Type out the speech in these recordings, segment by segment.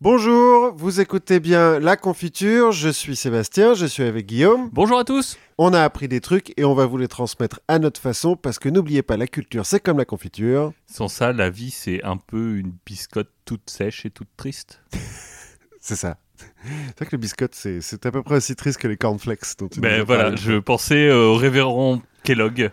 Bonjour, vous écoutez bien La Confiture, je suis Sébastien, je suis avec Guillaume. Bonjour à tous. On a appris des trucs et on va vous les transmettre à notre façon parce que n'oubliez pas, la culture c'est comme la confiture. Sans ça, la vie c'est un peu une biscotte toute sèche et toute triste. c'est ça. C'est vrai que le biscotte c'est, à peu près aussi triste que les cornflakes dont tu Ben voilà, parlé. je pensais au révérend Kellogg.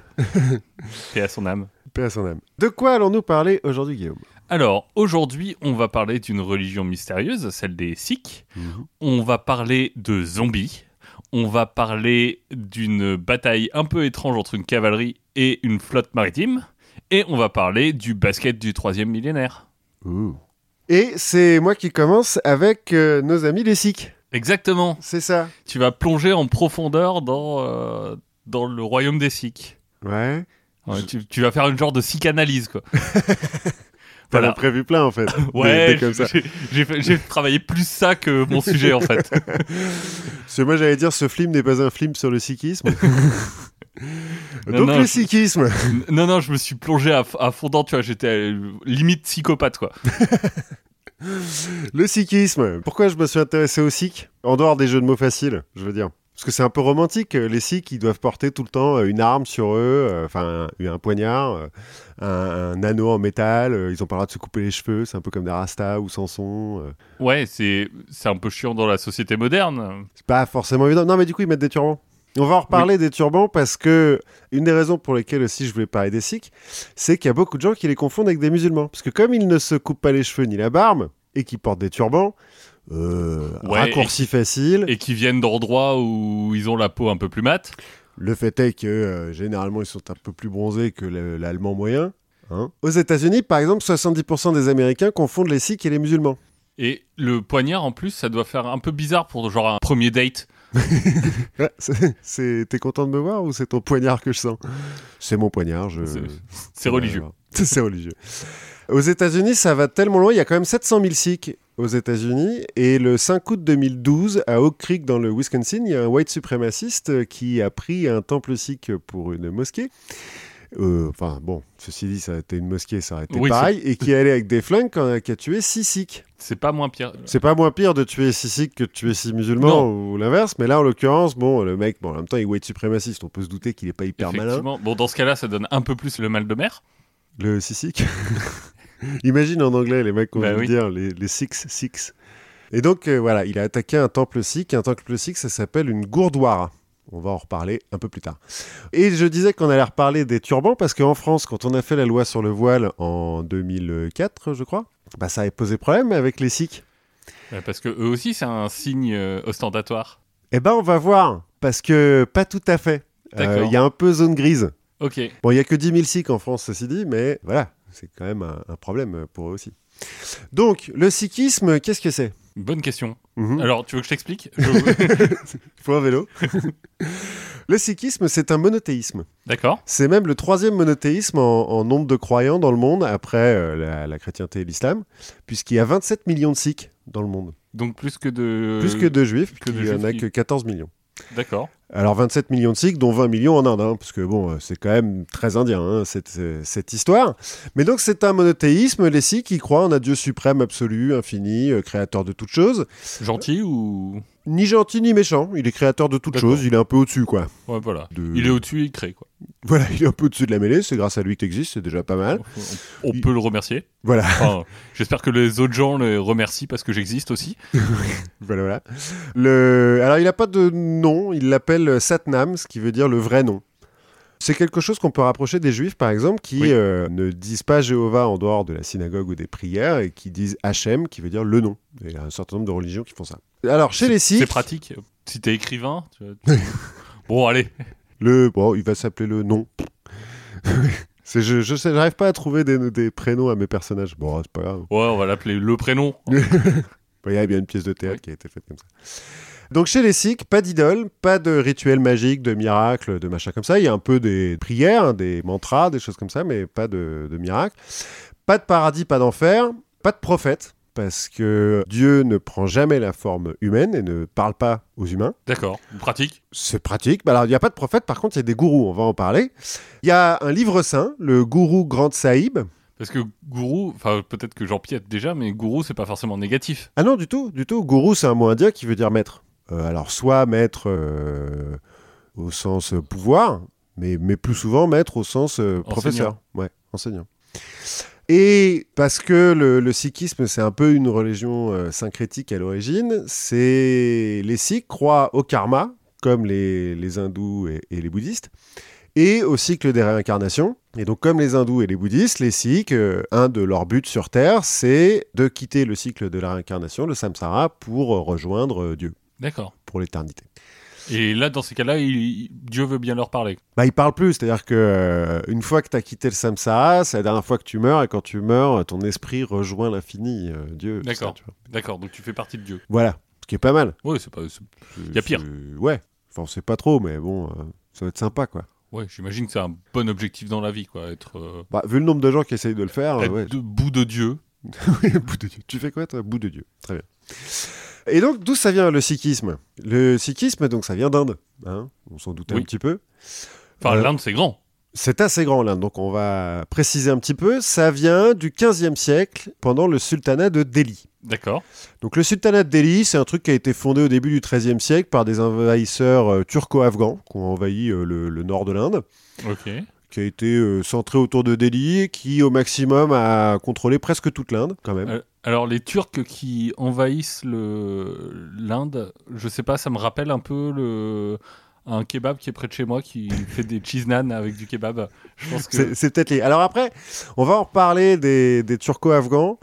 et à son âme. Paix à son âme. De quoi allons-nous parler aujourd'hui Guillaume? Alors, aujourd'hui, on va parler d'une religion mystérieuse, celle des Sikhs. On va parler de zombies. On va parler d'une bataille un peu étrange entre une cavalerie et une flotte maritime. Et on va parler du basket du troisième millénaire. Et c'est moi qui commence avec euh, nos amis les Sikhs. Exactement. C'est ça. Tu vas plonger en profondeur dans, euh, dans le royaume des Sikhs. Ouais. Ouais, tu, tu vas faire une genre de psychanalyse, quoi. T'en Voilà. as prévu plein en fait. Ouais, j'ai- travaillé plus ça que mon sujet, en fait. Parce que moi j'allais dire ce film n'est pas un film sur le sikhisme. Non, Donc non, le je- sikhisme. non, non, je me suis plongé à, à fond dedans, tu vois, j'étais euh, limite psychopathe, quoi. Le sikhisme. Pourquoi je me suis intéressé aux sikhs En dehors des jeux de mots faciles, je veux dire. Parce que c'est un peu romantique. Les sikhs, ils doivent porter tout le temps euh, une arme sur eux, euh, enfin un, un poignard, euh, un, un anneau en métal. euh, Ils ont pas le droit de se couper les cheveux. C'est un peu comme des Rasta ou Samson. euh. Ouais, c'est c'est un peu chiant dans la société moderne. C'est pas forcément évident. Non, mais du coup, ils mettent des turbans. On va en reparler des turbans parce que une des raisons pour lesquelles aussi je voulais parler des sikhs, c'est qu'il y a beaucoup de gens qui les confondent avec des musulmans. Parce que comme ils ne se coupent pas les cheveux ni la barbe et qu'ils portent des turbans, euh, Ouais, raccourci facile. Et qui viennent d'endroits où ils ont la peau un peu plus mate. Le fait est que euh, généralement ils sont un peu plus bronzés que le- l'allemand moyen. hein. Aux États-Unis, par exemple, 70% des Américains confondent les sikhs et les musulmans. Et le poignard, en plus, ça doit faire un peu bizarre pour genre un premier date. Ouais, T'es content de me voir ou c'est ton poignard que je sens? C'est mon poignard. Je... C'est- religieux. C'est religieux. Aux États-Unis, ça va tellement loin. Il y a quand même 700 000 Sikhs aux États-Unis. Et le 5 août 2012, à Oak Creek, dans le Wisconsin, il y a un white suprémaciste euh, qui a pris un temple sikh pour une mosquée. Euh, Enfin, bon, ceci dit, ça a été une mosquée, ça aurait été Oui, pareil. Et qui est allé avec des flingues, quand- qui a tué 6 Sikhs. C'est pas moins pire. C'est pas moins pire de tuer 6 Sikhs que de tuer 6 musulmans ou l'inverse. Mais là, en l'occurrence, bon, le mec, bon, en même temps, il est white suprémaciste. On peut se douter qu'il est pas hyper malin. Bon, dans ce cas-là, ça donne un peu plus le mal de mer. Le sisik Imagine en anglais les mecs qu'on Bah oui. dire, les, les six, six. Et donc euh, voilà, il a attaqué un temple sikh. Un temple sikh, ça s'appelle une gourdouara. On va en reparler un peu plus tard. Et je disais qu'on allait reparler des turbans parce qu'en France, quand on a fait la loi sur le voile en 2004, je crois, bah, ça a posé problème avec les sikhs. Euh, Parce que eux aussi, c'est un signe euh, ostentatoire. Eh ben, on va voir, parce que pas tout à fait. Euh. Il y a un peu zone grise. Ok. Bon, il y a que 10 000 sikhs en France, ceci dit, mais voilà, c'est quand même un, un problème pour eux aussi. Donc, le sikhisme, qu'est-ce que c'est? Bonne question. Mhm. Alors, tu veux que je t'explique? Je- Il faut un vélo. le sikhisme, c'est un monothéisme. D'accord. C'est même le troisième monothéisme en, en nombre de croyants dans le monde, après euh, la, la chrétienté et l'islam, puisqu'il y a 27 millions de sikhs dans le monde. Donc plus que de... Plus que de juifs, que de il n'y en a qui- que 14 millions. D'accord. Alors 27 millions de sikhs, dont 20 millions en Inde, hein, parce que bon, euh, c'est quand même très indien, hein, cette, euh, cette histoire. Mais donc c'est un monothéisme, les sikhs, ils croient en un Dieu suprême, absolu, infini, euh, créateur de toutes choses. Gentil ou... Ni gentil ni méchant, il est créateur de toutes D'accord. choses, il est un peu au-dessus, quoi. Ouais, voilà. De- Il est au-dessus, il crée, quoi. Voilà, il est un peu au-dessus de la mêlée, c'est grâce à lui que t'existes, c'est déjà pas mal. On, on Il- peut le remercier. Voilà, Enfin, J'espère que les autres gens le remercient parce que j'existe aussi. voilà, voilà. Le... Alors il n'a pas de nom, il l'appelle Satnam, ce qui veut dire le vrai nom. C'est quelque chose qu'on peut rapprocher des juifs, par exemple, qui Oui. euh, ne disent pas Jéhovah en dehors de la synagogue ou des prières et qui disent Hachem, qui veut dire le nom. Il y a un certain nombre de religions qui font ça. Alors, chez les C'est Sikhs, pratique. Si t'es écrivain... tu vois, tu- bon, allez. le... bon, il va s'appeler le nom. C'est- je je sais, j'arrive pas à trouver des, des prénoms à mes personnages. Bon, c'est pas grave. Ouais, on va l'appeler le prénom. Il y a bien une pièce de théâtre qui a été faite comme ça. Donc chez les Sikhs, pas d'idole, pas de rituel magique, de miracle, de machin comme ça. Il y a un peu des prières, des mantras, des choses comme ça, mais pas de, de miracle. Pas de paradis, pas d'enfer, pas de prophète, parce que Dieu ne prend jamais la forme humaine et ne parle pas aux humains. D'accord. Pratique. C'est pratique. Bah Alors, il n'y a pas de prophète, par contre, il y a des gourous, on va en parler. Il y a un livre saint, le gourou Grand Sahib. Parce que gourou, enfin peut-être que j'en piète déjà, mais gourou c'est pas forcément négatif. Ah non, du tout, du tout. Gourou, c'est un mot indien qui veut dire maître. Euh, alors, soit maître euh, au sens euh, pouvoir, mais, mais plus souvent maître au sens professeur. Ouais, enseignant. Et parce que le, le sikhisme, c'est un peu une religion euh, syncrétique à l'origine, c'est les sikhs croient au karma, comme les, les hindous et, et les bouddhistes, et au cycle des réincarnations. Et donc, comme les hindous et les bouddhistes, les sikhs, euh, un de leurs buts sur Terre, c'est de quitter le cycle de la réincarnation, le samsara, pour rejoindre Dieu, D'accord. pour l'éternité. Et là, dans ces cas-là, il- Dieu veut bien leur parler. Bah, il parle plus, c'est-à-dire que euh, une fois que tu as quitté le samsara, c'est la dernière fois que tu meurs, et quand tu meurs, ton esprit rejoint l'infini, euh, Dieu. D'accord. D'accord, donc tu fais partie de Dieu. Voilà, ce qui est pas mal. Oui, c'est pas. Il y a pire. Ouais, enfin, on sait pas trop, mais bon, euh, ça va être sympa, quoi. Ouais, j'imagine que c'est un bon objectif dans la vie, quoi. Être, euh, Bah, vu le nombre de gens qui essayent de le faire, être ouais. debout de Dieu. Bout de Dieu. Tu fais quoi, toi? Bout de Dieu. Très bien. Et donc, d'où ça vient le sikhisme? Le sikhisme, donc, ça vient d'Inde. hein on s'en doutait Oui. un petit peu. Enfin, Euh, l'Inde, c'est grand. C'est assez grand, l'Inde. Donc, on va préciser un petit peu. Ça vient du 15e siècle, pendant le sultanat de Delhi. D'accord. Donc, le sultanat de Delhi, c'est un truc qui a été fondé au début du 13e siècle par des envahisseurs euh, turco-afghans qui ont envahi euh, le- le nord de l'Inde. Ok. Qui a été euh, centré autour de Delhi et qui, au maximum, a contrôlé presque toute l'Inde, quand même. Euh, Alors, les Turcs qui envahissent l'Inde, je sais pas, ça me rappelle un peu le un kebab qui est près de chez moi qui fait des cheese naan avec du kebab. Je pense que C'est peut-être lié. Alors après, on va en reparler des, des turco-afghans.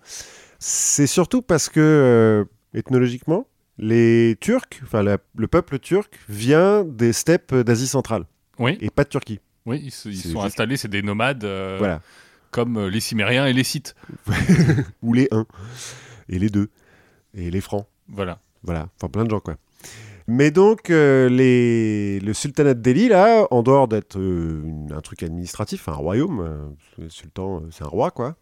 C'est surtout parce que, euh, ethnologiquement, les Turcs, enfin le peuple turc, vient des steppes d'Asie centrale oui, et pas de Turquie. Oui, ils, sont juste- installés, c'est des nomades euh, Voilà. comme euh, les Cimériens et les Scythes. Ou les uns. Et les deux. Et les francs. Voilà. Voilà, enfin plein de gens quoi. Mais donc, euh, les... le sultanat de Delhi, là, en dehors d'être euh, un truc administratif, un royaume, le sultan, c'est un roi quoi,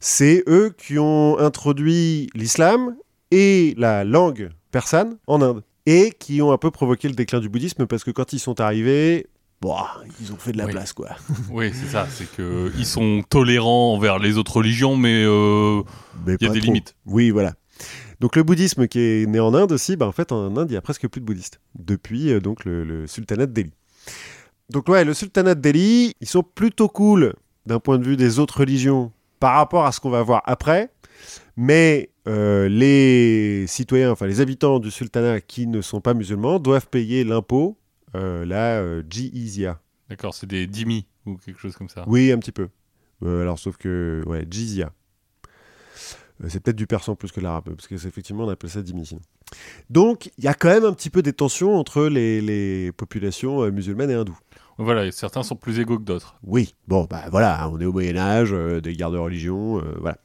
c'est eux qui ont introduit l'islam et la langue persane en Inde. Et qui ont un peu provoqué le déclin du bouddhisme parce que quand ils sont arrivés, Ils ont fait de la Oui. place quoi. Oui, c'est ça. C'est que ils sont tolérants envers les autres religions, mais euh, il y a des trop. limites. Oui, voilà. Donc le bouddhisme qui est né en Inde aussi, bah, en fait en Inde il y a presque plus de bouddhistes depuis euh, donc le, le sultanat de Delhi. Donc ouais, le sultanat de Delhi, ils sont plutôt cool d'un point de vue des autres religions par rapport à ce qu'on va voir après, mais euh, les citoyens, enfin les habitants du sultanat qui ne sont pas musulmans doivent payer l'impôt, la euh, jizya. D'accord, c'est des dhimmis ou quelque chose comme ça. Oui, un petit peu. Euh, alors, sauf que, ouais, jizya. Euh, c'est peut-être du persan plus que l'arabe, parce que c'est effectivement, on appelle ça dhimmi. sinon. Donc, il y a quand même un petit peu des tensions entre les, les populations euh, musulmanes et hindoues. Voilà, et certains sont plus égaux que d'autres. Oui, bon, bah voilà, hein, on est au Moyen-Âge, euh, des guerres de religion, euh, voilà.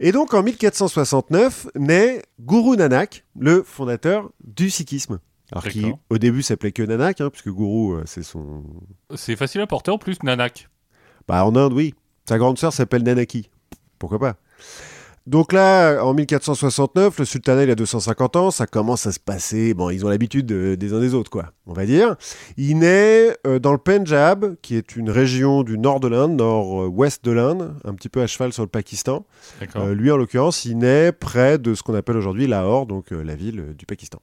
Et donc, en 1469, naît Guru Nanak, le fondateur du sikhisme. Alors, qui au début s'appelait que Nanak, hein, puisque Guru, euh, c'est son. C'est facile à porter en plus, Nanak. Bah, en Inde, oui. Sa grande sœur s'appelle Nanaki. Pourquoi pas? Donc là, en 1469, le sultanat, il a 250 ans, ça commence à se passer. Bon, ils ont l'habitude des uns des autres, quoi, on va dire. Il naît euh, dans le Pendjab, qui est une région du nord de l'Inde, nord-ouest de l'Inde, un petit peu à cheval sur le Pakistan. Euh, lui, en l'occurrence, il naît près de ce qu'on appelle aujourd'hui Lahore, donc euh, la ville du Pakistan.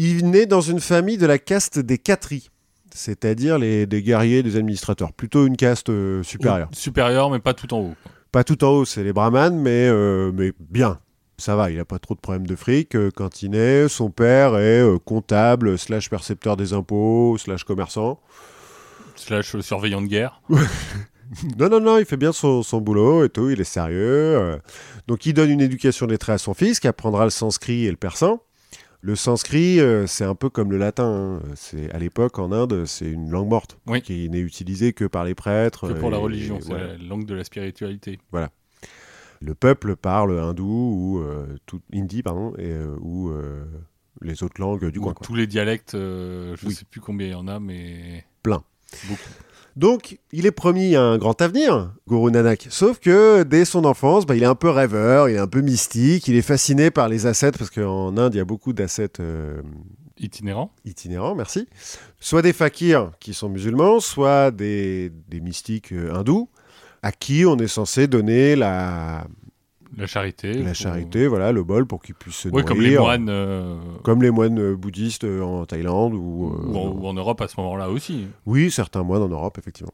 Il naît dans une famille de la caste des Khatris, c'est-à-dire les, des guerriers, des administrateurs, plutôt une caste euh, supérieure. Ou Supérieur, mais pas tout en haut. Pas tout en haut, c'est les brahmanes, mais, euh, mais bien. Ça va, il n'a pas trop de problèmes de fric. Euh, Quand il naît, son père est comptable, slash percepteur des impôts, slash commerçant. Slash surveillant de guerre. Non, non, non, il fait bien son, son boulot et tout, il est sérieux. Donc il donne une éducation lettrée à son fils qui apprendra le sanskrit et le persan. Le sanskrit, euh, c'est un peu comme le latin. hein. C'est À l'époque, en Inde, c'est une langue morte Oui. qui n'est utilisée que par les prêtres. Que pour la religion, c'est voilà. la langue de la spiritualité. Le peuple parle hindou ou euh, tout, hindi, pardon, et, euh, ou euh, les autres langues du Ou coin. quoi. tous les dialectes, je Oui. sais plus combien il y en a, mais. Plein. Beaucoup. Donc, il est promis un grand avenir, Guru Nanak. Sauf que dès son enfance, bah, il est un peu rêveur, il est un peu mystique, il est fasciné par les ascètes, parce qu'en Inde, il y a beaucoup d'ascètes euh, Itinérant itinérants, merci. Soit des fakirs qui sont musulmans, soit des, des mystiques euh, hindous. à qui on est censé donner la, La charité. la pour- charité, voilà, le bol pour qu'ils puissent se Ouais, nourrir. comme les moines. euh, Comme les moines euh, bouddhistes euh, en Thaïlande ou, euh, ou, en, ou en Europe à ce moment-là aussi. Oui, certains moines en Europe, effectivement.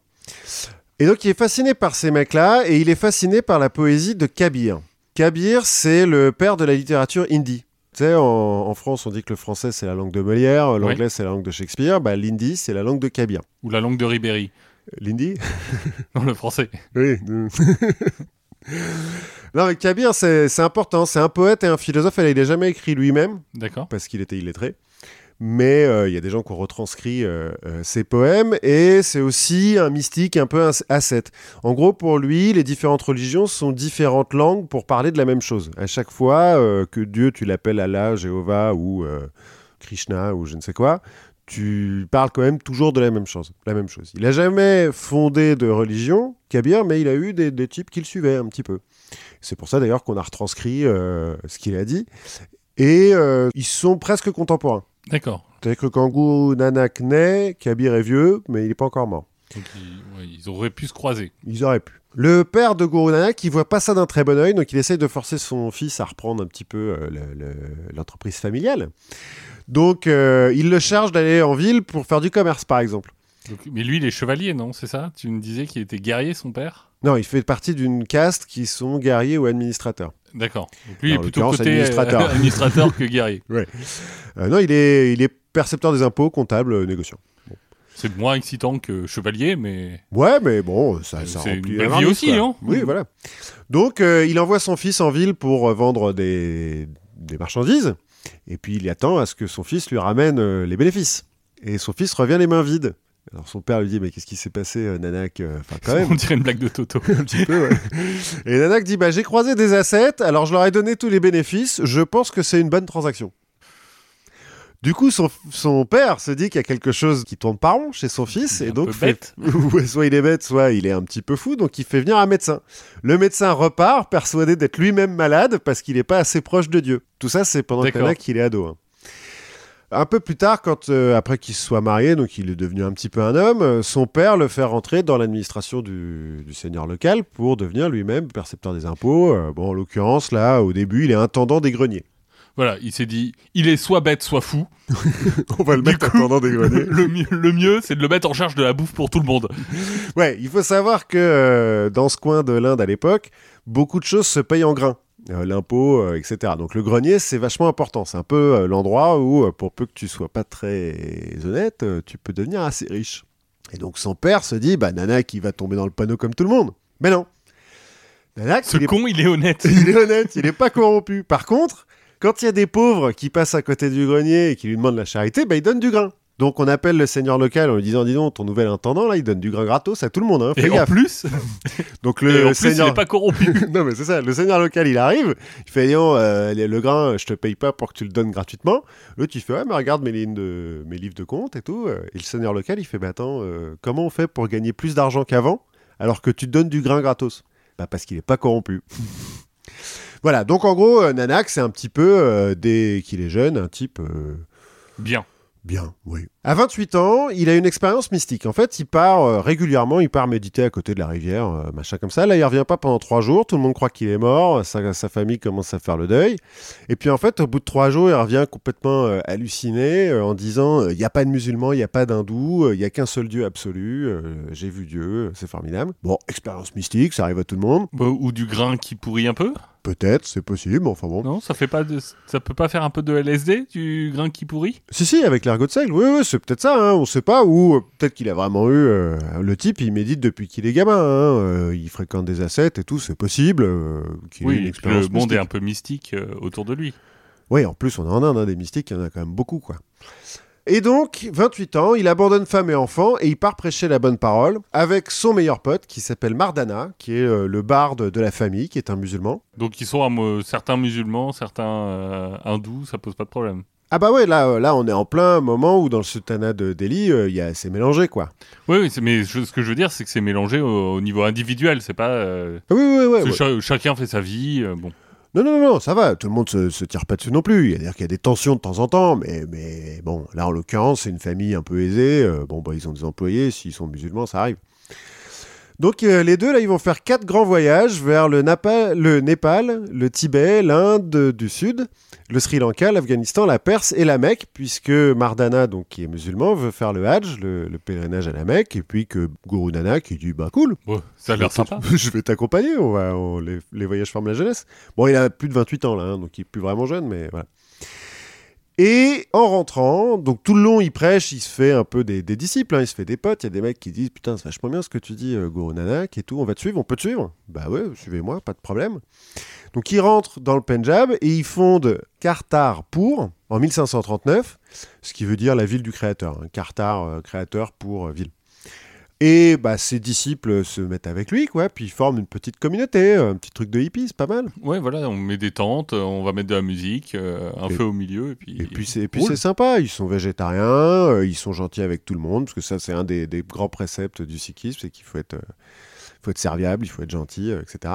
Et donc, il est fasciné par ces mecs-là, et il est fasciné par la poésie de Kabir. Kabir, c'est le père de la littérature hindi. Tu sais, en, en France, on dit que le français, c'est la langue de Molière, euh, l'anglais, c'est la langue de Shakespeare. Bah, l'hindi, c'est la langue de Kabir. Ou la langue de Ribéry. L'hindi Dans le français. Oui. non, mais Kabir, c'est important. C'est un poète et un philosophe. Elle, il n'a jamais écrit lui-même, D'accord. parce qu'il était illettré. Mais euh, il y a des gens qui ont retranscrit euh, euh, ses poèmes. Et c'est aussi un mystique un peu as- ascète. En gros, pour lui, les différentes religions sont différentes langues pour parler de la même chose. À chaque fois que Dieu, tu l'appelles Allah, Jéhovah ou Krishna ou je ne sais quoi, tu parles quand même toujours de la même chose. La même chose. Il n'a jamais fondé de religion, Kabir, mais il a eu des, des types qui le suivaient un petit peu. C'est pour ça d'ailleurs qu'on a retranscrit euh, ce qu'il a dit. Et euh, ils sont presque contemporains. D'accord. C'est-à-dire que quand Guru Nanak naît, Kabir est vieux, mais il n'est pas encore mort. Donc ils, ouais, ils auraient pu se croiser. Ils auraient pu. Le père de Guru Nanak, il voit pas ça d'un très bon oeil, donc il essaye de forcer son fils à reprendre un petit peu euh, le- le- l'entreprise familiale. Donc euh, il le charge d'aller en ville pour faire du commerce, par exemple. Donc- mais lui, il est chevalier, non C'est ça? Tu me disais qu'il était guerrier, son père? Non, il fait partie d'une caste qui sont guerriers ou administrateurs. D'accord. Donc lui, il est plutôt côté euh, administrateur. administrateur que guerrier. Euh, non, il est, il est percepteur des impôts, comptable, négociant. C'est moins excitant que chevalier, mais Ouais, mais bon, ça, ça C'est remplit une la belle vie aussi, quoi. hein. Oui, Mhm. voilà. Donc, euh, il envoie son fils en ville pour euh, vendre des, des marchandises, et puis il attend à ce que son fils lui ramène euh, les bénéfices. Et son fils revient les mains vides. Alors son père lui dit, mais qu'est-ce qui s'est passé, euh, Nanak Euh, Enfin, quand même, on dirait une blague de Toto. un petit peu, ouais. Et Nanak dit, bah, j'ai croisé des assets, alors je leur ai donné tous les bénéfices, je pense que c'est une bonne transaction. Du coup, son, son père se dit qu'il y a quelque chose qui tourne pas rond chez son fils, Il est et un donc peu fait bête. Ouais, soit il est bête, soit il est un petit peu fou, donc il fait venir un médecin. Le médecin repart, persuadé d'être lui-même malade parce qu'il n'est pas assez proche de Dieu. Tout ça, c'est pendant qu'il est ado. hein. Un peu plus tard, quand euh, après qu'il se soit marié, donc il est devenu un petit peu un homme, euh, son père le fait rentrer dans l'administration du, du seigneur local pour devenir lui-même percepteur des impôts. Euh, bon, en l'occurrence, là, au début, il est intendant des greniers. Voilà, il s'est dit, il est soit bête, soit fou. On va le mettre coup, intendant des greniers. Le mieux, le mieux, c'est de le mettre en charge de la bouffe pour tout le monde. Ouais, il faut savoir que euh, dans ce coin de l'Inde à l'époque, beaucoup de choses se payent en grains. Euh, L'impôt, euh, etc. Donc le grenier, c'est vachement important. C'est un peu euh, l'endroit où, pour peu que tu sois pas très honnête, tu peux devenir assez riche. Et donc son père se dit, bah Nanak, il va tomber dans le panneau comme tout le monde. Mais non. Nanak, Ce il est, con, il est honnête. il est honnête, il n'est pas corrompu. Par contre, quand il y a des pauvres qui passent à côté du grenier et qui lui demandent la charité, bah il donne du grain. Donc on appelle le seigneur local en lui disant, dis donc, ton nouvel intendant, là, il donne du grain gratos à tout le monde. Hein, fais Et en plus, Donc et le plus, seigneur... il pas corrompu. non mais c'est ça, le seigneur local il arrive, il fait non, le grain je te paye pas pour que tu le donnes gratuitement. L'autre il fait ouais mais regarde mes, lignes de, mes livres de compte et tout. euh, Et le seigneur local il fait bah attends, euh, comment on fait pour gagner plus d'argent qu'avant alors que tu donnes du grain gratos? Bah parce qu'il est pas corrompu. Voilà, donc en gros euh, Nanak c'est un petit peu, euh, dès qu'il est jeune, un type... euh, Bien. Bien, oui. À 28 ans, il a une expérience mystique. En fait, il part euh, régulièrement, il part méditer à côté de la rivière, euh, machin comme ça. Là, il revient pas pendant trois jours. Tout le monde croit qu'il est mort. Sa, sa famille commence à faire le deuil. Et puis, en fait, au bout de trois jours, il revient complètement euh, halluciné en disant il n'y a pas de musulmans, il n'y a pas d'hindous, il n'y a qu'un seul Dieu absolu. J'ai vu Dieu, c'est formidable. Bon, expérience mystique, ça arrive à tout le monde. Bah, ou du grain qui pourrit un peu? Peut-être, c'est possible, enfin bon. Non, ça fait pas de... ça peut pas faire un peu de LSD, du grain qui pourrit? Si, si, avec l'ergot de seigle, oui, oui, c'est peut-être ça, hein, on sait pas, ou euh, peut-être qu'il a vraiment eu... euh, le type, il médite depuis qu'il est gamin, hein, euh, il fréquente des assets et tout, c'est possible, qu'il ait une Oui, et puis expérience le monde est un peu mystique autour de lui. Oui, en plus, on est en Inde, hein, des mystiques, il y en a quand même beaucoup, quoi. Et donc, 28 ans, il abandonne femme et enfant et il part prêcher la bonne parole avec son meilleur pote qui s'appelle Mardana, qui est euh, le barde de la famille, qui est un musulman. Donc ils sont certains musulmans, certains euh, hindous, ça pose pas de problème. Ah bah ouais, là, euh, là on est en plein moment où dans le sultanat de Delhi, euh, il y a c'est mélangé, quoi. Oui, oui, mais je- ce que je veux dire, c'est que c'est mélangé au, au niveau individuel. C'est pas. euh, Oui, oui, oui. ouais. cha- chacun fait sa vie. euh, bon. Non, non, non, ça va, tout le monde se, se tire pas dessus non plus. C'est-à-dire qu'il y a des tensions de temps en temps, mais, mais bon, là en l'occurrence, c'est une famille un peu aisée. euh, bon, bah, ils ont des employés, s'ils sont musulmans, ça arrive. Donc euh, les deux, là, ils vont faire quatre grands voyages vers le, Napa- le Népal, le Tibet, l'Inde du Sud, le Sri Lanka, l'Afghanistan, la Perse et la Mecque, puisque Mardana, donc, qui est musulman, veut faire le Hajj, le, le pèlerinage à la Mecque, et puis que Guru Nanak, il dit, bah cool, Ouais, ça a l'air sympa. je vais t'accompagner, on va, on- les, les voyages forment la jeunesse. Bon, il a plus de 28 ans là, hein, donc il est plus vraiment jeune, mais voilà. Et en rentrant, donc tout le long, il prêche, il se fait un peu des, disciples, hein, il se fait des potes. Il y a des mecs qui disent Putain, c'est vachement bien ce que tu dis, euh, Guru Nanak et tout, on va te suivre, on peut te suivre Bah ouais, suivez-moi, pas de problème. Donc il rentre dans le Pendjab et il fonde Kartarpur en 1539, ce qui veut dire la ville du créateur. hein, Kartar, euh, créateur pour euh, ville. Et bah, ses disciples se mettent avec lui, quoi, puis ils forment une petite communauté, un petit truc de hippies, c'est pas mal. Ouais, voilà, on met des tentes, on va mettre de la musique, euh, un Et- feu au milieu, et puis. Et puis c'est et puis Cool. c'est sympa, ils sont végétariens, euh, ils sont gentils avec tout le monde, parce que ça c'est un des, des grands préceptes du sikhisme, c'est qu'il faut être, euh, faut être serviable, il faut être gentil, etc.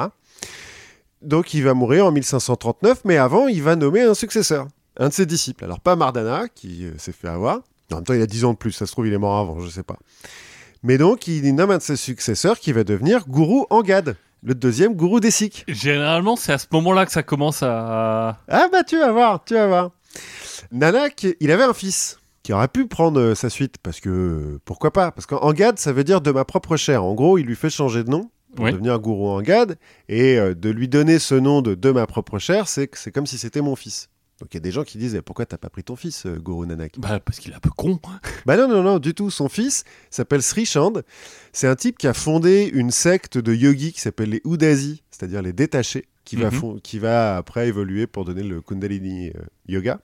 Donc il va mourir en 1539, mais avant il va nommer un successeur, un de ses disciples. Alors pas Mardana, qui s'est fait avoir, en même temps il a 10 ans de plus, ça se trouve il est mort avant, je sais pas. Mais donc il nomme un de ses successeurs qui va devenir Guru Angad, le deuxième gourou des Sikhs. Généralement, c'est à ce moment-là que ça commence à. Ah bah tu vas voir, tu vas voir. Nanak, il avait un fils qui aurait pu prendre euh, sa suite parce que euh, pourquoi pas? Parce qu'Angad, ça veut dire de ma propre chair. En gros, il lui fait changer de nom pour devenir gourou Angad et euh, de lui donner ce nom de de ma propre chair, c'est c'est comme si c'était mon fils. Donc il y a des gens qui disent eh, pourquoi t'as pas pris ton fils, euh, gourou Nanak? Bah, parce qu'il est un peu con. Bah non, non, non, du tout. Son fils s'appelle Sri Chand. C'est un type qui a fondé une secte de yogis qui s'appelle les Udasi, c'est-à-dire les détachés, qui, va Mhm. qui va après évoluer pour donner le Kundalini euh, Yoga.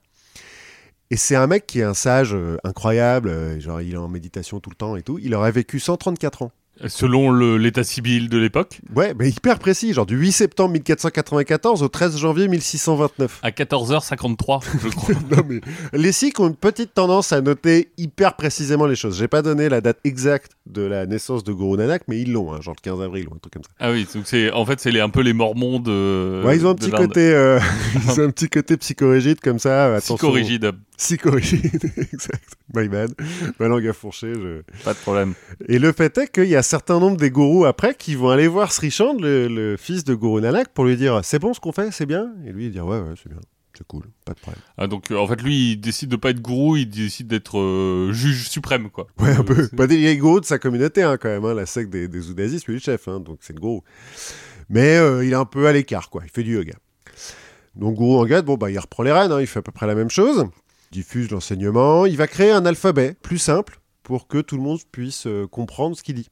Et c'est un mec qui est un sage euh, incroyable, genre il est en méditation tout le temps et tout. Il aurait vécu 134 ans. Selon l'état civil de l'époque, Ouais, mais hyper précis, genre du 8 septembre 1494 au 13 janvier 1629. à 14h53, je crois. non mais les Sikhs ont une petite tendance à noter hyper précisément les choses. J'ai pas donné la date exacte de la naissance de Guru Nanak, mais ils l'ont, hein, genre le 15 avril ou un truc comme ça. ah oui, donc c'est en fait c'est un peu les Mormons de. ouais, ils ont un de petit côté, euh, ils ont un petit côté psychorigide comme ça. attention. Psychorigide, Psychorigide, exact. My bad. Ma langue a fourché. Je... pas de problème. Et le fait est qu'il y a un certain nombre des gourous après qui vont aller voir Sri Chand, le, le fils de Guru Nanak, pour lui dire c'est bon ce qu'on fait, c'est bien? Et lui il dit ouais ouais c'est bien, c'est cool, pas de problème. Ah, donc euh, en fait lui il décide de pas être gourou, il décide d'être euh, juge suprême quoi. Ouais, un Euh, peu. c'est- Bah, il est gourou de sa communauté, hein, quand même. hein. La secte des, des Oudazis, c'est lui le chef, hein, donc c'est le gourou. Mais euh, il est un peu à l'écart, quoi. Il fait du yoga. Donc, gourou Angad, bon, bah, il reprend les rênes, hein, il fait à peu près la même chose. Il diffuse l'enseignement. Il va créer un alphabet plus simple pour que tout le monde puisse euh, comprendre ce qu'il dit.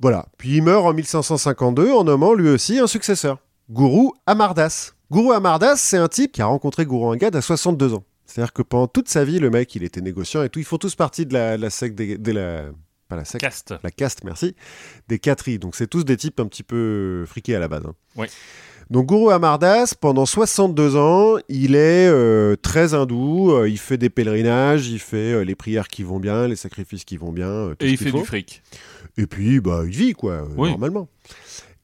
Voilà. Puis il meurt en 1552 en nommant lui aussi un successeur, Gourou Amardas. Gourou Amardas, c'est un type qui a rencontré Gourou Angad à 62 ans. C'est-à-dire que pendant toute sa vie, le mec, il était négociant et tout. Ils font tous partie de la, la secte des, des- la, pas la secte, Caste. la caste, merci, des Katris. Donc c'est tous des types un petit peu friqués à la base. hein. Oui. Donc Guru Amardas, pendant 62 ans, il est euh, très hindou, euh, il fait des pèlerinages, il fait euh, les prières qui vont bien, les sacrifices qui vont bien. tout Et ce il fait faut. du fric. Et puis, bah, il vit, quoi, Oui. normalement.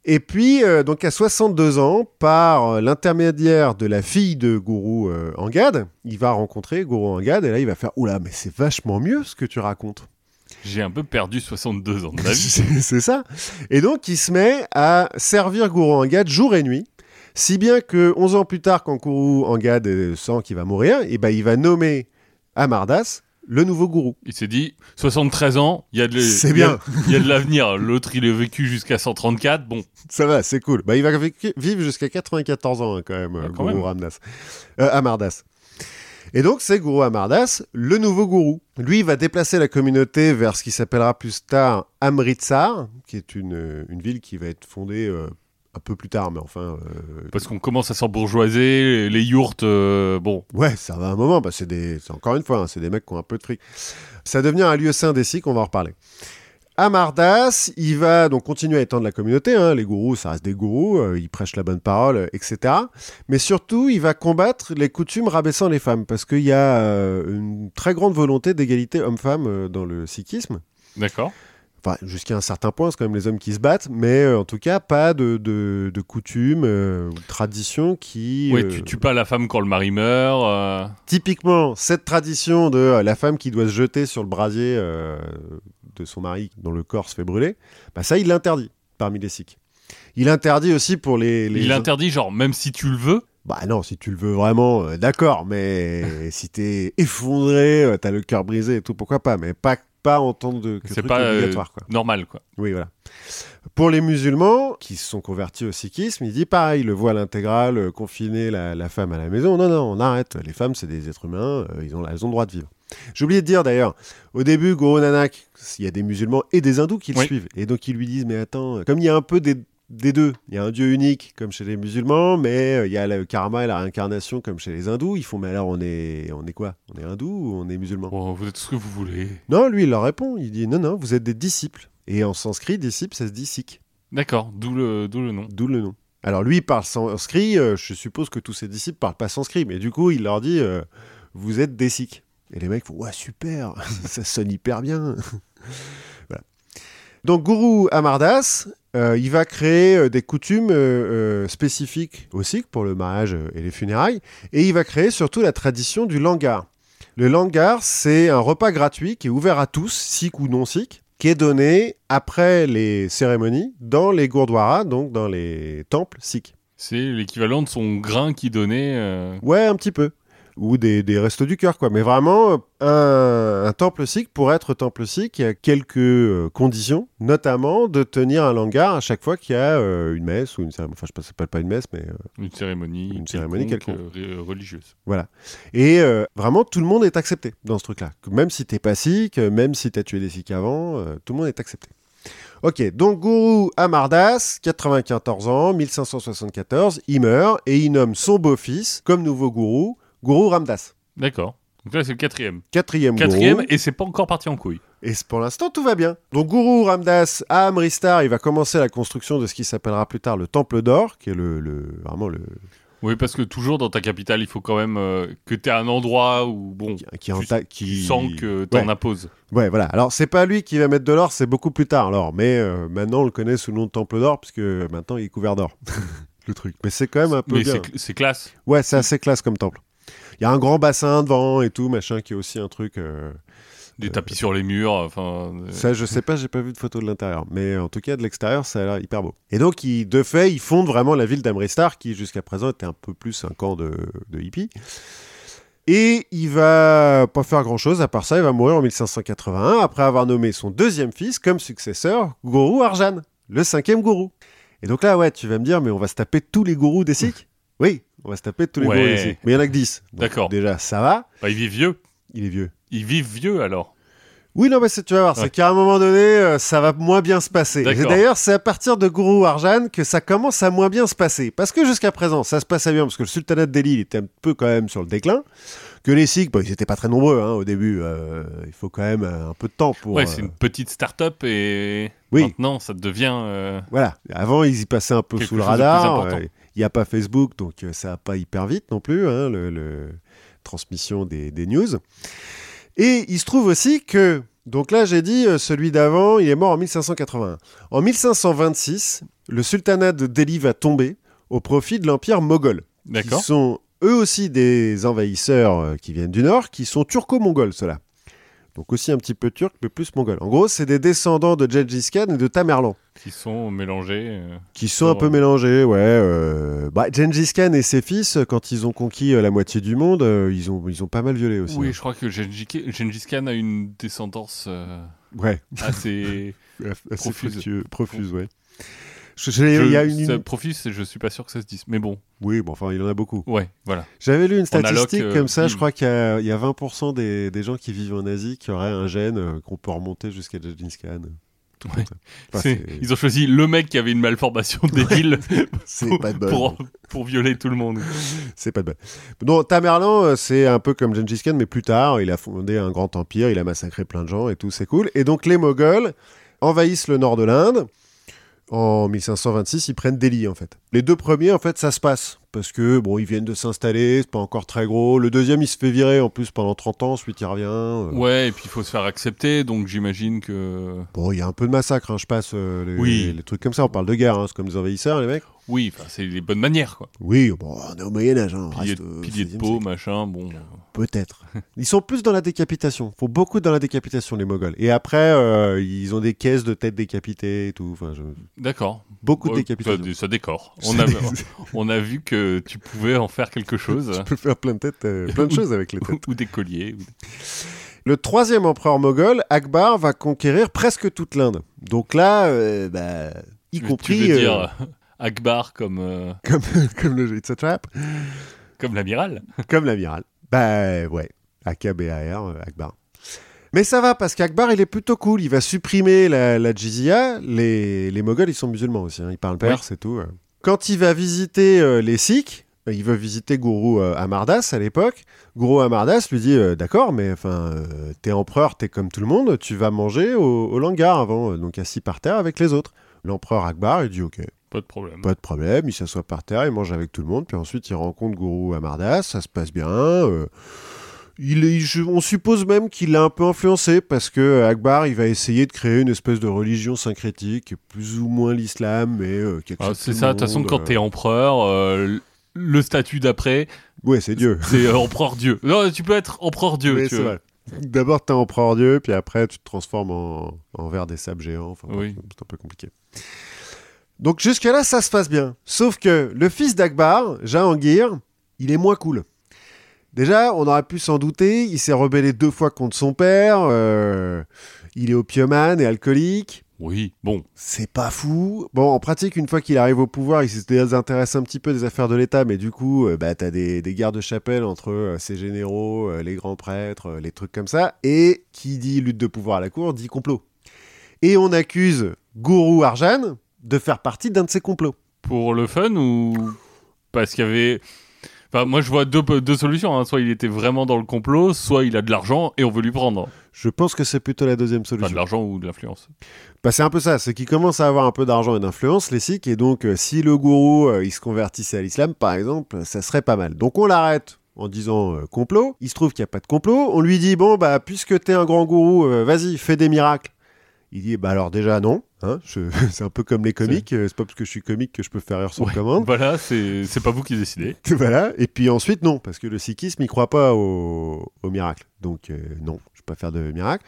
Et puis, donc à 62 ans, par l'intermédiaire de la fille de Guru Angad, il va rencontrer Guru Angad, et là, il va faire « Oula, mais c'est vachement mieux ce que tu racontes !» J'ai un peu perdu 62 ans de ma vie. C'est c'est ça. Et donc, il se met à servir Guru Angad jour et nuit, si bien que 11 ans plus tard, quand Guru Angad euh, sent qu'il va mourir, et ben, il va nommer Amardas le nouveau gourou. Il s'est dit 73 ans, il y a de a- a l'avenir. L'autre il est vécu jusqu'à 134. Bon, Ça va, c'est cool. Bah, il va vivre jusqu'à 94 ans hein, quand même, Ah, quand Guru même. Ramdas. Euh, Amardas. Et donc, c'est Guru Amardas, le nouveau gourou. Lui, il va déplacer la communauté vers ce qui s'appellera plus tard Amritsar, qui est une, euh, une ville qui va être fondée euh, un peu plus tard, mais enfin... euh, parce qu'on commence à s'embourgeoiser, les yourtes, euh, bon, Ouais, ça va un moment. Bah, c'est des, c'est encore une fois, hein, c'est des mecs qui ont un peu de fric. Ça devient un lieu saint des Sikhs, on va en reparler. Amardas, il va donc continuer à étendre la communauté. hein. Les gourous, ça reste des gourous, euh, ils prêchent la bonne parole, euh, etc. Mais surtout, il va combattre les coutumes rabaissant les femmes, parce qu'il y a une très grande volonté d'égalité homme-femme dans le sikhisme. d'accord. Enfin, jusqu'à un certain point, c'est quand même les hommes qui se battent, mais euh, en tout cas, pas de, de, de coutumes euh, ou de traditions qui... Ouais, euh, tu tues pas la femme quand le mari meurt. Typiquement, cette tradition de la femme qui doit se jeter sur le brasier de son mari dont le corps se fait brûler, bah ça, il l'interdit parmi les Sikhs. Il interdit aussi pour les. les Il interdit, genre, même si tu le veux? Bah non, si tu le veux vraiment, euh, d'accord, mais si t'es effondré, euh, t'as le cœur brisé et tout, pourquoi pas, mais pas, pas en tant de que C'est truc pas euh, obligatoire, quoi. normal, quoi. Oui, voilà. Pour les musulmans qui se sont convertis au sikhisme, il dit pareil, le voile intégral, euh, confiner la, la femme à la maison. Non, non, on arrête. Les femmes, c'est des êtres humains, euh, ils ont, elles ont le droit de vivre. J'ai oublié de dire d'ailleurs, au début, Guru Nanak, il y a des musulmans et des hindous qui le Oui. suivent. Et donc ils lui disent, mais attends, comme il y a un peu des, des deux, il y a un dieu unique comme chez les musulmans, mais euh, il y a le karma et la réincarnation comme chez les hindous. Ils font, mais alors on est, on est quoi? On est hindou ou on est musulman vous êtes ce que vous voulez. Non, lui, il leur répond, il dit, non, non, vous êtes des disciples. Et en sanskrit, disciple, ça se dit sikh. D'accord, d'où le, d'où le nom. D'où le nom. Alors lui il parle sanskrit, euh, je suppose que tous ses disciples parlent pas sanskrit, mais du coup il leur dit euh, vous êtes des sikhs. Et les mecs font ouais super, ça sonne hyper bien. voilà. Donc Guru Amardas, euh, il va créer euh, des coutumes euh, spécifiques aux sikhs pour le mariage et les funérailles, et il va créer surtout la tradition du langar. Le langar, c'est un repas gratuit qui est ouvert à tous, sikhs ou non sikhs, qui est donné après les cérémonies dans les gurdwaras, donc dans les temples sikhs. C'est l'équivalent de son grain qui donnait. euh, Ouais, un petit peu. Ou des, des restos du cœur, quoi. Mais vraiment, un, un temple sikh, pour être temple sikh, il y a quelques euh, conditions, notamment de tenir un langar à chaque fois qu'il y a euh, une messe ou une cérémonie. Enfin, je sais pas, pas une messe, mais euh, Une cérémonie, Une cérémonie quelconque, euh, re- religieuse. Voilà. Et vraiment, tout le monde est accepté dans ce truc-là. Même si t'es pas sikh, même si t'as tué des sikhs avant, tout le monde est accepté. Ok, donc Guru Amardas, 94 ans, 1574, il meurt et il nomme son beau-fils comme nouveau gourou, Guru Ramdas. D'accord. Donc là, c'est le quatrième. Quatrième, Quatrième, et c'est pas encore parti en couille. Et pour l'instant, tout va bien. Donc Guru Ramdas à Amristar, il va commencer la construction de ce qui s'appellera plus tard le Temple d'Or, qui est le, le- vraiment le Oui, parce que toujours dans ta capitale, il faut quand même euh, que tu aies un endroit où, bon, qui, qui, en tu, ta- tu qui- sens que t'en Ouais. imposes. Ouais, voilà. Alors, c'est pas lui qui va mettre de l'or, c'est beaucoup plus tard, alors. Mais euh, maintenant, on le connaît sous le nom de Temple d'Or, puisque maintenant, il est couvert d'or. le truc. Mais c'est quand même un peu Mais c'est classe. Ouais, c'est assez classe comme temple. Il y a un grand bassin devant et tout, machin, qui est aussi un truc. euh, Des tapis sur les murs, enfin... euh, Ça, je sais pas, j'ai pas vu de photo de l'intérieur. Mais en tout cas, de l'extérieur, ça a l'air hyper beau. Et donc, de fait, ils fondent vraiment la ville d'Amristar, qui jusqu'à présent était un peu plus un camp de, de hippies. Et il va pas faire grand chose à part ça, il va mourir en 1581 après avoir nommé son deuxième fils comme successeur, Guru Arjan, le cinquième gourou. Et donc là, ouais, tu vas me dire, mais on va se taper tous les gourous des Sikhs? Oui, on va se taper tous les Ouais. Sikhs. Mais il y en a que 10. Donc, D'accord. Déjà, ça va, bah, ils vivent vieux. il est vieux. Ils vivent vieux, alors. Oui, non, mais c'est- tu vas voir, Ouais. c'est qu'à un moment donné, euh, ça va moins bien se passer. Et d'ailleurs, c'est à partir de Guru Arjan que ça commence à moins bien se passer. Parce que jusqu'à présent, ça se passait bien, parce que le sultanat de Delhi il était un peu quand même sur le déclin. Que les Sikhs, bon, ils n'étaient pas très nombreux hein, au début. euh, il faut quand même euh, un peu de temps pour. ouais, euh, c'est une petite start-up et Oui. maintenant, ça devient... Voilà. Avant, ils y passaient un peu Quelque sous le radar. Il n'y a pas Facebook, donc euh, ça va pas hyper vite non plus, hein, le, le- transmission des, des news. Et il se trouve aussi que, donc là j'ai dit, euh, celui d'avant, il est mort en 1581. En 1526, le sultanat de Delhi va tomber au profit de l'empire moghol, qui D'accord. sont eux aussi des envahisseurs euh, qui viennent du nord, qui sont turco-mongols, ceux-là. Donc aussi un petit peu turc, mais plus mongol. En gros, c'est des descendants de Gengis Khan et de Tamerlan Qui sont mélangés. euh, qui sont un peu mélangés, ouais. euh, Bah, Gengis Khan et ses fils, quand ils ont conquis euh, la moitié du monde, euh, ils, ont, ils ont pas mal violé aussi. Oui, hein. je crois que Gengis Gengis Khan a une descendance euh, Ouais, assez... assez Profuse. fructueux, profuse, ouais. Je- je- il y a Je- une... Profus, je suis pas sûr que ça se dise. Mais bon, Oui, bon, enfin, il en a beaucoup. ouais, voilà. J'avais lu une alloc, statistique euh, comme ça, je crois qu'il y y a 20% des, des gens qui vivent en Asie qui auraient un gène euh, qu'on peut remonter jusqu'à Gengis Khan. Ouais. Enfin, Ils ont choisi le mec qui avait une malformation débile pour, pas de bol. pour, pour violer tout le monde. C'est pas de bol. Non, Tamerlan, euh, c'est un peu comme Gengis Khan, mais plus tard, il a fondé un grand empire, il a massacré plein de gens et tout, c'est cool. Et donc les Moghols envahissent le nord de l'Inde. En 1526, ils prennent Delhi, en fait. Les deux premiers, en fait, ça se passe. Parce que, bon, ils viennent de s'installer, c'est pas encore très gros. Le deuxième, il se fait virer, en plus, pendant 30 ans, ensuite il revient. euh. Ouais, et puis il faut se faire accepter, donc j'imagine que... Bon, il y a un peu de massacre, hein, je passe euh, les, Oui. les trucs comme ça. On parle de guerre, hein, c'est comme des envahisseurs, les mecs. Oui, c'est les bonnes manières, quoi. Oui, bon, on est au Moyen-Âge. Hein, Pilier, reste au pilier de 16e peau, machin, bon... Peut-être. Ils sont plus dans la décapitation. Ils font beaucoup dans la décapitation, les Moghols. Et après, euh, ils ont des caisses de têtes décapitées et tout. Enfin, je- D'accord. Beaucoup de Ouais, décapitation. Ça, ça décore. On a, dé- on a vu que tu pouvais en faire quelque chose. Tu peux faire plein de têtes, euh, plein de choses avec les têtes. ou, ou des colliers. ou Le troisième empereur moghol, Akbar, va conquérir presque toute l'Inde. Donc là, euh, bah, y compris Tu veux dire Akbar comme, euh, comme, comme le It's a Trap, comme l'amiral comme l'amiral. Bah ouais, AKBAR, euh, Akbar. Mais ça va parce qu'Akbar, il est plutôt cool. Il va supprimer la, la jizya. Les, les Moghols, ils sont musulmans aussi. hein. Ils parlent perse et tout. euh. Quand il va visiter euh, les Sikhs, il veut visiter Guru euh, Amardas à l'époque. Guru Amardas lui dit euh, D'accord, mais enfin, t'es empereur, t'es comme tout le monde, tu vas manger au, au langar avant, donc assis par terre avec les autres. L'empereur Akbar, il dit Ok, Pas de problème. pas de problème, il s'assoit par terre, il mange avec tout le monde, puis ensuite il rencontre Guru Amardas, ça se passe bien. euh, il est- je- on suppose même qu'il l'a un peu influencé parce que Akbar il va essayer de créer une espèce de religion syncrétique, plus ou moins l'islam, mais euh, qui Ah, c'est ça, de toute façon, quand euh. t'es empereur, euh, le statut d'après, Ouais, c'est Dieu. c'est euh, empereur Dieu. Non, tu peux être empereur Dieu. Oui, tu c'est veux. vrai. D'abord, t'es empereur Dieu, puis après, tu te transformes en, en ver des sables géants. Enfin, Oui. c'est un peu compliqué. Donc, jusque-là, ça se passe bien. Sauf que le fils d'Akbar, Jahangir, il est moins cool. Déjà, on aurait pu s'en douter, il s'est rebellé deux fois contre son père, euh, il est opiumane et alcoolique. Oui, bon. C'est pas fou. Bon, en pratique, une fois qu'il arrive au pouvoir, il se désintéresse un petit peu des affaires de l'État, mais du coup, euh, bah, t'as des, des guerres de chapelle entre euh, ses généraux, euh, les grands prêtres, euh, les trucs comme ça. Et qui dit lutte de pouvoir à la cour dit complot. Et on accuse Guru Arjan de faire partie d'un de ces complots. Pour le fun ou parce qu'il y avait. Enfin, moi, je vois deux, deux solutions. hein. Soit il était vraiment dans le complot, soit il a de l'argent et on veut lui prendre. Je pense que c'est plutôt la deuxième Enfin, de solution. l'argent ou de l'influence. Bah, c'est un peu ça, c'est qu'ils commencent à avoir un peu d'argent et d'influence, les Sikhs, et donc euh, si le gourou euh, il se convertissait à l'islam, par exemple, ça serait pas mal. Donc on l'arrête en disant euh, complot. Il se trouve qu'il n'y a pas de complot. On lui dit bon bah puisque t'es un grand gourou, vas-y fais des miracles. Il dit bah alors déjà non. Hein, c'est un peu comme les comiques. euh, C'est pas parce que je suis comique que je peux faire rire sur Ouais. commande. Voilà, c'est c'est pas vous qui décidez. voilà. Et puis ensuite non, parce que le sikhisme il croit pas au, au miracle. Donc euh, non, je peux pas faire de miracle.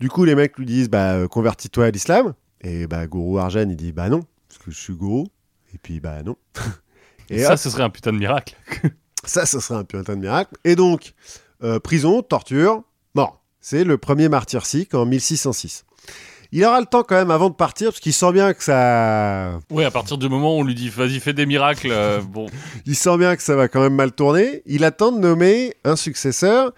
Du coup les mecs lui disent bah euh, convertis-toi à l'islam. Et bah gourou Arjan il dit bah non parce que je suis gourou. Et puis bah non. Et Et ça, hop, ce serait un putain de miracle. ça, ce serait un putain de miracle. Et donc, euh, prison, torture, mort. C'est le premier martyr sikh en 1606. Il aura le temps quand même avant de partir, parce qu'il sent bien que ça... Ouais, à partir du moment où on lui dit vas-y, fais des miracles, euh, bon. Il sent bien que ça va quand même mal tourner. Il attend de nommer un successeur.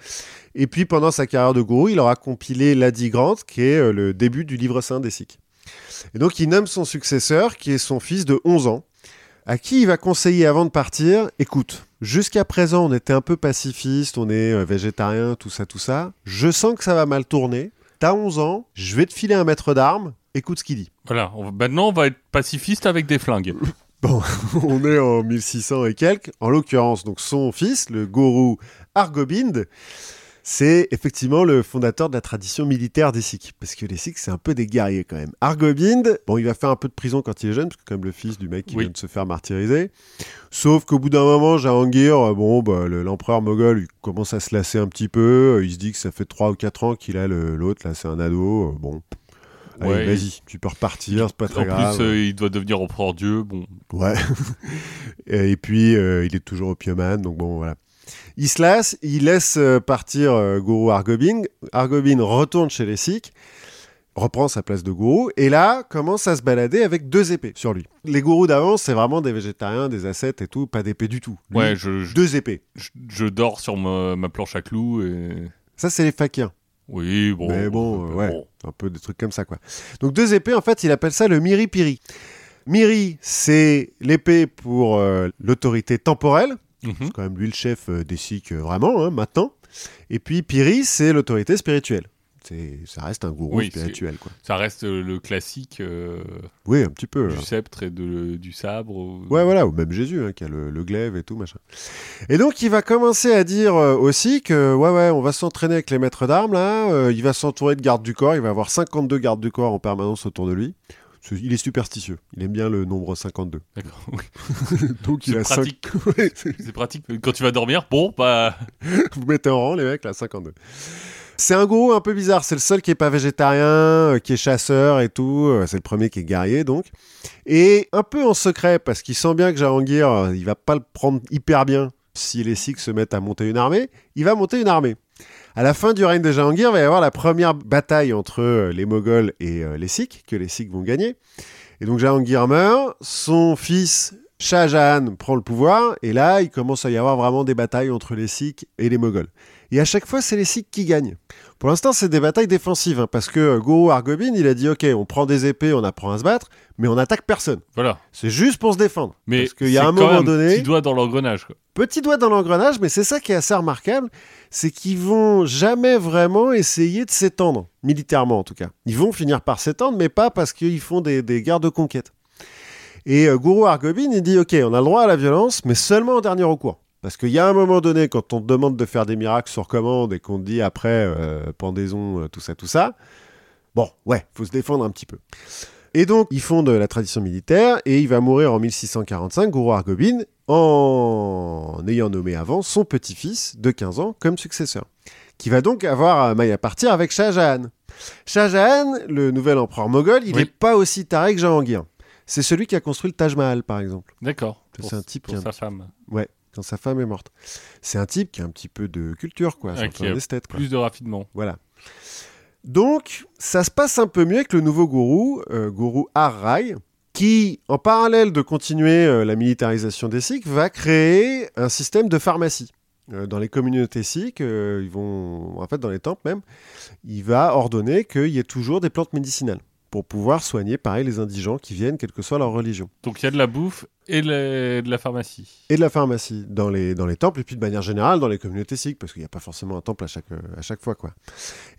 Et puis, pendant sa carrière de gourou, il aura compilé l'Adi Grant, qui est euh, le début du livre saint des Sikhs. Et donc, il nomme son successeur, qui est son fils de 11 ans, à qui il va conseiller avant de partir écoute, jusqu'à présent, on était un peu pacifiste, on est euh, végétarien, tout ça, tout ça. Je sens que ça va mal tourner. T'as 11 ans, je vais te filer un maître d'armes. Écoute ce qu'il dit. Voilà, on va- maintenant on va être pacifiste avec des flingues. on est en 1600 et quelques. En l'occurrence, donc son fils, le gourou Argobind, c'est effectivement le fondateur de la tradition militaire des Sikhs. Parce que les Sikhs, c'est un peu des guerriers quand même. Argobind, bon, il va faire un peu de prison quand il est jeune, parce que comme le fils du mec qui Oui. vient de se faire martyriser. Sauf qu'au bout d'un moment, Jahangir, euh, bon, bah, le- l'empereur moghol, il commence à se lasser un petit peu. Euh, Il se dit que ça fait 3 ou 4 ans qu'il a le- l'autre, là, c'est un ado. Euh, Bon. Allez, vas-y, tu peux repartir, c'est pas très en grave. plus, euh, il doit devenir empereur Dieu. Bon, Ouais. et puis, euh, il est toujours opiumane, donc bon, voilà. Il se lasse, il laisse euh, partir euh, Guru Argobind. Argobind retourne chez les Sikhs, reprend sa place de gourou, et là, commence à se balader avec deux épées sur lui. Les gourous d'avant, c'est vraiment des végétariens, des ascètes et tout, pas d'épée du tout. Lui, ouais, je, je, Deux épées. je- je dors sur ma, ma planche à clous et. Ça, c'est les fakirs. Oui, bon. Mais bon, euh, ouais. bon. Un peu des trucs comme ça, quoi. Donc deux épées, en fait, il appelle ça le miri-piri. Miri, c'est l'épée pour euh, l'autorité temporelle, Mhm. C'est quand même lui le chef euh, des Sikhs, euh, vraiment, hein, maintenant. Et puis Piri, c'est l'autorité spirituelle. C'est, ça reste un gourou Oui, spirituel, quoi. Ça reste euh, le classique euh, Oui, un petit peu. du hein. sceptre et de, du sabre. ou- Ouais, voilà, ou même Jésus, hein, qui a le, le glaive et tout, machin. Et donc, il va commencer à dire euh, aussi que, ouais, ouais, on va s'entraîner avec les maîtres d'armes, là. euh, il va s'entourer de gardes du corps. Il va avoir 52 gardes du corps en permanence autour de lui. Il est superstitieux. Il aime bien le nombre 52. D'accord. oui. Donc il C'est a pratique. Ouais, c'est- pratique. Quand tu vas dormir, bon, bah. Vous mettez en rang les mecs là, 52. C'est un gourou un peu bizarre. C'est le seul qui est pas végétarien, euh, qui est chasseur et tout. Euh, C'est le premier qui est guerrier donc. Et un peu en secret parce qu'il sent bien que Jahangir, euh, il va pas le prendre hyper bien si les Sikhs se mettent à monter une armée. Il va monter une armée. À la fin du règne de Jahangir, il va y avoir la première bataille entre euh, les Moghols et euh, les Sikhs, que les Sikhs vont gagner. Et donc Jahangir meurt, son fils Shah Jahan prend le pouvoir, et là, il commence à y avoir vraiment des batailles entre les Sikhs et les Moghols. Et à chaque fois, c'est les Sikhs qui gagnent. Pour l'instant, c'est des batailles défensives, hein, parce que euh, Guru Argobin, il a dit, ok, on prend des épées, on apprend à se battre, mais on attaque personne. Voilà. C'est juste pour se défendre. Mais parce qu'il y a un moment donné, Petit doigt dans l'engrenage. petit doigt dans l'engrenage, mais c'est ça qui est assez remarquable, c'est qu'ils vont jamais vraiment essayer de s'étendre, militairement en tout cas. Ils vont finir par s'étendre, mais pas parce qu'ils font des, des guerres de conquête. Et euh, Guru Argobin, il dit, ok, on a le droit à la violence, mais seulement en dernier recours. Parce qu'il y a un moment donné, quand on te demande de faire des miracles sur commande et qu'on te dit après euh, pendaison, euh, tout ça, tout ça, bon, ouais, faut se défendre un petit peu. Et donc, ils font de la tradition militaire et il va mourir en 1645, Guru Argobin, en ayant nommé avant son petit-fils de 15 ans comme successeur, qui va donc avoir maille à partir avec Shah Jahan. Shah Jahan, le nouvel empereur moghol, il n'est Oui. pas aussi taré que Jahangir. C'est celui qui a construit le Taj Mahal, par exemple, D'accord. C'est un type pour qui a sa femme. Quand sa femme est morte. C'est un type qui a un petit peu de culture, quoi. C'est un esthète, quoi. Plus de raffinement. Voilà. Donc, ça se passe un peu mieux avec le nouveau gourou, euh, gourou Har Rai, qui, en parallèle de continuer euh, la militarisation des Sikhs, va créer un système de pharmacie. Euh, dans les communautés Sikhs, euh, ils vont, en fait, dans les temples même, il va ordonner qu'il y ait toujours des plantes médicinales pour pouvoir soigner, pareil, les indigents qui viennent, quelle que soit leur religion. Donc il y a de la bouffe et de la pharmacie. et de la pharmacie dans les, dans les temples et puis de manière générale dans les communautés sikhs parce qu'il n'y a pas forcément un temple à chaque, à chaque fois quoi.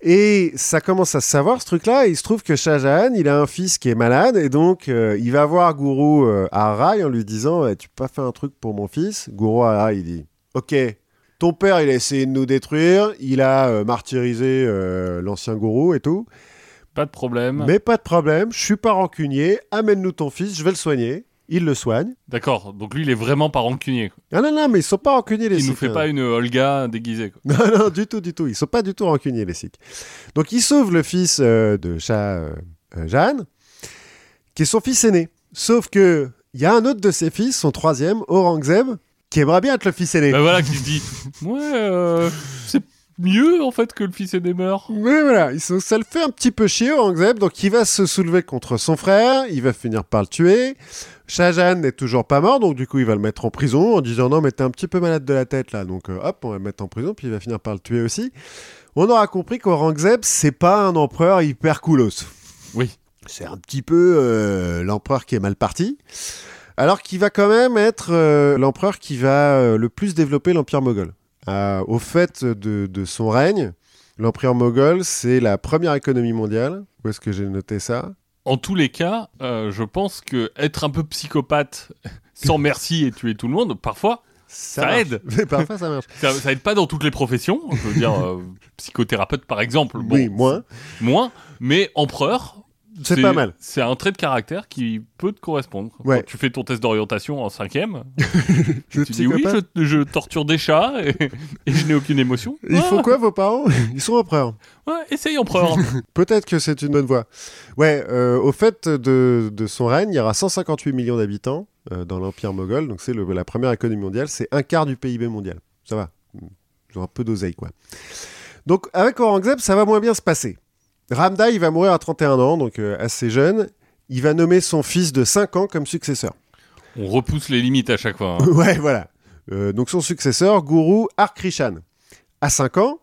Et ça commence à se savoir ce truc là et il se trouve que Shah Jahan il a un fils qui est malade et donc euh, il va voir Guru euh, en lui disant Eh, tu peux pas faire un truc pour mon fils? Guru Harai il dit ok ton père il a essayé de nous détruire il a euh, martyrisé euh, l'ancien gourou et tout Pas de problème. mais pas de problème je suis pas rancunier amène-nous ton fils je vais le soigner il le soigne D'accord. Donc lui, il est vraiment pas rancunier. ah non non mais ils sont pas rancuniers les Il nous Sikhs, fait hein. pas une Olga déguisée. quoi. Non, non, du tout, du tout. Ils sont pas du tout rancuniers, les Sikhs. Donc, il sauve le fils euh, de Shah euh, euh, Jahan, qui est son fils aîné. Sauf que il y a un autre de ses fils, son troisième, Aurangzeb, qui aimerait bien être le fils aîné. Bah voilà, qui se dit Ouais, euh, c'est mieux en fait que le fils aîné meurt. Mais voilà, ça le fait un petit peu chier, Aurangzeb. Donc, il va se soulever contre son frère. Il va finir par le tuer. Shah Jahan n'est toujours pas mort. Donc, du coup, il va le mettre en prison en disant Non, mais t'es un petit peu malade de la tête là. Donc, euh, hop, on va le mettre en prison. Puis, il va finir par le tuer aussi. On aura compris qu'Aurangzeb, c'est pas un empereur hyper coolos. Oui. C'est un petit peu euh, l'empereur qui est mal parti. Alors qu'il va quand même être euh, l'empereur qui va le plus développer l'empire moghol. Euh, au fait de, de son règne, l'empire moghol, c'est la première économie mondiale. Où est-ce que j'ai noté ça? En tous les cas, euh, je pense que être un peu psychopathe sans merci et tuer tout le monde, parfois, Ça aide. Mais parfois, ça marche. ça, ça aide pas dans toutes les professions. Je veux dire, euh, psychothérapeute par exemple. Bon, oui, moins. Moins. Mais empereur. C'est pas mal. C'est un trait de caractère qui peut te correspondre. Ouais. Quand tu fais ton test d'orientation en cinquième, Le tu dis oui, je, je torture des chats et, et je n'ai aucune émotion. Ils Ah, font quoi, vos parents? Ils sont empereurs. ouais, essaye empereur. Peut-être que c'est une bonne voie. Ouais, euh, au fait de, de son règne, il y aura 158 millions d'habitants euh, dans l'Empire moghol. Donc c'est la première économie mondiale. C'est un quart du PIB mondial. Ça va. Ils ont un peu d'oseille, quoi. Donc avec Aurangzeb, ça va moins bien se passer. Ramda, il va mourir à 31 ans, donc euh, assez jeune. Il va nommer son fils de 5 ans comme successeur. On repousse les limites à chaque fois. hein. ouais, voilà. Euh, donc son successeur, Guru Arkrishan, à 5 ans.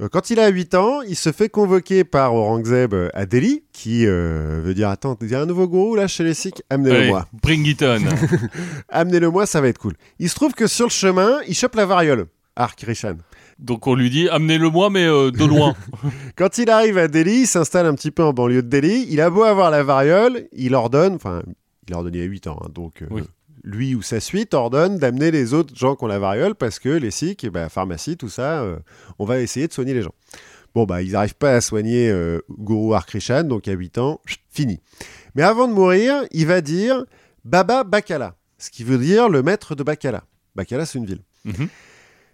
Euh, Quand il a 8 ans, il se fait convoquer par Aurangzeb à Delhi, qui euh, veut dire Attends, il y a un nouveau gourou là chez les Sikhs? Amenez-le Allez, moi. bring it on. Amenez-le moi, ça va être cool. Il se trouve que sur le chemin, il chope la variole, Arkrishan. Donc on lui dit amenez-le moi, mais euh, de loin. Quand il arrive à Delhi, il s'installe un petit peu en banlieue de Delhi. Il a beau avoir la variole, il ordonne, enfin, il ordonne il y a 8 ans, hein, donc euh, Oui. lui ou sa suite ordonne d'amener les autres gens qui ont la variole parce que les Sikhs, eh ben, pharmacie, tout ça, euh, on va essayer de soigner les gens. Bon, bah, ils n'arrivent pas à soigner Guru Arkrishan, donc à 8 ans, fini. Mais avant de mourir, il va dire Baba Bakala, ce qui veut dire le maître de Bakala. Bakala, c'est une ville. Mhm.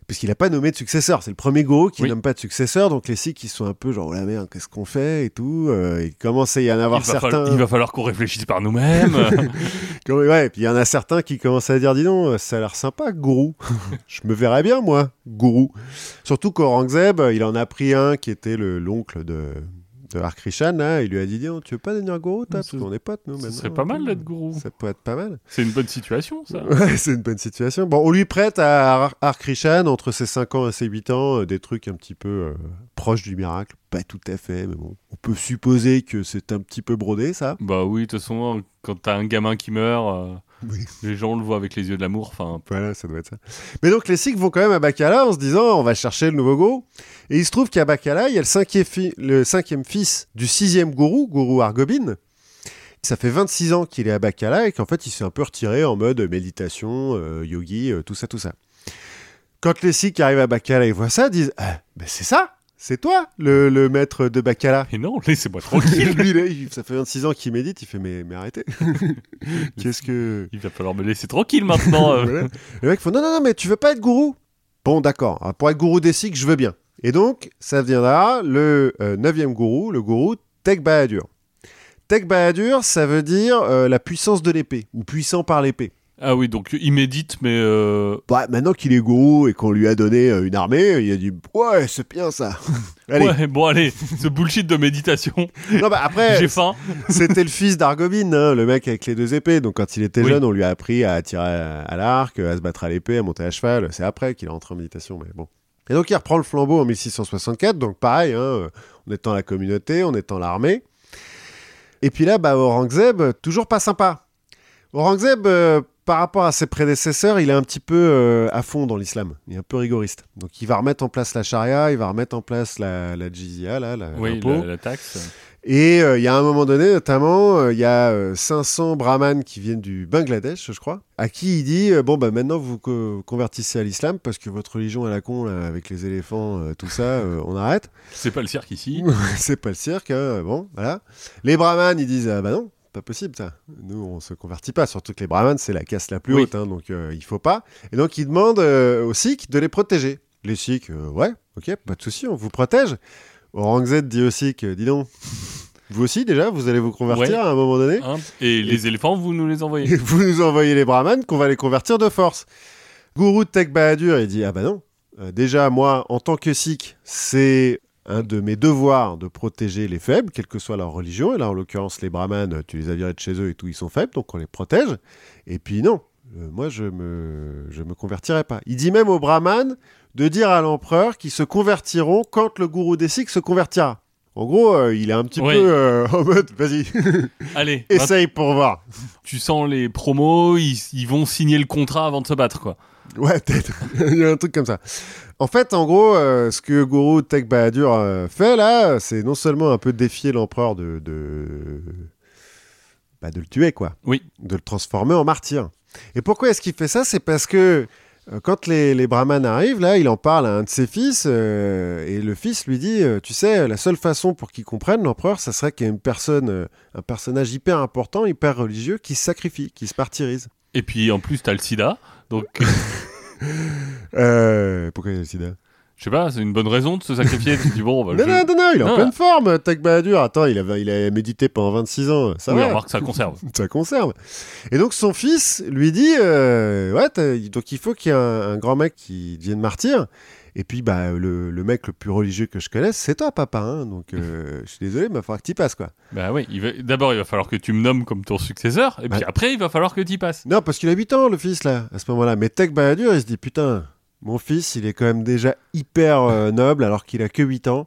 Puisqu'il n'a pas nommé de successeur. C'est le premier gourou qui Oui. nomme pas de successeur, donc les Sikhs, ils sont un peu genre, oh la merde, qu'est-ce qu'on fait et tout. Euh, il commence à y en avoir il, certains. falloir, il va falloir qu'on réfléchisse par nous-mêmes. Ouais, puis il y en a certains qui commencent à dire, dis donc, ça a l'air sympa, gourou. Je me verrais bien, moi, gourou. Surtout qu'Aurangzeb, il en a pris un qui était le- l'oncle de, de Arkrishan, là. Il lui a dit, dis tu veux pas devenir gourou, toi Parce Ce- qu'on est potes, nous, Ce maintenant. serait pas mal d'être gourou. Ça peut être pas mal. C'est une bonne situation, ça. Ouais, c'est une bonne situation. Bon, on lui prête à Ar- Arkrishan, entre ses 5 ans et ses 8 ans, euh, des trucs un petit peu euh, proches du miracle. Pas tout à fait, mais bon. On peut supposer que c'est un petit peu brodé, ça. Bah oui, de toute façon, quand t'as un gamin qui meurt, euh, Oui. les gens le voient avec les yeux de l'amour. Enfin, Voilà, ça doit être ça. Mais donc les Sikhs vont quand même à Bakala en se disant on va chercher le nouveau gourou. Et il se trouve qu'à Bakala, il y a le cinquième, fi- le cinquième fils du sixième gourou, gourou Argobin. Ça fait 26 ans qu'il est à Bakala et qu'en fait il s'est un peu retiré en mode méditation, euh, yogi, euh, tout ça, tout ça. Quand les Sikhs arrivent à Bakala et voient ça, ils disent ah, ben c'est ça, c'est toi le, le maître de Bakala. mais non, laissez-moi tranquille. Lui, là, il- ça fait 26 ans qu'il médite, il fait mais, mais arrêtez. Qu'est-ce que... Il va falloir me laisser tranquille maintenant. euh. Voilà. Le mec fait non, non, non, mais tu veux pas être gourou? Bon, d'accord. Alors, Pour être gourou des Sikhs, je veux bien. Et donc, ça deviendra le euh, neuvième gourou, le gourou Teg Bahadur. Bahadur, ça veut dire euh, la puissance de l'épée, ou puissant par l'épée. Ah oui, donc il médite, mais euh, Bah, maintenant qu'il est gourou et qu'on lui a donné euh, une armée, il a dit Ouais, c'est bien ça. Allez. ouais, bon allez, ce bullshit de méditation. Non, bah, après, J'ai faim. C'était le fils d'Argobin, hein, le mec avec les deux épées. Donc quand il était Oui. jeune, on lui a appris à tirer à, à l'arc, à se battre à l'épée, à monter à cheval. C'est après qu'il est rentré en méditation, mais bon. Et donc il reprend le flambeau en 1664. Donc pareil, hein, en étant la communauté, en étant l'armée. Et puis là, bah, Aurangzeb, toujours pas sympa. Aurangzeb, euh, par rapport à ses prédécesseurs, il est un petit peu euh, à fond dans l'islam. Il est un peu rigoriste. Donc il va remettre en place la charia, il va remettre en place la, la jizya, là, la, Oui, la, la taxe. Et euh, il y a un moment donné, notamment, euh, il y a euh, 500 brahmanes qui viennent du Bangladesh, je crois, à qui il dit Bon, bah maintenant vous co- convertissez à l'islam parce que votre religion à la con, là, avec les éléphants, tout ça, on arrête. C'est pas le cirque ici. C'est pas le cirque, hein, bon, voilà. Les brahmanes, ils disent Ah bah non, pas possible ça. Nous, on se convertit pas, surtout que les brahmanes, c'est la caste la plus Oui. haute, hein, donc euh, il faut pas. Et donc, ils demandent euh, aux Sikhs de les protéger. Les Sikhs, euh, ouais, ok, pas de souci, on vous protège. Aurangzeb dit aux Sikhs Dis donc, vous aussi déjà, vous allez vous convertir Ouais. à un moment donné Hein Et les éléphants, vous nous les envoyez. vous nous envoyez les brahmanes qu'on va les convertir de force. Gourou de Tech Bahadur, il dit Ah bah non, Euh, déjà moi, en tant que sikh, c'est un de mes devoirs de protéger les faibles, quelle que soit leur religion. Et là, en l'occurrence, les brahmanes, tu les as virés de chez eux et tout, ils sont faibles, donc on les protège. Et puis non, euh, moi je me, je me convertirai pas. Il dit même aux brahmanes de dire à l'empereur qu'ils se convertiront quand le gourou des sikhs se convertira. En gros, euh, il est un petit Ouais. peu euh, en mode, vas-y, Allez, essaye pour voir. tu sens les promos, ils, ils vont signer le contrat avant de se battre, quoi. Ouais, peut-être. Il y a un truc comme ça. En fait, en gros, euh, ce que Guru Tech Bahadur euh, fait là, c'est non seulement un peu défier l'empereur de, de... bah, de le tuer, quoi. Oui. De le transformer en martyr. Et pourquoi est-ce qu'il fait ça? C'est parce que euh, quand les, les brahmanes arrivent, là, il en parle à un de ses fils, et le fils lui dit, tu sais, la seule façon pour qu'il comprenne l'empereur, ça serait qu'il y ait une personne, un personnage hyper important, hyper religieux, qui se sacrifie, qui se martyrise. Et puis en plus, t'as le sida. Donc, Euh, pourquoi il a le sida je sais pas, c'est une bonne raison de se sacrifier. tu dis, bon, bah, Non, je- non, non, non, il est en pleine forme, Tech Bahadur. Attends, il a, il a médité pendant 26 ans. Ça oui, va, remarque, ça conserve. ça conserve. Et donc, son fils lui dit euh, Ouais, donc il faut qu'il y ait un, un grand mec qui devienne martyr. Et puis, bah, le, le mec le plus religieux que je connaisse, c'est toi, papa. hein. Donc, euh, je suis désolé, mais il va falloir que tu passes, quoi. Bah oui, il va- d'abord, il va falloir que tu me nommes comme ton successeur. Et puis après, il va falloir que tu y passes. Non, parce qu'il a 8 ans, le fils, là, à ce moment-là. Mais Tech Bahadur, il se dit Putain, mon fils, il est quand même déjà hyper euh, noble alors qu'il a que 8 ans.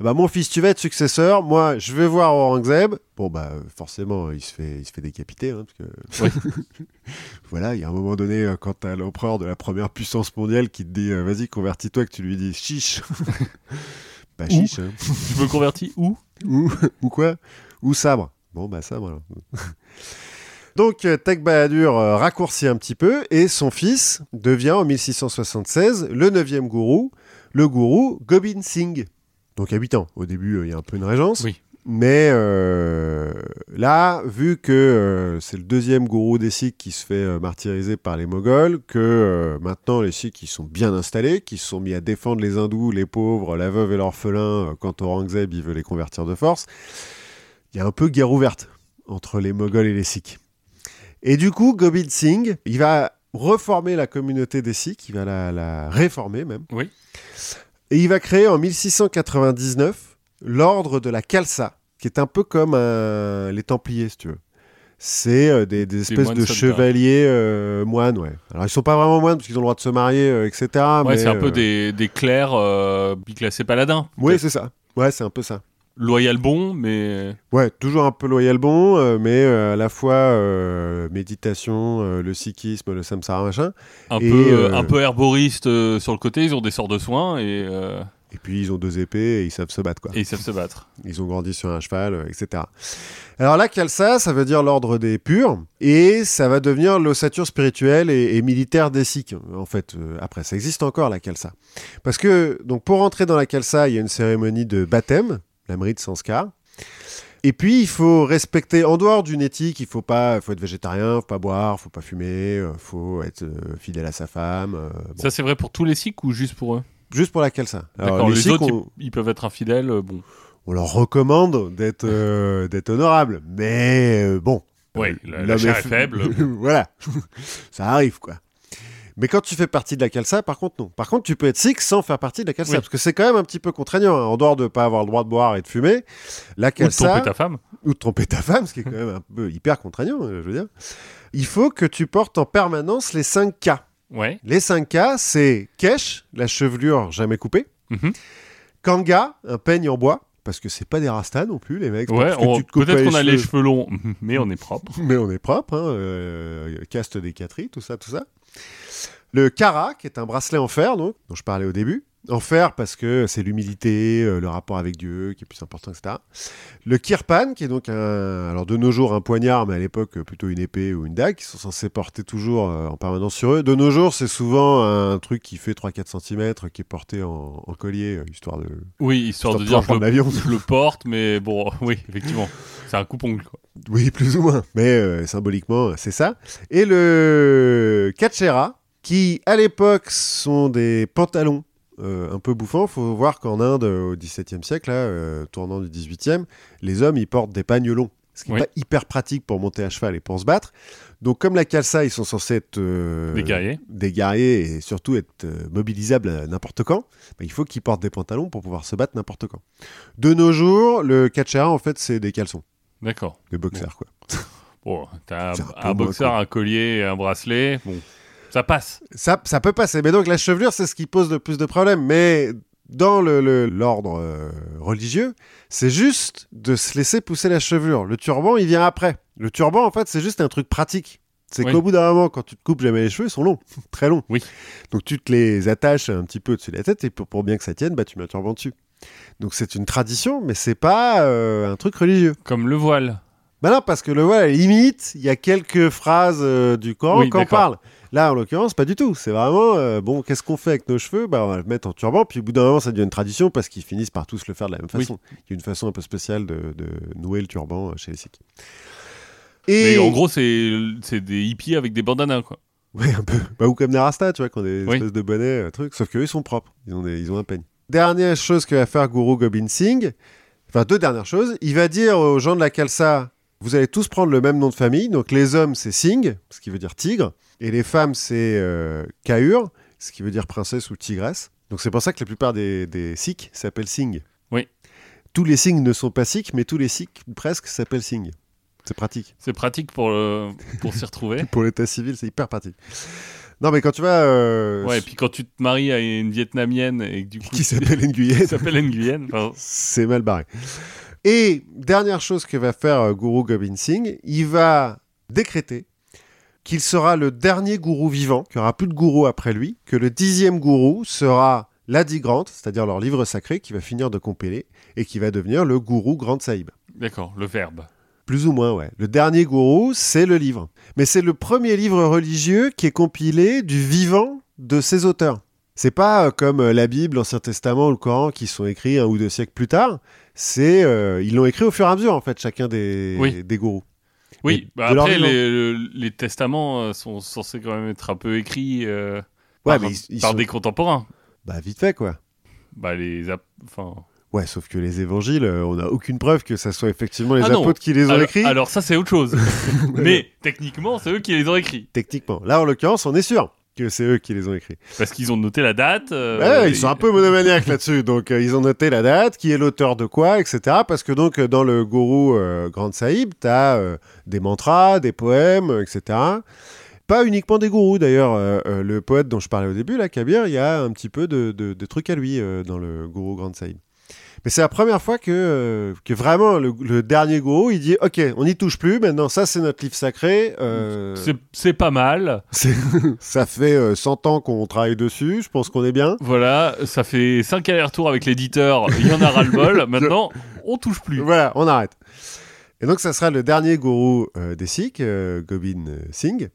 Bah, mon fils, tu vas être successeur. Moi, je vais voir Aurangzeb. Bon, bah, forcément, il se fait, il se fait décapiter. hein, parce que... voilà, il y a un moment donné, euh, quand t'as l'empereur de la première puissance mondiale qui te dit euh, Vas-y, convertis-toi, que tu lui dis Chiche. bah, chiche. hein. Tu me convertis où? Ou, ou quoi? Ou sabre. Bon, bah sabre alors. Donc, euh, Tech Bahadur raccourcit un petit peu et son fils devient en 1676 le neuvième gourou, le gourou Gobind Singh. Donc à 8 ans. Au début, euh, il y a un peu une régence. Oui. Mais euh, là, vu que euh, c'est le deuxième gourou des Sikhs qui se fait euh, martyriser par les Moghols, que maintenant les Sikhs ils sont bien installés, qui se sont mis à défendre les hindous, les pauvres, la veuve et l'orphelin, quand Aurangzeb il veut les convertir de force, il y a un peu guerre ouverte entre les Moghols et les Sikhs. Et du coup, Gobind Singh, il va reformer la communauté des Sikhs, il va la, la réformer même. Oui. Et il va créer en 1699 l'ordre de la Khalsa, qui est un peu comme un- les Templiers, si tu veux. C'est euh, des, des espèces de chevaliers euh, moines, ouais. Alors ils sont pas vraiment moines parce qu'ils ont le droit de se marier, euh, etc. Ouais, c'est un peu des, des clercs biclassés paladins. Oui, c'est ça. Ouais, c'est un peu ça. Loyal bon, mais Ouais, toujours un peu loyal bon, euh, mais euh, à la fois euh, méditation, le sikhisme, le samsara, machin. un, Et, peu, un peu herboriste sur le côté. Ils ont des sorts de soins et, Et puis ils ont deux épées et ils savent se battre, quoi. et ils savent se battre. Ils ont grandi sur un cheval, etc. Alors là, Khalsa, ça veut dire l'ordre des purs, et ça va devenir l'ossature spirituelle et, et militaire des Sikhs. En fait, après, ça existe encore la Khalsa. Parce que, donc, pour rentrer dans la Khalsa, il y a une cérémonie de baptême, l'amrit sanskar. Et puis, il faut respecter, en dehors d'une éthique, il faut pas, faut être végétarien, faut pas boire, faut pas fumer, euh, faut être euh, fidèle à sa femme. euh, bon. Ça, c'est vrai pour tous les Sikhs ou juste pour eux? Juste pour la Khalsa. Alors, D'accord, les, Sikhs, autres, on- ils, peuvent être infidèles. euh, bon, on leur recommande d'être euh, d'être honorable. Mais bon. Euh, la- la chair est faible. voilà. Ça arrive, quoi. Mais quand tu fais partie de la Khalsa, par contre, non. Par contre, tu peux être sikh sans faire partie de la. Oui. Parce que c'est quand même un petit peu contraignant. hein. En dehors de ne pas avoir le droit de boire et de fumer, la ou de tromper ta femme. Ou de tromper ta femme, ce qui est quand même un peu hyper contraignant, euh, je veux dire. Il faut que tu portes en permanence les 5 K. Ouais. Les 5 K, c'est Kesh, la chevelure jamais coupée. Mhm. Kanga, un peigne en bois. Parce que c'est pas des rastas non plus, les mecs. Ouais, peut-être qu'on a les cheveux longs, mais on est propre. mais on est propre, hein, euh, caste des catries, tout ça, tout ça. Le Kara, qui est un bracelet en fer, donc, dont je parlais au début. En fer parce que c'est l'humilité, euh, le rapport avec Dieu qui est plus important, etc. Le Kirpan, qui est donc un, alors de nos jours un poignard, mais à l'époque plutôt une épée ou une dague, qui sont censés porter toujours euh, en permanence sur eux. De nos jours, c'est souvent un truc qui fait 3-4 cm, qui est porté en, en collier, euh, histoire de, Oui, histoire de dire je le, porte, mais bon, oui, effectivement, c'est un coupe-ongle. quoi. Oui, plus ou moins. Mais euh, symboliquement, c'est ça. Et le Kachera, qui à l'époque sont des pantalons euh, un peu bouffants. faut voir qu'en Inde, au XVIIe siècle, là, euh, tournant du XVIIIe, les hommes, ils portent des pagnes longs. Ce qui n'est Oui. pas hyper pratique pour monter à cheval et pour se battre. Donc, comme la Khalsa, ils sont censés être euh, Des guerriers. des guerriers et surtout être euh, mobilisables n'importe quand, bah, il faut qu'ils portent des pantalons pour pouvoir se battre n'importe quand. De nos jours, le Kachera, en fait, c'est des caleçons, D'accord. des boxers, quoi. Bon, t'as un, boxeur, un collier, et un bracelet. Bon, ça passe. Ça, ça peut passer, mais donc la chevelure, c'est ce qui pose le plus de problèmes. Mais dans le- le- l'ordre euh, religieux, c'est juste de se laisser pousser la chevelure. Le turban, il vient après. Le turban, en fait, c'est juste un truc pratique. C'est Oui. qu'au bout d'un moment, quand tu te coupes jamais les cheveux, ils sont longs, très longs. Oui. Donc tu te les attaches un petit peu au-dessus de la tête et pour, pour bien que ça tienne, bah, tu mets un turban dessus. Donc c'est une tradition, mais c'est pas euh, un truc religieux. Comme le voile. Bah non, parce que le voile, à la limite, il y a quelques phrases euh, du Coran Oui, qu'on parle. Là, en l'occurrence, pas du tout. C'est vraiment, euh, bon, qu'est-ce qu'on fait avec nos cheveux? Bah, On va le mettre en turban, puis au bout d'un moment, ça devient une tradition parce qu'ils finissent par tous le faire de la même façon. Il y a une façon un peu spéciale de, de nouer le turban euh, chez les Sikhs. Mais Et... en gros, c'est des hippies avec des bandanas, quoi. Ouais, un peu. Bah, ou comme des Rastas, tu vois, qui ont des Oui. espèces de bonnets, euh, trucs. Sauf qu'eux, ils sont propres. Ils ont, des- ils ont un peigne. Dernière chose que va faire Guru Gobind Singh, enfin deux dernières choses. Il va dire aux gens de la Khalsa, vous allez tous prendre le même nom de famille. Donc les hommes, c'est Singh, ce qui veut dire tigre. Et les femmes, c'est euh, Kaur, ce qui veut dire princesse ou tigresse. Donc c'est pour ça que la plupart des, des Sikhs s'appellent Singh. Oui. Tous les Sikhs ne sont pas Sikhs, mais tous les Sikhs presque s'appellent Singh. C'est pratique. C'est pratique pour, le- pour s'y retrouver. Pour l'état civil, c'est hyper pratique. Non, mais quand tu vas... euh, Ouais, et puis quand tu te maries à une Vietnamienne et que du coup. qui s'appelle Nguyen, qui s'appelle Nguyen. c'est mal barré. Et dernière chose que va faire euh, Guru Gobind Singh, il va décréter qu'il sera le dernier gourou vivant, qu'il n'y aura plus de gourou après lui, que le dixième gourou sera l'Adi Grant, c'est-à-dire leur livre sacré qui va finir de compiler et qui va devenir le gourou Grand Sahib. D'accord, le verbe. Plus ou moins, ouais. Le dernier gourou, c'est le livre. Mais c'est le premier livre religieux qui est compilé du vivant de ses auteurs. C'est pas euh, comme euh, la Bible, l'Ancien Testament ou le Coran qui sont écrits un ou deux siècles plus tard. C'est euh, ils l'ont écrit au fur et à mesure en fait chacun des, Oui. des gourous. Oui, bah après, les, le- les testaments euh, sont censés quand même être un peu écrits euh, Ouais, par, mais ils, ils par sont- des contemporains. bah vite fait quoi. Bah, les enfin, Ouais, sauf que les évangiles, euh, on n'a aucune preuve que ça soit effectivement les Ah apôtres qui les ont alors, écrits. alors ça, c'est autre chose. Mais techniquement, c'est eux qui les ont écrits. Techniquement. Là, en l'occurrence, on est sûr que c'est eux qui les ont écrits. Parce qu'ils ont noté la date. euh, Ouais, ils sont un peu monomaniaques là-dessus. Donc, euh, ils ont noté la date, qui est l'auteur de quoi, etc. Parce que donc, dans le gourou euh, Grand Sahib, tu as des mantras, des poèmes, etc. Pas uniquement des gourous, d'ailleurs. Le poète dont je parlais au début, là, Kabir, il y a un petit peu de, de- de trucs à lui dans le gourou Grand Sahib. Mais c'est la première fois que, euh, que vraiment le, le dernier gourou, il dit Ok, on n'y touche plus, maintenant ça c'est notre livre sacré. euh, C'est- pas mal. ça fait euh, 100 ans qu'on travaille dessus, je pense qu'on est bien. Voilà, ça fait 5 allers-retours avec l'éditeur. Il y en a ras-le-bol. Maintenant, on touche plus. Voilà, on arrête. Et donc, ça sera le dernier gourou euh, des Sikhs, euh, Gobind Singh.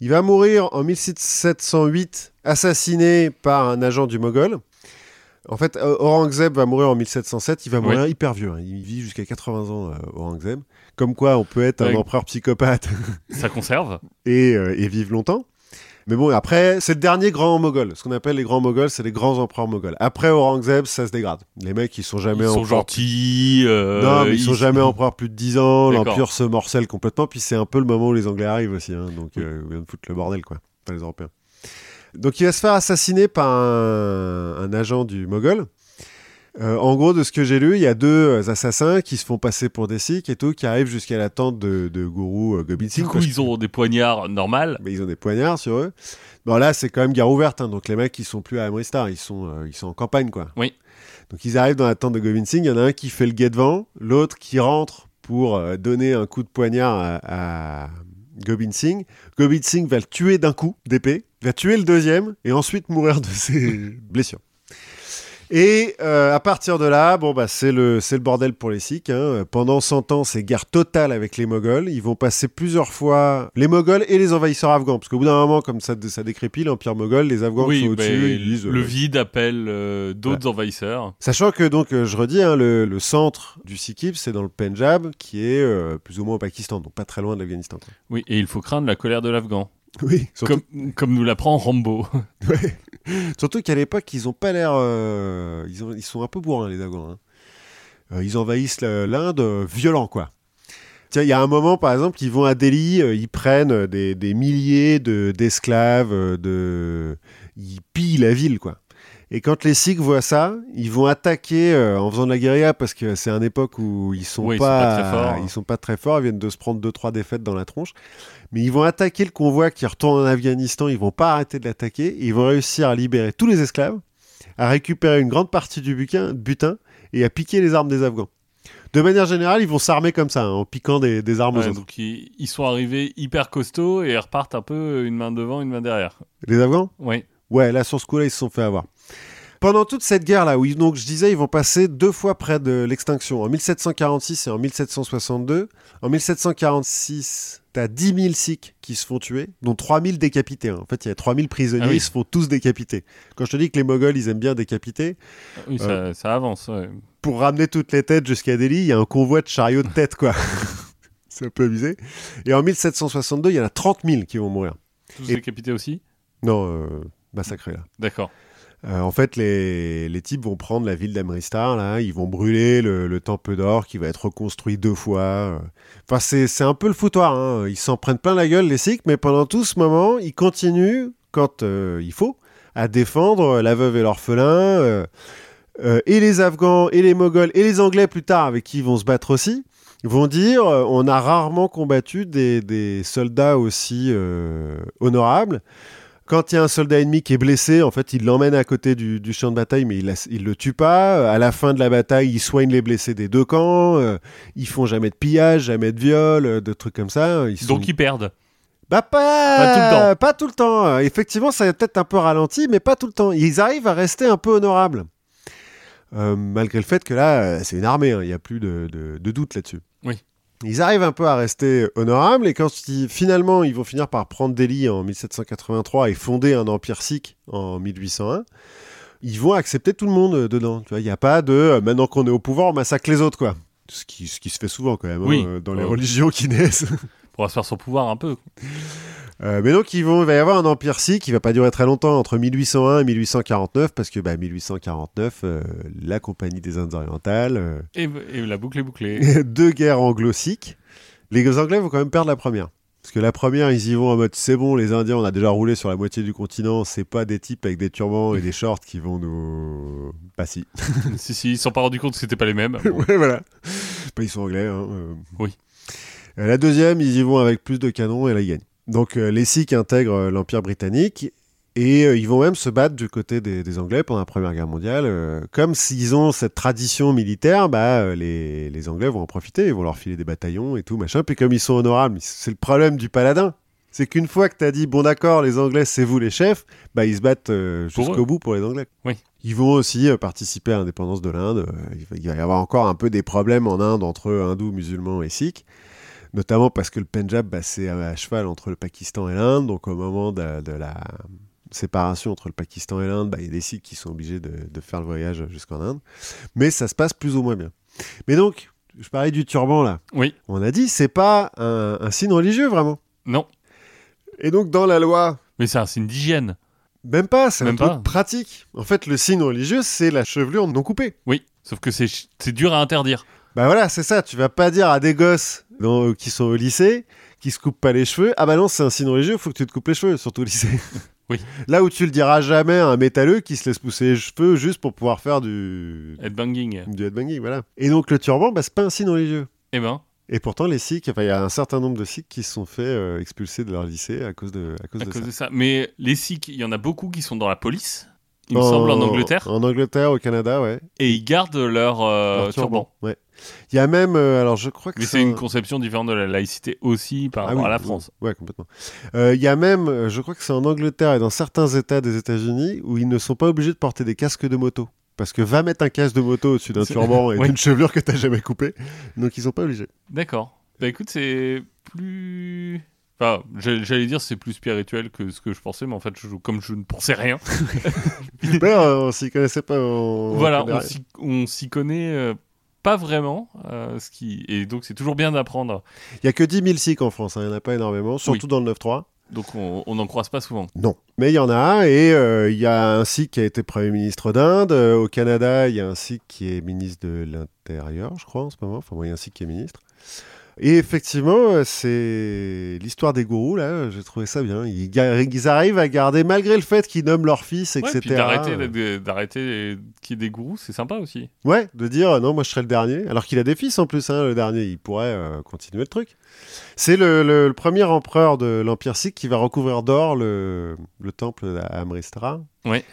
Il va mourir en 1708, assassiné par un agent du Moghol. En fait, euh, Aurangzeb va mourir en 1707. Il va mourir hyper vieux. hein. Il vit jusqu'à 80 ans, euh, Aurangzeb. Comme quoi, on peut être un empereur psychopathe Ça conserve. et, euh, et vivre longtemps. Mais bon, après, c'est le dernier grand moghol. Ce qu'on appelle les grands moghols, c'est les grands empereurs moghols. Après Aurangzeb, ça se dégrade. Les mecs, ils sont jamais Ils sont gentils. euh, non, mais ils sont jamais empereurs plus de 10 ans, l'Empire se morcelle complètement, puis c'est un peu le moment où les Anglais arrivent aussi, hein, donc euh, ils viennent foutre le bordel, quoi, pas les Européens. Donc il va se faire assassiner par un, un agent du Moghol. Euh, en gros, de ce que j'ai lu, il y a deux assassins qui se font passer pour des Sikhs et tout, qui arrivent jusqu'à la tente de, de gourou euh, Gobind Du Singh. coup, parce ils ont des poignards normales. mais ils ont des poignards sur eux. Bon, là, c'est quand même guerre ouverte, hein, donc les mecs, ils sont plus à Amristar, ils sont, euh, ils sont en campagne, quoi. Oui. Donc ils arrivent dans la tente de Gobind Singh, il y en a un qui fait le guet devant, l'autre qui rentre pour euh, donner un coup de poignard à, à Gobind Singh. Gobind Singh va le tuer d'un coup d'épée, va tuer le deuxième, et ensuite mourir de ses blessures. Et euh, à partir de là, bon bah c'est le c'est le bordel pour les Sikhs. hein. Pendant 100 ans, c'est guerre totale avec les Moghols. Ils vont passer plusieurs fois les Moghols et les envahisseurs afghans, parce qu'au bout d'un moment, comme ça ça décrépit l'empire moghol, les Afghans oui, sont au-dessus. ils disent, le euh, vide appelle euh, d'autres envahisseurs. Sachant que donc je redis, hein, le, le centre du Sikhisme, c'est dans le Punjab, qui est plus ou moins au Pakistan, donc pas très loin de l'Afghanistan. Oui, et il faut craindre la colère de l'Afghan. Oui, surtout, Comme, comme nous l'apprend Rambo. ouais. surtout qu'à l'époque, ils ont pas l'air, euh, ils, ont- ils sont un peu bourrins les Afghans. hein. Euh, ils envahissent l'Inde euh, violent quoi. Tiens, il y a un moment, par exemple, ils vont à Delhi, euh, ils prennent des, des milliers de- d'esclaves, de... ils pillent la ville, quoi. Et quand les Sikhs voient ça, ils vont attaquer euh, en faisant de la guérilla parce que c'est une époque où ils sont Oui, ils sont pas, très forts. ils sont pas très forts, ils viennent de se prendre deux trois défaites dans la tronche. Mais ils vont attaquer le convoi qui retourne en Afghanistan, ils vont pas arrêter de l'attaquer, ils vont réussir à libérer tous les esclaves, à récupérer une grande partie du butin, butin et à piquer les armes des Afghans. De manière générale, ils vont s'armer comme ça, hein, en piquant des, des armes aux autres. donc ils, ils sont arrivés hyper costauds et ils repartent un peu une main devant, une main derrière. Les Afghans? Oui. Ouais, là, sur ce coup-là, ils se sont fait avoir. Pendant toute cette guerre-là, où ils- donc, je disais, ils vont passer deux fois près de l'extinction, en 1746 et en 1762. En 1746, t'as 10 000 Sikhs qui se font tuer, dont 3 000 décapités. hein. En fait, il y a 3 000 prisonniers, Ah oui. ils se font tous décapiter. Quand je te dis que les Moghols, ils aiment bien décapiter, Oui, ça, ça avance. ouais. pour ramener toutes les têtes jusqu'à Delhi, il y a un convoi de chariots de têtes, quoi. C'est un peu abusé. Et en 1762, il y en a 30 000 qui vont mourir. Tous Et- décapités aussi? Non, euh, massacrés, là. D'accord. Euh, en fait, les, les types vont prendre la ville d'Amristar, là, ils vont brûler le, le temple d'or qui va être reconstruit deux fois. euh. Enfin, c'est, un peu le foutoir. hein. Ils s'en prennent plein la gueule, les Sikhs, mais pendant tout ce moment, ils continuent, quand euh, il faut, à défendre la veuve et l'orphelin, et les Afghans, et les Moghols, et les Anglais plus tard, avec qui ils vont se battre aussi, vont dire on a rarement combattu des, des soldats aussi honorables. Quand il y a un soldat ennemi qui est blessé, en fait, il l'emmène à côté du, du champ de bataille, mais il, il le tue pas. À la fin de la bataille, ils soignent les blessés des deux camps. euh, ils font jamais de pillage, jamais de viol, euh, de trucs comme ça. Ils sont... Donc ils perdent. Bah pas, Pas tout le temps. Pas tout le temps. Euh, Effectivement, ça a peut-être un peu ralenti, mais pas tout le temps. Ils arrivent à rester un peu honorables. Euh, malgré le fait que là, euh, c'est une armée, hein, il n'y a plus de, de- de doute là-dessus. Oui. Ils arrivent un peu à rester honorables et quand ils- finalement ils vont finir par prendre Delhi en 1783 et fonder un empire sikh en 1801, ils vont accepter tout le monde euh, dedans. Tu vois, il n'y a pas de euh, maintenant qu'on est au pouvoir, on massacre les autres quoi. Ce qui, ce qui se fait souvent quand même hein, Oui. dans les Ouais. religions qui naissent. Pour asseoir son pouvoir un peu. Euh, mais donc ils vont, il va y avoir un empire sikh qui va pas durer très longtemps entre 1801 et 1849 parce que bah, 1849, euh, la Compagnie des Indes orientales, euh, Et, et la boucle est bouclée. deux guerres anglo-sikhes. Les Anglais vont quand même perdre la première. Parce que la première, ils y vont en mode c'est bon, les Indiens, on a déjà roulé sur la moitié du continent, c'est pas des types avec des turbans et des shorts qui vont nous. Bah si. si, si, ils se sont pas rendus compte que c'était pas les mêmes. ouais, voilà. Bah, ils sont anglais. Hein, euh. Oui. La deuxième, ils y vont avec plus de canons et là, ils gagnent. Donc euh, les Sikhs intègrent euh, l'Empire britannique et euh, ils vont même se battre du côté des, des Anglais pendant la Première Guerre mondiale. euh, comme s'ils ont cette tradition militaire, bah, euh, les, les Anglais vont en profiter, ils vont leur filer des bataillons et tout, machin. Puis comme ils sont honorables, c'est le problème du paladin. C'est qu'une fois que tu as dit, bon d'accord, les Anglais, c'est vous les chefs, bah, ils se battent jusqu'au bout pour les Anglais. Oui. Ils vont aussi participer à l'indépendance de l'Inde. Il va- il va y avoir encore un peu des problèmes en Inde entre hindous, musulmans et sikhs notamment parce que le Punjab, bah, c'est à cheval entre le Pakistan et l'Inde. Donc, au moment de, de la séparation entre le Pakistan et l'Inde, bah, il y a des Sikhs qui sont obligés de, de faire le voyage jusqu'en Inde. Mais ça se passe plus ou moins bien. Mais donc, je parlais du turban là. Oui. On a dit, c'est pas un, un signe religieux vraiment. Non, Et donc, dans la loi, mais c'est un signe d'hygiène. même pas, c'est un truc pas. pratique. En fait, le signe religieux, c'est la chevelure non coupée. Oui, sauf que c'est dur à interdire. Bah voilà, c'est ça. Tu vas pas dire à des gosses dans- qui sont au lycée, qui se coupent pas les cheveux, ah bah non, c'est un signe religieux, faut que tu te coupes les cheveux, surtout au lycée. Oui. Là où tu le diras jamais à un métalleux qui se laisse pousser les cheveux juste pour pouvoir faire du, Headbanging. du headbanging, voilà. Et donc le turban, bah, c'est pas un signe religieux. Eh ben, Et pourtant, les Sikhs, enfin, il y a un certain nombre de Sikhs qui se sont fait euh, expulser de leur lycée à cause de, à cause à de cause ça. de ça. Mais les Sikhs, il y en a beaucoup qui sont dans la police, il me semble, en Angleterre, En Angleterre, au Canada, ouais. et ils gardent leur, euh, Leur turban. Ouais. Il y a même, euh, alors je crois que Mais c'est un- une conception différente de la laïcité aussi par Ah rapport oui, à la oui, France. Ouais, complètement. Euh, Il y a même, euh, je crois que c'est en Angleterre et dans certains États des États-Unis où ils ne sont pas obligés de porter des casques de moto. Parce que va mettre un casque de moto au-dessus d'un turban et Oui. d'une chevelure que t'as jamais coupée. Donc ils sont pas obligés. D'accord. Bah écoute, c'est plus. Enfin, j'allais dire c'est plus spirituel que ce que je pensais, mais en fait, je, comme je ne pensais rien, euh, on s'y connaissait pas. On... voilà, on s'y- on s'y connaît euh, pas vraiment. euh, ce qui... Et donc, c'est toujours bien d'apprendre. Il y a que 10 000 Sikhs en France, hein, il n'y en a pas énormément, surtout dans le 9-3. Donc, on n'en croise pas souvent. Non. Mais il y en a et euh, il y a un Sikh qui a été Premier ministre d'Inde. Euh, au Canada, il y a un Sikh qui est ministre de l'Intérieur, je crois, en ce moment. Enfin, bon, il y a un Sikh qui est ministre. Et effectivement, euh, c'est l'histoire des gourous, là, j'ai trouvé ça bien. Ils, arrivent à garder, malgré le fait qu'ils nomment leur fils, Ouais, etc. puis d'arrêter euh, d'arrêter qu'il y ait des gourous, c'est sympa aussi. Ouais, de dire euh, non, moi je serai le dernier. Alors qu'il a des fils en plus, hein, le dernier. Il pourrait euh, continuer le truc. C'est le, le- le premier empereur de l'Empire Sikh qui va recouvrir d'or le, le temple à Amritsar. Ouais.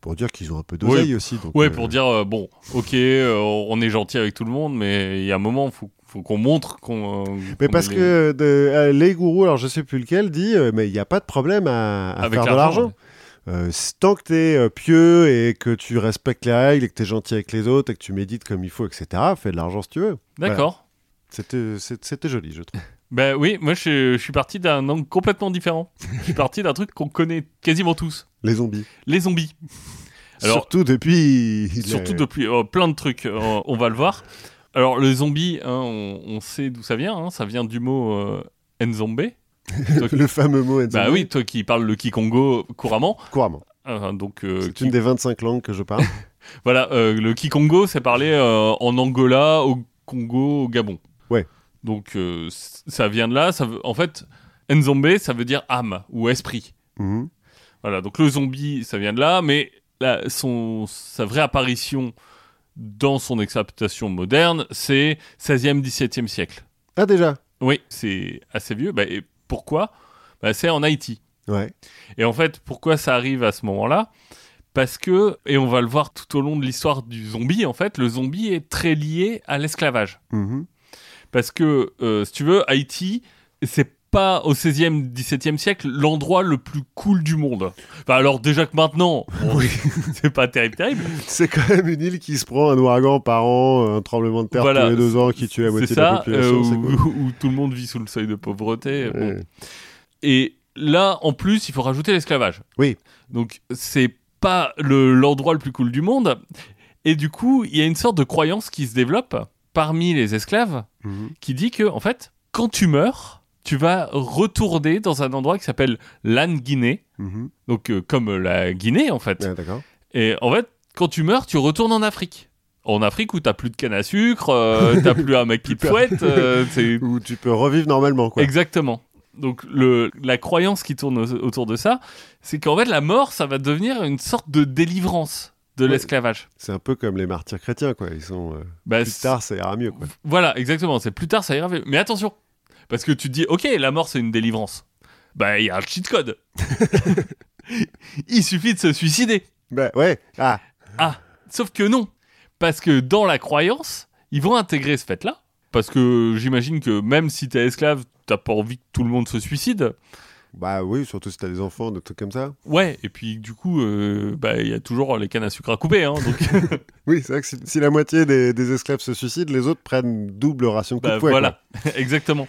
Pour dire qu'ils ont un peu d'oseille Ouais. aussi. donc, Ouais, euh, pour dire, euh, bon, ok, euh, on est gentil avec tout le monde, mais il y a un moment, faut, faut qu'on montre qu'on. euh, Mais parce les- que de, euh, les gourous, alors je sais plus lequel, dit euh, mais il n'y a pas de problème à, faire de l'argent. Tant que tu es pieux et que tu respectes les règles et que tu es gentil avec les autres et que tu médites comme il faut, etc., fais de l'argent si tu veux. D'accord. C'était c'est- c'était joli, je trouve. Ben oui, moi je, je suis parti d'un angle complètement différent. je suis parti d'un truc qu'on connaît quasiment tous Les zombies. les zombies. Alors, surtout depuis. Surtout depuis euh, plein de trucs, on va le voir. Alors, le zombie, hein, on, on sait d'où ça vient. hein, ça vient du mot euh, nzombe. le fameux mot Bah zombie, oui, toi qui parles le kikongo couramment. couramment. euh, donc, euh, C'est qui- une des 25 langues que je parle. voilà, euh, le kikongo, c'est parlé en Angola, au Congo, au Gabon. Ouais. Donc, ça vient de là. Ça veut, en fait, nzombe, ça veut dire âme ou esprit. Mhm. Voilà, donc le zombie, ça vient de là, mais la- son, sa vraie apparition dans son acceptation moderne, c'est 16e, 17e siècle. Ah, déjà? Oui, c'est assez vieux. Bah, et pourquoi? Bah, C'est en Haïti. Ouais. Et en fait, pourquoi ça arrive à ce moment-là? Parce que, et on va le voir tout au long de l'histoire du zombie, en fait, le zombie est très lié à l'esclavage. Mhm. Parce que, euh, si tu veux, Haïti, c'est pas au 16e, 17e siècle l'endroit le plus cool du monde. Enfin, alors déjà que maintenant, bon, c'est pas terrible, terrible. C'est quand même une île qui se prend un ouragan par an, un tremblement de terre Voilà, tous les deux ans qui tue la moitié de la ça, population. euh, où, cool. où tout le monde vit sous le seuil de pauvreté. bon. Et là, en plus, il faut rajouter l'esclavage. Oui. Donc, c'est pas le- l'endroit le plus cool du monde. Et du coup, il y a une sorte de croyance qui se développe parmi les esclaves Mhm. qui dit que, en fait, quand tu meurs, tu vas retourner dans un endroit qui s'appelle l'An-Guinée. Mhm. Donc, euh, comme la Guinée, en fait. Ouais, D'accord. Et en fait, quand tu meurs, tu retournes en Afrique. En Afrique où t'as plus de canne à sucre, euh, t'as plus un mec qui te fouette. euh, c'est Où tu peux revivre normalement, quoi. Exactement. Donc le, la croyance qui tourne au- autour de ça, c'est qu'en fait la mort, ça va devenir une sorte de délivrance de Ouais. l'esclavage. C'est un peu comme les martyrs chrétiens, quoi. Ils sont euh, Bah, plus tard, ça ira mieux, quoi. Voilà, exactement. C'est plus tard, ça ira. mieux. Mais attention, parce que tu te dis, ok, la mort c'est une délivrance. Bah il y a un cheat code. Il suffit de se suicider. Bah ouais. Ah. Ah, sauf que non, parce que dans la croyance, ils vont intégrer ce fait-là. Parce que j'imagine que même si t'es esclave, t'as pas envie que tout le monde se suicide. Bah oui, surtout si t'as des enfants, des trucs comme ça. Ouais, et puis du coup, euh, bah, il y a toujours les cannes à sucre à couper. Hein, donc, Oui, c'est vrai que si, si la moitié des, des esclaves se suicident, les autres prennent double ration bah, de fouet, voilà, exactement.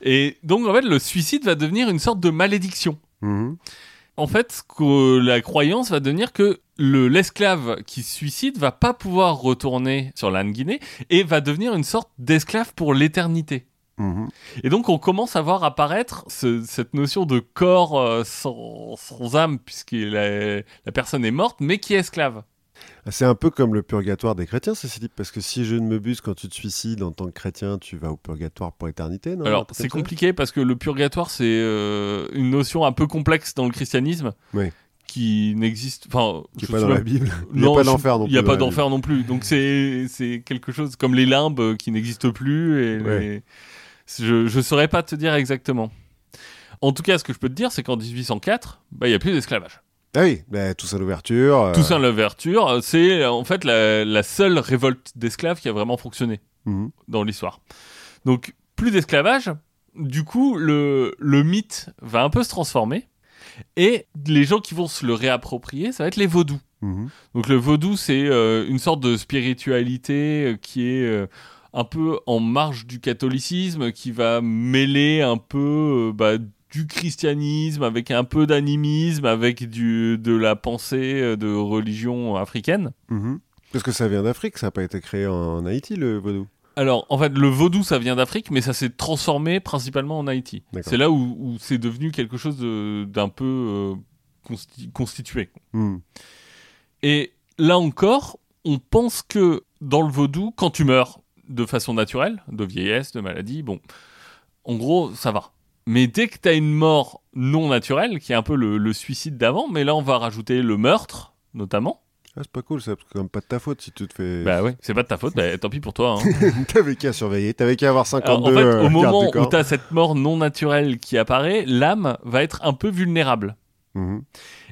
Et donc, en fait, le suicide va devenir une sorte de malédiction. Mhm. En fait, que la croyance va devenir que le l'esclave qui se suicide va pas pouvoir retourner sur l'Anne Guinée et va devenir une sorte d'esclave pour l'éternité. Et donc on commence à voir apparaître ce- cette notion de corps euh, sans, sans âme, puisque la, la personne est morte, mais qui est esclave. C'est un peu comme le purgatoire des chrétiens, dit, parce que si je ne me buse, quand tu te suicides en tant que chrétien, tu vas au purgatoire pour éternité, non? Alors c'est ça? compliqué parce que le purgatoire c'est euh, une notion un peu complexe dans le christianisme, Oui. qui n'existe, enfin, Qui est je pas dans la Bible. Il n'y a pas d'enfer non plus. Il n'y a pas d'enfer non plus. Donc c'est quelque chose comme les limbes qui n'existent plus. Et Ouais. les- Je ne saurais pas te dire exactement. En tout cas, ce que je peux te dire, c'est qu'en 1804, bah, il n'y a plus d'esclavage. Ah oui, bah, tout ça l'ouverture. euh, Tout ça, l'ouverture, c'est en fait la, la seule révolte d'esclaves qui a vraiment fonctionné mhm. dans l'histoire. Donc, plus d'esclavage. Du coup, le, le mythe va un peu se transformer. Et les gens qui vont se le réapproprier, ça va être les vaudous. Mhm. Donc le vaudou, c'est euh, une sorte de spiritualité euh, qui est euh, un peu en marge du catholicisme, qui va mêler un peu euh, bah, du christianisme avec un peu d'animisme, avec du, de la pensée euh, de religion africaine. Mhm. Parce que ça vient d'Afrique, ça n'a pas été créé en Haïti, le vaudou. Alors, en fait, le vaudou, ça vient d'Afrique, mais ça s'est transformé principalement en Haïti. C'est là où, où c'est devenu quelque chose d'un peu euh, consti- constitué. Mhm. Et là encore, on pense que dans le vaudou, quand tu meurs de façon naturelle, de vieillesse, de maladie, bon, en gros, ça va. Mais dès que tu as une mort non naturelle, qui est un peu le, le suicide d'avant, mais là on va rajouter le meurtre, notamment. Ah, c'est pas cool c'est quand même pas de ta faute si tu te fais. Bah ouais, c'est pas de ta faute, bah, tant pis pour toi. hein. T'avais qu'à surveiller, t'avais qu'à avoir Alors, 52 en fait, euh, au moment où corps. tu as cette mort non naturelle qui apparaît, l'âme va être un peu vulnérable. Mhm.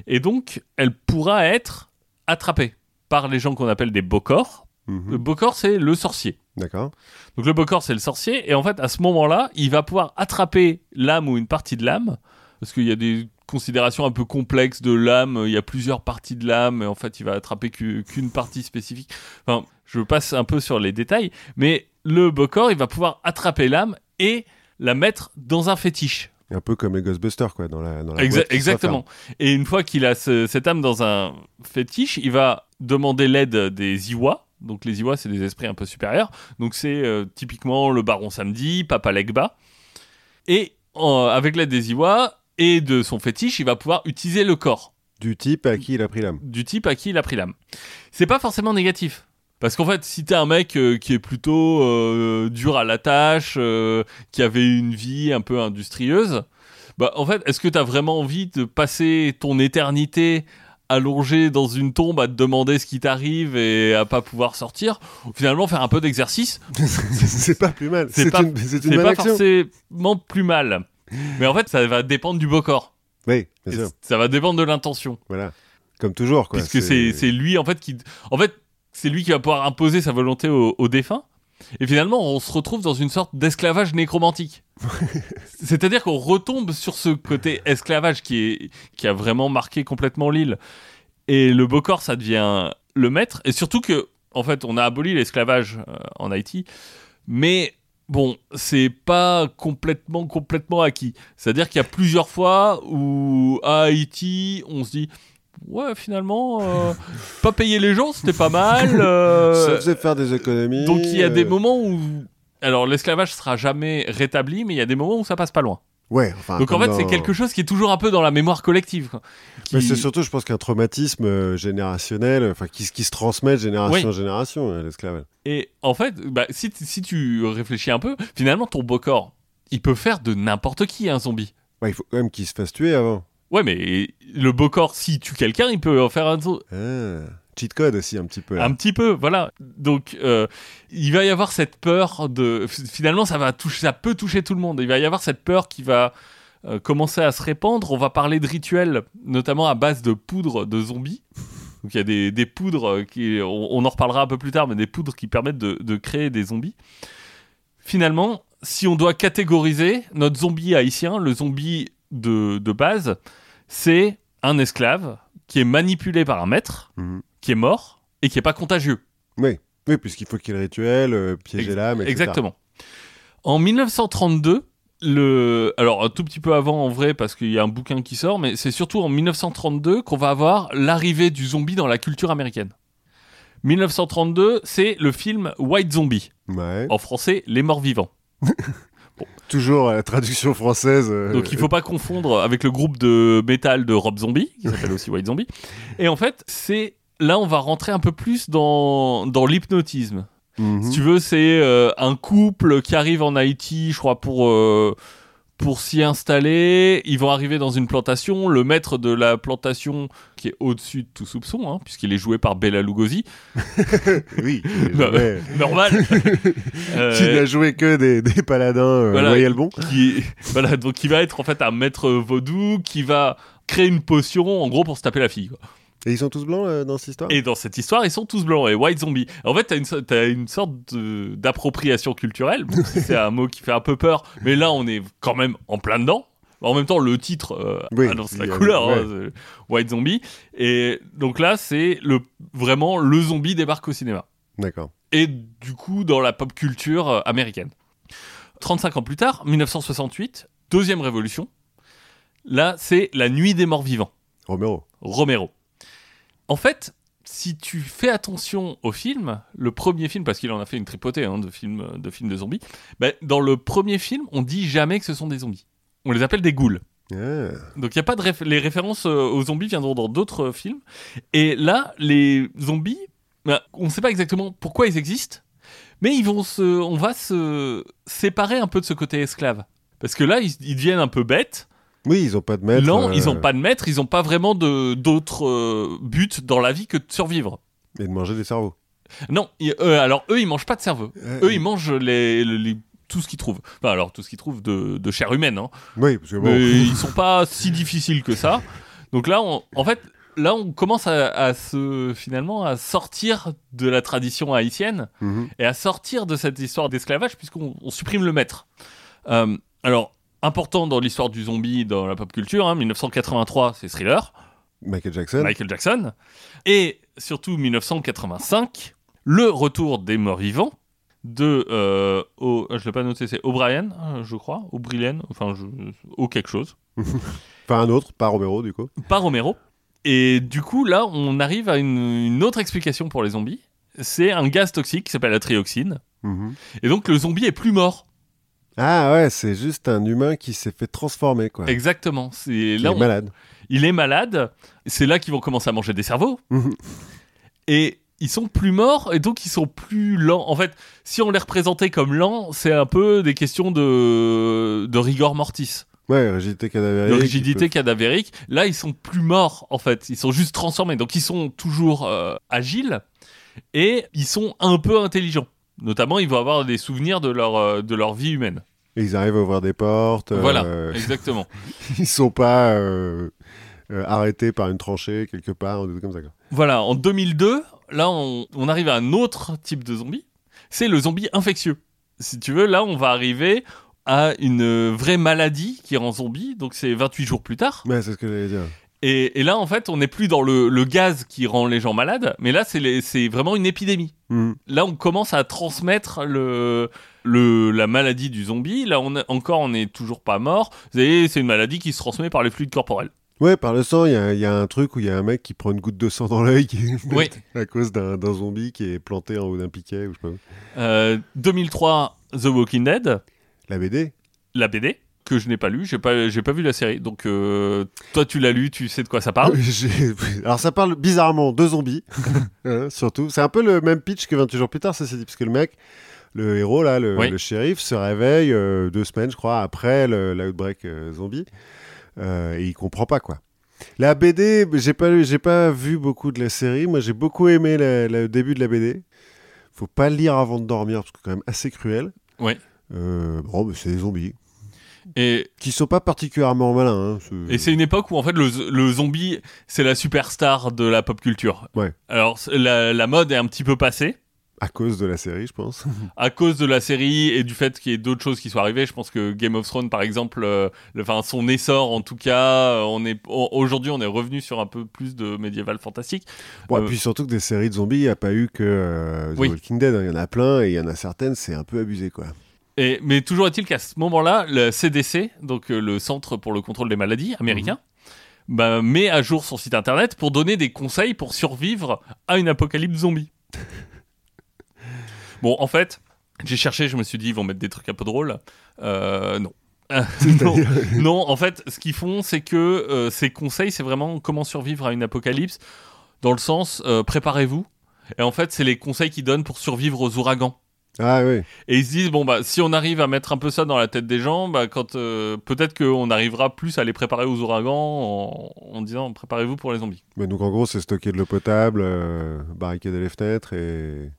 Et donc, elle pourra être attrapée par les gens qu'on appelle des bokors. Mhm. Le bokor, c'est le sorcier. D'accord. Donc le bokor, c'est le sorcier. Et en fait, à ce moment-là, il va pouvoir attraper l'âme ou une partie de l'âme. Parce qu'il y a des considérations un peu complexes de l'âme. Il y a plusieurs parties de l'âme. Et en fait, il va attraper qu'une partie spécifique. Enfin, je passe un peu sur les détails. Mais le bokor, il va pouvoir attraper l'âme et la mettre dans un fétiche. Un peu comme les Ghostbusters, quoi, dans la, dans Exa- exactement. Et une fois qu'il a ce- cette âme dans un fétiche, il va demander l'aide des Iwa. Donc les Iwa, c'est des esprits un peu supérieurs. Donc c'est euh, typiquement le Baron Samedi, Papa Legba. Et euh, avec l'aide des Iwa et de son fétiche, il va pouvoir utiliser le corps Du type à qui il a pris l'âme. du type à qui il a pris l'âme. C'est pas forcément négatif. Parce qu'en fait, si t'es un mec euh, qui est plutôt euh, dur à la tâche, qui avait une vie un peu industrieuse, bah en fait, est-ce que t'as vraiment envie de passer ton éternité allongé dans une tombe à te demander ce qui t'arrive et à pas pouvoir sortir Finalement, faire un peu d'exercice, c'est pas plus mal. C'est pas- une, une pas forcément plus mal. Mais en fait, ça va dépendre du beau corps. Oui, bien sûr. Ça va dépendre de l'intention. Voilà. Comme toujours, quoi. puisque c'est c'est lui en fait qui en fait c'est lui qui va pouvoir imposer sa volonté au, au défunt Et finalement, on se retrouve dans une sorte d'esclavage nécromantique. C'est-à-dire qu'on retombe sur ce côté esclavage qui, est, qui a vraiment marqué complètement l'île. Et le Bokor, ça devient le maître. Et surtout que, en fait, on a aboli l'esclavage euh, en Haïti. Mais bon, c'est pas complètement, complètement acquis. C'est-à-dire qu'il y a plusieurs fois où à Haïti, on se dit. Ouais, finalement, euh, pas payer les gens, c'était pas mal. euh, Ça faisait faire des économies. donc il y a des euh, moments où. Alors l'esclavage sera jamais rétabli, mais il y a des moments où ça passe pas loin. Ouais, enfin. Donc en fait, c'est quelque chose qui est toujours un peu dans la mémoire collective. quoi. Mais c'est surtout, je pense, qu'un traumatisme euh, générationnel, enfin, qui, qui se transmet de génération en génération, euh, l'esclavage. Et en fait, bah, si, si tu réfléchis un peu, finalement, ton beau corps, il peut faire de n'importe qui un zombie. Ouais, il faut quand même qu'il se fasse tuer avant. Ouais, mais le beau corps, s'il tue quelqu'un, il peut en faire un zombie. Ah, cheat code aussi, un petit peu. là. Un petit peu, voilà. Donc, euh, il va y avoir cette peur de. Finalement, ça va toucher, ça peut toucher tout le monde. Il va y avoir cette peur qui va euh, commencer à se répandre. On va parler de rituels, notamment à base de poudre de zombies. Donc, il y a des, des poudres qui, on, on en reparlera un peu plus tard, mais des poudres qui permettent de, de créer des zombies. Finalement, si on doit catégoriser notre zombie haïtien, le zombie de, de base, c'est un esclave qui est manipulé par un maître Mhm. qui est mort et qui est pas contagieux. Oui, oui puisqu'il faut qu'il y ait le rituel, euh, piéger l'âme, etc. Exactement. En 1932, le alors un tout petit peu avant en vrai parce qu'il y a un bouquin qui sort, mais c'est surtout en 1932 qu'on va avoir l'arrivée du zombie dans la culture américaine. 1932, c'est le film White Zombie, Ouais. en français Les Morts Vivants. Toujours euh, la traduction française. euh, Donc il faut pas confondre avec le groupe de métal de Rob Zombie, qui s'appelle aussi White Zombie. Et en fait, c'est là on va rentrer un peu plus dans, dans l'hypnotisme. mhm. Si tu veux, c'est euh, un couple qui arrive en Haïti, je crois, pour, euh, pour s'y installer. Ils vont arriver dans une plantation. Le maître de la plantation, qui est au-dessus de tout soupçon, hein, puisqu'il est joué par Bela Lugosi, Oui, Bah, normal. Euh, qui n'a joué que des, des paladins euh, Voilà. loyal bons. qui, voilà, donc qui va être en fait un maître vaudou qui va créer une potion, en gros, pour se taper la fille. quoi. Et ils sont tous blancs euh, dans cette histoire? Et dans cette histoire, ils sont tous blancs et White Zombie. En fait, t'as une, t'as une sorte d'appropriation culturelle. Bon, c'est un mot qui fait un peu peur, mais là, on est quand même en plein dedans. En même temps, le titre euh, Oui, annonce la couleur, ouais. hein, White Zombie. Et donc là, c'est le, vraiment le zombie débarque au cinéma. D'accord. Et du coup, dans la pop culture euh, américaine. 35 ans plus tard, 1968, deuxième révolution. Là, c'est La Nuit des Morts Vivants. Romero. Romero. En fait, si tu fais attention au film, le premier film, parce qu'il en a fait une tripotée hein, de, films, de films de zombies, ben, dans le premier film, on dit jamais que ce sont des zombies. On les appelle des ghouls. Ah. Donc il y a pas de réf- les références euh, aux zombies viendront dans d'autres euh, films. Et là, les zombies, ben, on ne sait pas exactement pourquoi ils existent, mais ils vont se, on va se séparer un peu de ce côté esclave. Parce que là, ils, ils deviennent un peu bêtes. Oui, ils ont pas de maître. Non, euh, ils ont pas de maître, ils ont pas vraiment d'autres euh, buts dans la vie que de survivre. Et de manger des cerveaux. Non, ils- euh, alors eux ils mangent pas de cerveau. Euh, Eux ils mangent les, les- tout ce qu'ils trouvent. Enfin alors tout ce qu'ils trouvent de, de chair humaine. Hein. Oui, parce que bon. Mais ils sont pas si difficiles que ça. Donc là, on- en fait, là on commence à, à se finalement à sortir de la tradition haïtienne Mhm. et à sortir de cette histoire d'esclavage puisqu'on on supprime le maître. Euh, alors important dans l'histoire du zombie dans la pop culture, hein, 1983 c'est Thriller. Michael Jackson. Michael Jackson. Et surtout 1985, le retour des morts vivants de. Euh, O- je l'ai pas noté, c'est O'Brien, euh, je crois. O'Brien, enfin, je, quelque chose. Enfin, un autre, pas Romero, du coup. Pas Romero. Et du coup, là, on arrive à une, une autre explication pour les zombies. C'est un gaz toxique qui s'appelle la trioxine. Mhm. Et donc, le zombie est plus mort. Ah ouais, c'est juste un humain qui s'est fait transformer, quoi. Exactement. C'est Il là est on- malade. il est malade. C'est là qu'ils vont commencer à manger des cerveaux. Et ils sont plus morts et donc ils sont plus lents. En fait, si on les représentait comme lents, c'est un peu des questions de, de rigor mortis, Ouais, rigidité cadavérique. de rigidité cadavérique. Là, ils sont plus morts en fait, ils sont juste transformés. Donc ils sont toujours euh, agiles et ils sont un peu intelligents. Notamment, ils vont avoir des souvenirs de leur, euh, de leur vie humaine. Et Ils arrivent à ouvrir des portes. euh, Voilà, exactement. Ils sont pas euh, euh, arrêtés par une tranchée quelque part, ou des trucs comme ça. quoi. Voilà, en 2002, là, on, on arrive à un autre type de zombie. c'est le zombie infectieux. Si tu veux, là, on va arriver à une vraie maladie qui rend zombie, donc c'est 28 jours plus tard. Ouais, c'est ce que j'allais dire. Et, et là, en fait, on n'est plus dans le, le gaz qui rend les gens malades, mais là, c'est vraiment une épidémie. Mhm. Là, on commence à transmettre le, le, la maladie du zombie. Là, on encore, on n'est toujours pas mort. C'est une maladie qui se transmet par les fluides corporels. Ouais, par le sang, il y, y a un truc où il y a un mec qui prend une goutte de sang dans l'œil Oui. à cause d'un zombie qui est planté en haut d'un piquet ou je sais pas. où. Euh, 2003, The Walking Dead, La BD la BD que je n'ai pas lu. J'ai pas, j'ai pas vu la série. Donc, euh, toi, tu l'as lu, tu sais de quoi ça parle. Alors ça parle bizarrement de zombies, hein, surtout. C'est un peu le même pitch que 28 jours plus tard, ça c'est dit, parce que le mec, le héros là, le, Oui. le shérif, se réveille euh, deux semaines, je crois, après l'outbreak euh, zombie, euh, et il comprend pas quoi. La BD, j'ai pas, j'ai pas vu beaucoup de la série. Moi, j'ai beaucoup aimé la- la- le début de la BD. Faut pas le lire avant de dormir, parce que c'est quand même assez cruel. Euh, bon, mais c'est des zombies Et, qui sont pas particulièrement malins. hein, et c'est une époque où, en fait, le, le zombie, c'est la superstar de la pop culture. Ouais. Alors, la, la mode est un petit peu passée. À cause de la série, je pense. à cause de la série et du fait qu'il y ait d'autres choses qui soient arrivées, je pense que Game of Thrones, par exemple, euh, le- enfin son essor, en tout cas, euh, on est au- aujourd'hui, on est revenu sur un peu plus de médiéval fantastique. Bon, et Euh, puis surtout que des séries de zombies, il n'y a pas eu que euh, The Oui. Walking Dead. hein. Il y en a plein et il y en a certaines, c'est un peu abusé, quoi. Et, mais toujours est-il qu'à ce moment-là, le CDC, donc le Centre pour le contrôle des maladies américain, bah, met à jour son site internet pour donner des conseils pour survivre à une apocalypse zombie. bon, en fait, j'ai cherché, je me suis dit, ils vont mettre des trucs un peu drôles. Euh, non. non. Non, en fait, ce qu'ils font, c'est que euh, ces conseils, c'est vraiment comment survivre à une apocalypse, dans le sens, euh, préparez-vous. Et en fait, c'est les conseils qu'ils donnent pour survivre aux ouragans. Ah oui. Et ils se disent, bon, bah, si on arrive à mettre un peu ça dans la tête des gens, bah, quand, euh, peut-être qu'on arrivera plus à les préparer aux ouragans en, en disant, préparez-vous pour les zombies. Mais donc en gros, c'est stocker de l'eau potable, euh, barricader les fenêtres et.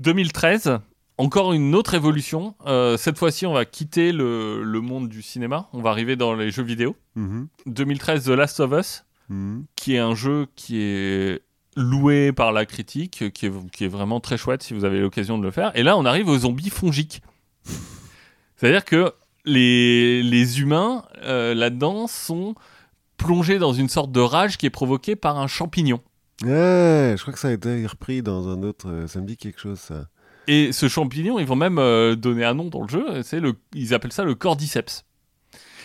2013, encore une autre évolution. Euh, cette fois-ci, on va quitter le, le monde du cinéma. On va arriver dans les jeux vidéo. Mhm. 2013, The Last of Us, Mhm. qui est un jeu qui est loué par la critique, qui est, qui est vraiment très chouette si vous avez l'occasion de le faire. Et là, on arrive aux zombies fongiques. C'est-à-dire que les, les humains, euh, là-dedans, sont plongés dans une sorte de rage qui est provoquée par un champignon. Ouais, je crois que ça a été repris dans un autre. euh, Ça me dit quelque chose, ça. Et ce champignon, ils vont même euh, donner un nom dans le jeu, c'est le, ils appellent ça le cordyceps.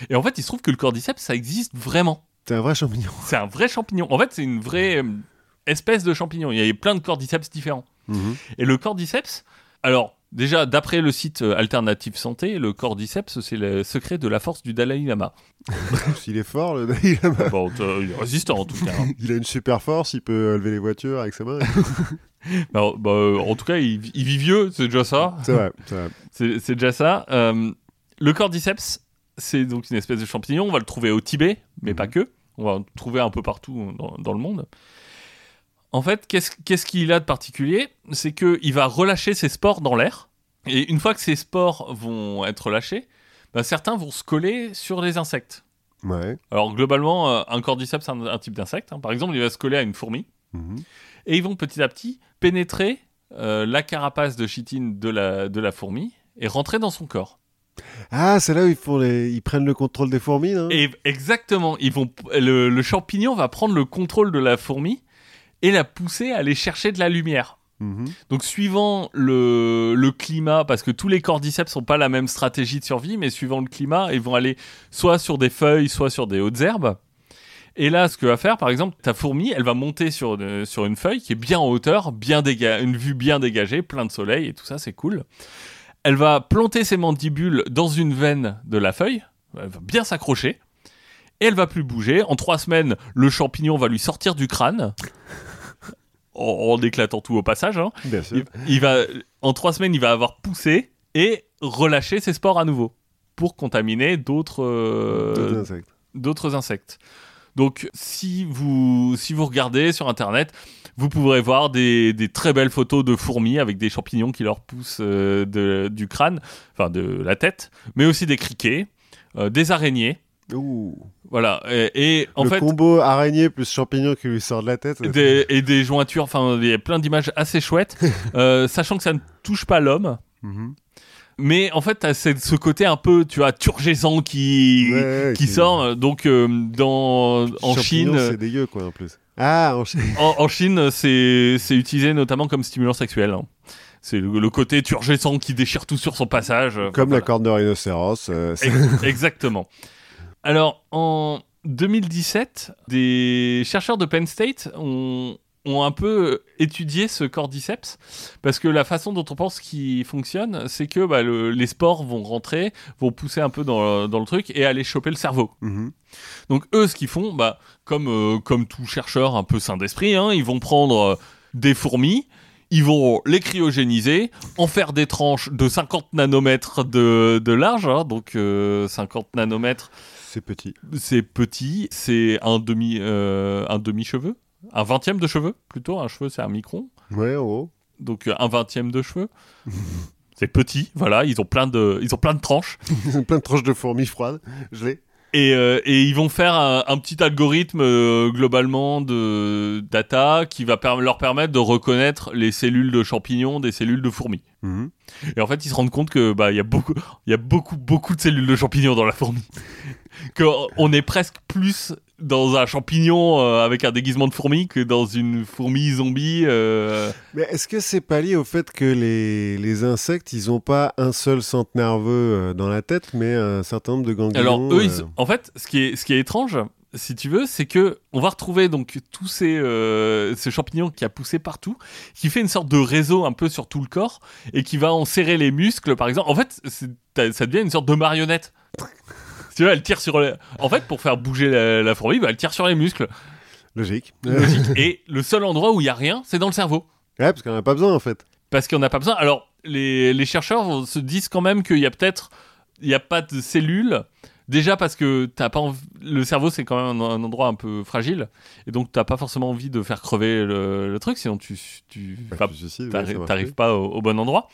Et en fait, il se trouve que le cordyceps, ça existe vraiment. C'est un vrai champignon. C'est un vrai champignon. En fait, c'est une vraie euh, espèce de champignon. Il y a plein de cordyceps différents. Mhm. Et le cordyceps, alors déjà d'après le site euh, Alternative Santé, le cordyceps c'est le secret de la force du Dalai Lama. S'il est fort, le... il, a... Bon, euh, il est résistant en tout cas. hein. il a une super force, il peut lever les voitures avec ses mains. Alors, bah, euh, en tout cas, il, il vit vieux, c'est déjà ça. c'est vrai, c'est vrai. C'est c'est déjà ça. Euh, le cordyceps, c'est donc une espèce de champignon. On va le trouver au Tibet, mais Mhm. pas que. On va le trouver un peu partout dans, dans le monde. En fait, qu'est-ce qu'il a de particulier? C'est qu'il va relâcher ses spores dans l'air. Et une fois que ces spores vont être relâchés, bah, certains vont se coller sur les insectes. Ouais. Alors globalement, euh, un cordyceps, c'est un, un type d'insecte. hein. Par exemple, il va se coller à une fourmi. Mhm. Et ils vont petit à petit pénétrer euh, la carapace de chitine de la, de la fourmi et rentrer dans son corps. Ah, c'est là où ils, font les... ils prennent le contrôle des fourmis, non Et exactement, ils vont, le, le champignon va prendre le contrôle de la fourmi et la pousser à aller chercher de la lumière. Mhm. Donc suivant le, le climat, parce que tous les cordyceps n'ont pas la même stratégie de survie, mais suivant le climat, ils vont aller soit sur des feuilles, soit sur des hautes herbes. Et là, ce que va faire, par exemple, ta fourmi, elle va monter sur, une- sur une feuille qui est bien en hauteur, bien une vue bien dégagée, plein de soleil et tout ça, c'est cool. Elle va planter ses mandibules dans une veine de la feuille, elle va bien s'accrocher, et elle va plus bouger. En trois semaines, le champignon va lui sortir du crâne, en, en éclatant tout au passage. hein. Bien sûr. Il, il va, en trois semaines, il va avoir poussé et relâché ses spores à nouveau pour contaminer d'autres euh, insectes. d'autres insectes. Donc, si vous, si vous regardez sur Internet, vous pourrez voir des, des très belles photos de fourmis avec des champignons qui leur poussent euh, de- du crâne, enfin de la tête, mais aussi des criquets, euh, des araignées, Ouh. Voilà. Et, et en le fait, combo araignée plus champignon qui lui sort de la tête. des- et des jointures, enfin, il y a plein d'images assez chouettes, euh, sachant que ça ne touche pas l'homme. Mhm. Mais en fait, t'as ce côté un peu, tu vois, turgescent qui, Ouais, qui sort. Donc, euh, dans, en Chine, c'est dégueu quoi en plus. Ah, en Chine. en, en Chine, c'est utilisé notamment comme stimulant sexuel. hein. C'est le, le côté turgescent qui déchire tout sur son passage. Enfin, Comme la voilà. corne de rhinocéros. euh, Exactement. Alors, en 2017, des chercheurs de Penn State ont, ont un peu étudié ce cordyceps parce que la façon dont on pense qu'il fonctionne, c'est que bah, le- les spores vont rentrer, vont pousser un peu dans, dans le truc et aller choper le cerveau. Mhm. Donc eux, ce qu'ils font, bah, comme, euh, comme tout chercheur un peu sain d'esprit, hein, ils vont prendre euh, des fourmis, ils vont les cryogéniser, en faire des tranches de 50 nanomètres de, de large, hein, donc euh, 50 nanomètres, C'est petit. c'est petit, c'est un demi, euh, un demi cheveu, un vingtième de cheveux plutôt, un cheveu c'est un micron, Ouais, en gros. donc euh, un vingtième de cheveux. C'est petit, voilà, ils ont plein de, ils ont plein de tranches. Ils ont plein de tranches de fourmis froides. Je l'ai. Et, euh, et ils vont faire un, un petit algorithme euh, globalement de data qui va per- leur permettre de reconnaître les cellules de champignons des cellules de fourmis. Mhm. Et en fait, ils se rendent compte que bah il y a beaucoup, il y a beaucoup, beaucoup de cellules de champignons dans la fourmi. que on est presque plus dans un champignon euh, avec un déguisement de fourmi que dans une fourmi zombie. euh. Mais est-ce que c'est pas lié au fait que les, les insectes, ils ont pas un seul centre nerveux euh, dans la tête, mais un certain nombre de ganglions Alors eux, ils- en fait, ce qui est, ce qui est étrange, si tu veux, c'est que on va retrouver donc tous ces, euh, ce champignon qui a poussé partout, qui fait une sorte de réseau un peu sur tout le corps et qui va en serrer les muscles, par exemple. En fait, ça devient une sorte de marionnette. Tu veux, elle tire sur les... En fait, pour faire bouger la, la fourmi, bah, elle tire sur les muscles. Logique. Logique. et le seul endroit où il y a rien, c'est dans le cerveau. Ouais, parce qu'on en a pas besoin en fait. Parce qu'on n'a pas besoin. Alors, les, les chercheurs se disent quand même qu'il y a peut-être. Il n'y a pas de cellules. Déjà parce que t'as pas env- le cerveau, c'est quand même un, endroit un peu fragile. Et donc, t'as pas forcément envie de faire crever le, le truc, sinon tu, tu Bah, ouais, t'arrives pas au, au bon endroit.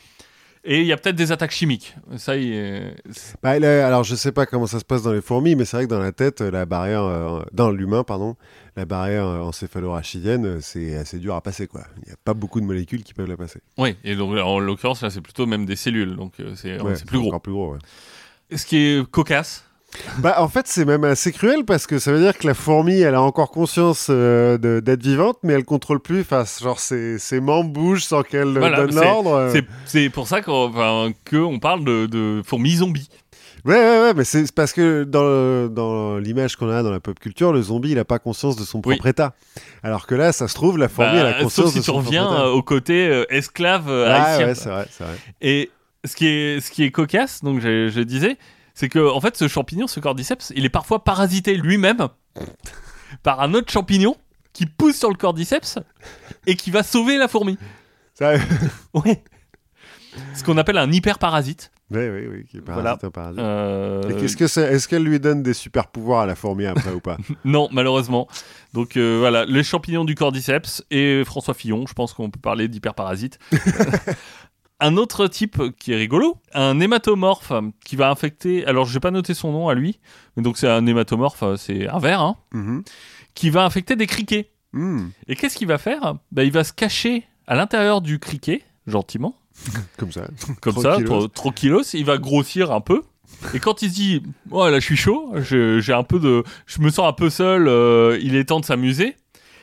Et il y a peut-être des attaques chimiques. Ça, est- Bah, là, alors je sais pas comment ça se passe dans les fourmis, mais c'est vrai que dans la tête, la barrière, euh, dans l'humain, pardon, la barrière euh, encéphalo-rachidienne, euh, c'est assez dur à passer quoi. Il n'y a pas beaucoup de molécules qui peuvent la passer. Oui, et donc en l'occurrence, là, c'est plutôt même des cellules. Donc, euh, c'est Ouais, plus gros. Encore plus gros. ouais. Ce qui est cocasse, Bah, en fait, c'est même assez cruel parce que ça veut dire que la fourmi, elle a encore conscience euh, de- d'être vivante, mais elle contrôle plus. Enfin, genre, ses, ses membres bougent sans qu'elle euh, Voilà, donne c'est- l'ordre. euh. c'est- c'est pour ça qu'on enfin, parle de, de fourmis zombies. Ouais, ouais, ouais, mais c'est parce que dans, le- dans l'image qu'on a dans la pop culture, le zombie, il a pas conscience de son Oui. propre état. Alors que là, ça se trouve, la fourmi, Bah, elle a conscience sauf si de tu son propre état. au côté euh, esclave euh, Ah, haïtien. ouais, c'est vrai, c'est vrai. Et ce qui est, ce qui est cocasse, donc je, je disais, c'est que en fait, ce champignon, ce cordyceps, il est parfois parasité lui-même par un autre champignon qui pousse sur le cordyceps et qui va sauver la fourmi. Ça- Ouais. Ce qu'on appelle un hyperparasite. Oui, oui, oui, qui est parasite, Voilà. un parasite. Euh, Et qu'est-ce que c'est? Est-ce qu'elle lui donne des super pouvoirs à la fourmi après ou pas? Non, malheureusement. Donc euh, voilà, les champignons du cordyceps et François Fillon, je pense qu'on peut parler d'hyperparasite. Un autre type qui est rigolo, un hématomorphe qui va infecter, alors je vais pas noté son nom à lui, mais donc c'est un hématomorphe, c'est un ver, hein, Mhm. qui va infecter des criquets. Hmm, Et qu'est-ce qu'il va faire? Bah, Il va se cacher à l'intérieur du criquet, gentiment, Comme ça. comme ça, Tranquillos. il va grossir un peu. Et quand il se dit, oh là je suis chaud, je- j'ai un peu de, je me sens un peu seul, euh, il est temps de s'amuser.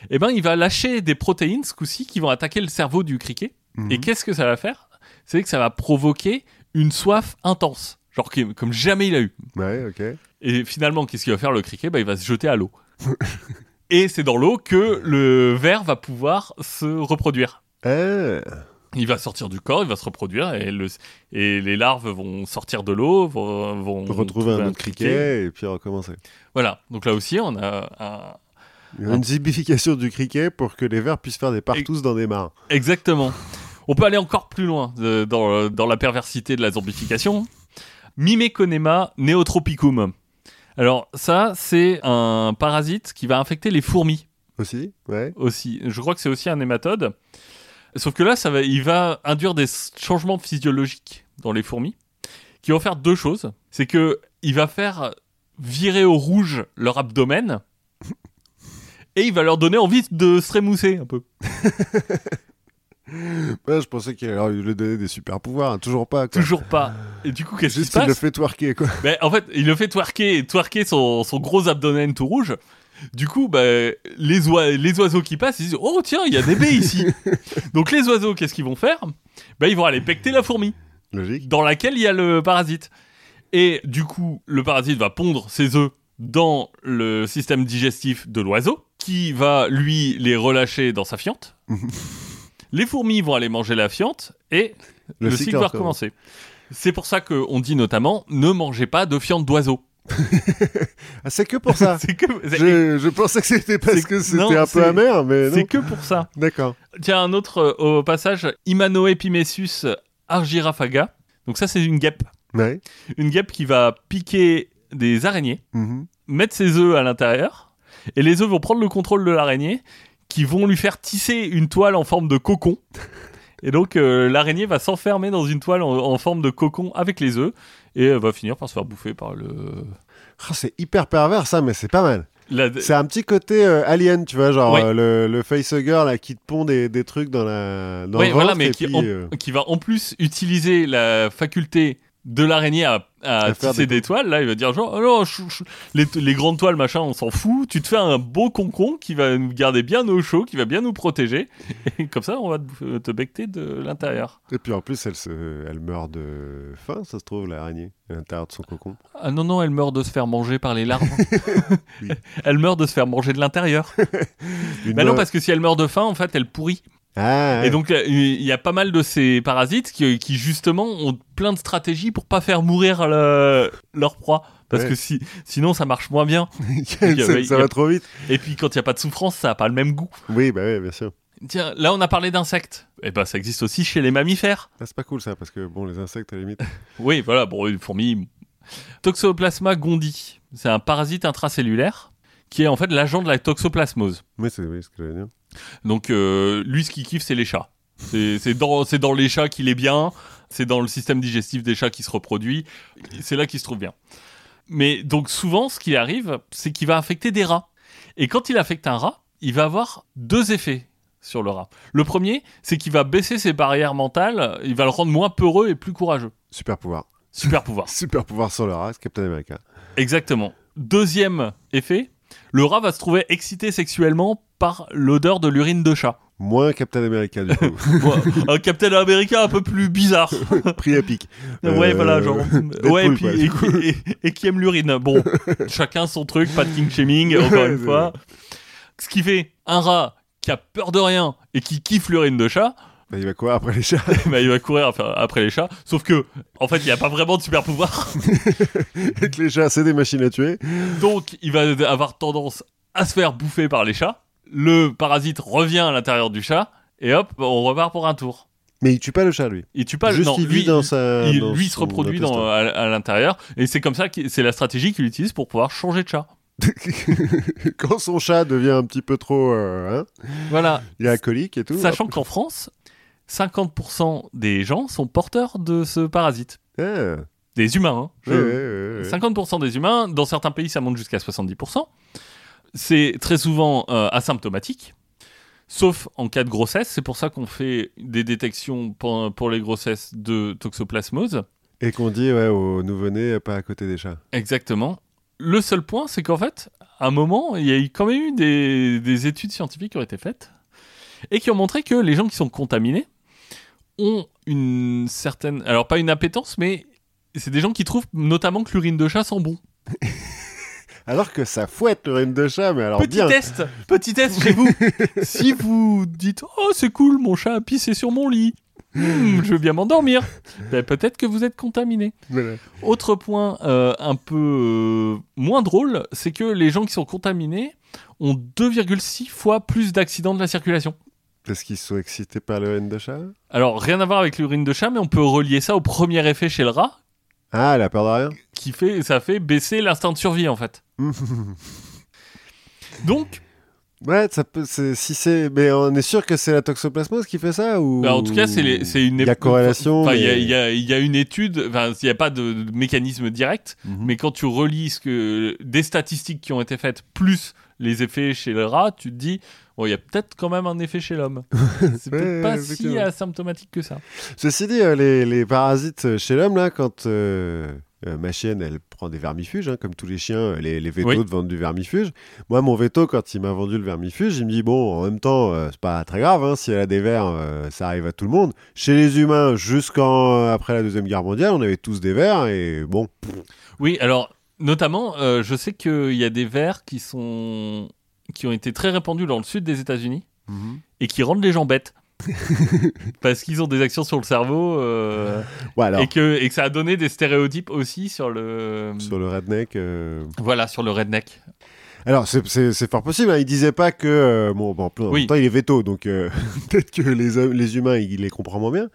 Eh ben, il va lâcher des protéines ce coup-ci qui vont attaquer le cerveau du criquet. Mhm. Et qu'est-ce que ça va faire? C'est que ça va provoquer une soif intense, genre comme jamais il a eu. Ouais, ok. Et finalement, qu'est-ce qu'il va faire le criquet? Bah, Il va se jeter à l'eau. Et c'est dans l'eau que le ver va pouvoir se reproduire. Ah, Il va sortir du corps, il va se reproduire et, le, et les larves vont sortir de l'eau, vont, vont retrouver trouver un autre criquet et puis recommencer. Voilà, donc là aussi on a un... Une zibification du criquet pour que les vers puissent faire des partous dans des mares. Exactement. On peut aller encore plus loin euh, dans, dans la perversité de la zombification. Mimeconema neotropicum. Alors ça, c'est un parasite qui va infecter les fourmis Aussi Ouais. aussi. Je crois que c'est aussi un hématode. Sauf que là, ça va, il va induire des changements physiologiques dans les fourmis qui vont faire deux choses. C'est que il va faire virer au rouge leur abdomen et il va leur donner envie de se rémousser un peu. Ouais, je pensais qu'il allait lui donner des super pouvoirs, hein, toujours pas. Quoi. Toujours pas. Et du coup, qu'est-ce qui se Juste il le passe fait twerker quoi. Ben, En fait, il le fait twerker, twerker son, son gros abdomen tout rouge. Du coup, ben, les, oi- les oiseaux qui passent, ils disent Oh, tiens, il y a des baies ici. Donc, les oiseaux, qu'est-ce qu'ils vont faire? Ben, Ils vont aller becter la fourmi, Logique. dans laquelle il y a le parasite. Et du coup, le parasite va pondre ses œufs dans le système digestif de l'oiseau, qui va, lui, les relâcher dans sa fiente. les fourmis vont aller manger la fiente, et le, cycle, va recommence. recommencer. C'est pour ça qu'on dit notamment ne mangez pas de fiente d'oiseau. Ah, c'est que pour ça. Que, je, je pensais que c'était parce que c'était un peu amer, mais non. c'est que pour ça. D'accord. Tiens, un autre euh, au passage, Imanoepimessus argirafaga. Donc ça, c'est une guêpe. Ouais. Une guêpe qui va piquer des araignées, Mhm. mettre ses œufs à l'intérieur, et les œufs vont prendre le contrôle de l'araignée, qui vont lui faire tisser une toile en forme de cocon. Et donc euh, l'araignée va s'enfermer dans une toile en, en forme de cocon avec les œufs, et elle va finir par se faire bouffer par le... Ah, c'est hyper pervers ça, mais c'est pas mal. la- C'est un petit côté euh, alien, tu vois, genre Ouais. euh, le, le facehugger là qui te pond des, des trucs dans la dans Ouais, le voilà, mais et qui, puis, en, euh, qui va en plus utiliser la faculté de l'araignée à, à À tisser des des toiles. Là, il va dire genre, oh les, les grandes toiles, machin, on s'en fout. Tu te fais un beau concon qui va nous garder bien au chaud, qui va bien nous protéger. Et comme ça, on va te, te becter de l'intérieur. Et puis en plus, elle, se... elle meurt de faim, ça se trouve, l'araignée, à l'intérieur de son cocon. Ah non, non, elle meurt de se faire manger par les larves. Oui. Elle meurt de se faire manger de l'intérieur. Bah non, parce que si elle meurt de faim, en fait, elle pourrit. Ah, ouais. Et donc, là, il y a pas mal de ces parasites qui, qui, justement, ont plein de stratégies pour pas faire mourir le- leur proie. Parce Ouais. que si, sinon, ça marche moins bien. ça, a- va trop vite. Et puis, quand il n'y a pas de souffrance, ça n'a pas le même goût. Oui, bah oui, bien sûr. Tiens, là, on a parlé d'insectes. Et ben, ça existe aussi chez les mammifères. Ah, c'est pas cool ça, parce que bon, les insectes à la limite. Oui, voilà, bon, une fourmi. Toxoplasma gondii, c'est un parasite intracellulaire qui est en fait l'agent de la toxoplasmose. oui, c'est oui, ce que j'allais dire. Donc, euh, lui, ce qu'il kiffe, c'est les chats. C'est dans, les chats qu'il est bien, c'est dans le système digestif des chats qui se reproduit, c'est là qu'il se trouve bien. Mais donc, souvent, ce qui arrive, c'est qu'il va affecter des rats. Et quand il affecte un rat, il va avoir deux effets sur le rat. Le premier, c'est qu'il va baisser ses barrières mentales, il va le rendre moins peureux et plus courageux. Super pouvoir. Super pouvoir. Super pouvoir sur le rat, Captain America. Exactement. Deuxième effet, le rat va se trouver excité sexuellement par l'odeur de l'urine de chat. Moins Captain America, du coup. Un Captain America un peu plus bizarre. Prix à pic. ouais, Euh, voilà, genre. Ouais, et, puis, quoi, et, du coup. qui- et- et qui aime l'urine. Bon, chacun son truc, pas de king shaming, encore une fois. Ce qui fait un rat qui a peur de rien et qui kiffe l'urine de chat, Bah, il va courir après les chats. bah, il va courir après- après les chats. Sauf que, en fait, il n'y a pas vraiment de super pouvoir. Et que les chats, c'est des machines à tuer. Donc, il va avoir tendance à se faire bouffer par les chats. Le parasite revient à l'intérieur du chat. Et hop, on repart pour un tour. Mais il tue pas le chat, lui. Il tue pas le- Juste il lui, vit dans sa. il- dans lui se reproduit dans, à, à l'intérieur. Et c'est comme ça que c'est la stratégie qu'il utilise pour pouvoir changer de chat. Quand son chat devient un petit peu trop. euh, hein, Voilà. il est colique et tout. Sachant qu'en France, 50% des gens sont porteurs de ce parasite. Ah, Des humains, hein. Je- ouais, ouais, ouais, ouais. 50% des humains, dans certains pays ça monte jusqu'à 70%. C'est très souvent euh, asymptomatique, sauf en cas de grossesse. C'est pour ça qu'on fait des détections pour, pour les grossesses de toxoplasmose. Et qu'on dit ouais, aux nouveau-nés, pas à côté des chats. Exactement. Le seul point, c'est qu'en fait, à un moment, il y a eu quand même eu des, des études scientifiques qui ont été faites et qui ont montré que les gens qui sont contaminés ont une certaine. Alors, pas une appétence, mais c'est des gens qui trouvent notamment que l'urine de chat sent bon. Alors que ça fouette l'urine de chat, mais alors Petit bien. test, petit test chez vous. si vous dites oh c'est cool, mon chat a pissé sur mon lit, Hmm, je veux bien m'endormir, ben, peut-être que vous êtes contaminé. Voilà. Autre point euh, un peu euh, moins drôle, c'est que les gens qui sont contaminés ont 2,6 fois plus d'accidents de la circulation. Parce qu'ils sont excités par l'urine de chat Alors rien à voir avec l'urine de chat, mais on peut relier ça au premier effet chez le rat, Ah, elle a peur de rien? Qui fait ça fait baisser l'instinct de survie en fait. Donc Ouais, ça peut, c'est- si c'est, mais on est sûr que c'est la toxoplasmose qui fait ça ou Bah, en tout cas, c'est une Il y a ép- corrélation. Enfin, il y, a- mais- il y a- il y a une étude, enfin, il n'y a pas de de mécanisme direct, Mhm. mais quand tu relis ce que, des statistiques qui ont été faites, plus les effets chez le rat, tu te dis, bon, il y a peut-être quand même un effet chez l'homme. C'est Ouais, peut-être pas si asymptomatique que ça. Ceci dit, euh, les, les parasites chez l'homme, là, quand euh, euh, ma chienne, elle prend des vermifuges, hein, comme tous les chiens, euh, les, les vétos Oui. te vendent du vermifuge. Moi, mon veto, quand il m'a vendu le vermifuge, il me dit, bon, en même temps, euh, c'est pas très grave, hein, si elle a des vers, euh, ça arrive à tout le monde. Chez les humains, jusqu'en après la Deuxième Guerre mondiale, on avait tous des vers, et bon, Oui, alors, notamment, euh, je sais qu'il y a des vers qui sont qui ont été très répandus dans le sud des États-Unis et qui rendent les gens bêtes. Parce qu'ils ont des actions sur le cerveau euh, Ouais, alors, et, que, et que ça a donné des stéréotypes aussi sur le sur le redneck... euh, voilà sur le redneck. Alors, c'est- fort possible. Hein. Il disait pas que. euh, bon, bon, en Oui. même temps, il est veto, donc euh, peut-être que les, humains, il les comprend moins bien.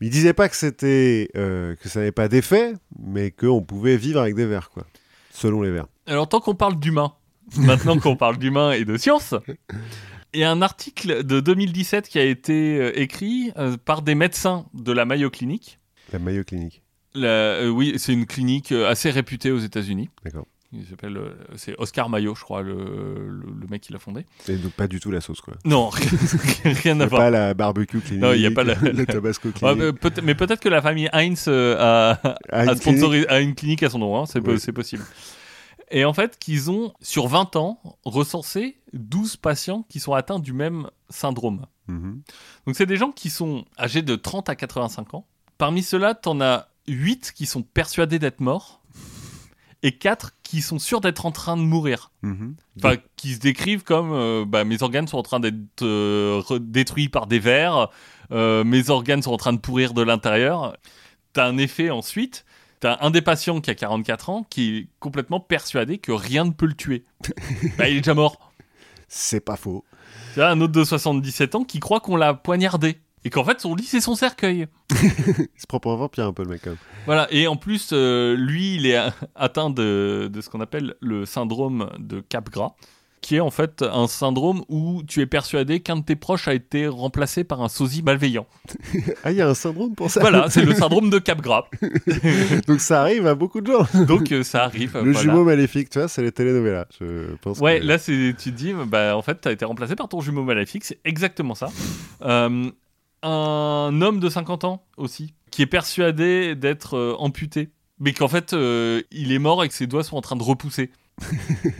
Mais il disait pas que c'était euh, que ça n'avait pas d'effet, mais qu'on pouvait vivre avec des vers, quoi. Selon les vers. Alors tant qu'on parle d'humain, maintenant qu'on parle d'humain et de science, il y a un article de 2017 qui a été euh, écrit euh, par des médecins de la Mayo Clinic. La Mayo Clinique. La- euh, oui, c'est une clinique assez réputée aux États-Unis. D'accord. Il s'appelle, c'est Oscar Mayo, je crois, le, le, le mec qui l'a fondé. Et donc pas du tout la sauce, quoi. Non, rien à voir. pas la barbecue clinique. Non, il y a pas la- le tabasco clinique. mais peut- mais peut-être que la famille Heinz a, a, une sponsorisé- a une clinique à son nom, hein, c'est po- Oui. c'est possible. Et en fait, qu'ils ont, sur 20 ans, recensé 12 patients qui sont atteints du même syndrome. Mhm. Donc, c'est des gens qui sont âgés de 30 à 85 ans. Parmi ceux-là, t'en as 8 qui sont persuadés d'être morts et 4 qui sont sûrs d'être en train de mourir. Mhm. Enfin, qui se décrivent comme euh, bah, mes organes sont en train d'être euh, détruits par des vers, euh, mes organes sont en train de pourrir de l'intérieur. T'as un effet ensuite. T'as un des patients qui a 44 ans qui est complètement persuadé que rien ne peut le tuer. bah, il est déjà mort. C'est pas faux. T'as un autre de 77 ans qui croit qu'on l'a poignardé. Et qu'en fait, son lit, c'est son cercueil. Il se prend pour un vampire un peu, le mec, quand même. Voilà, et en plus, euh, lui, il est atteint de, de ce qu'on appelle le syndrome de Capgras, qui est en fait un syndrome où tu es persuadé qu'un de tes proches a été remplacé par un sosie malveillant. Ah, il y a un syndrome pour ça. Voilà, c'est le syndrome de Capgras. donc ça arrive à beaucoup de gens. Donc euh, ça arrive. Le voilà. jumeau maléfique, tu vois, c'est les telenovelas. Je pense Ouais, que- là, c'est, tu te dis, bah, en fait, t'as été remplacé par ton jumeau maléfique, c'est exactement ça. Euh, un homme de 50 ans aussi, qui est persuadé d'être euh, amputé, mais qu'en fait, il est mort et que ses doigts sont en train de repousser.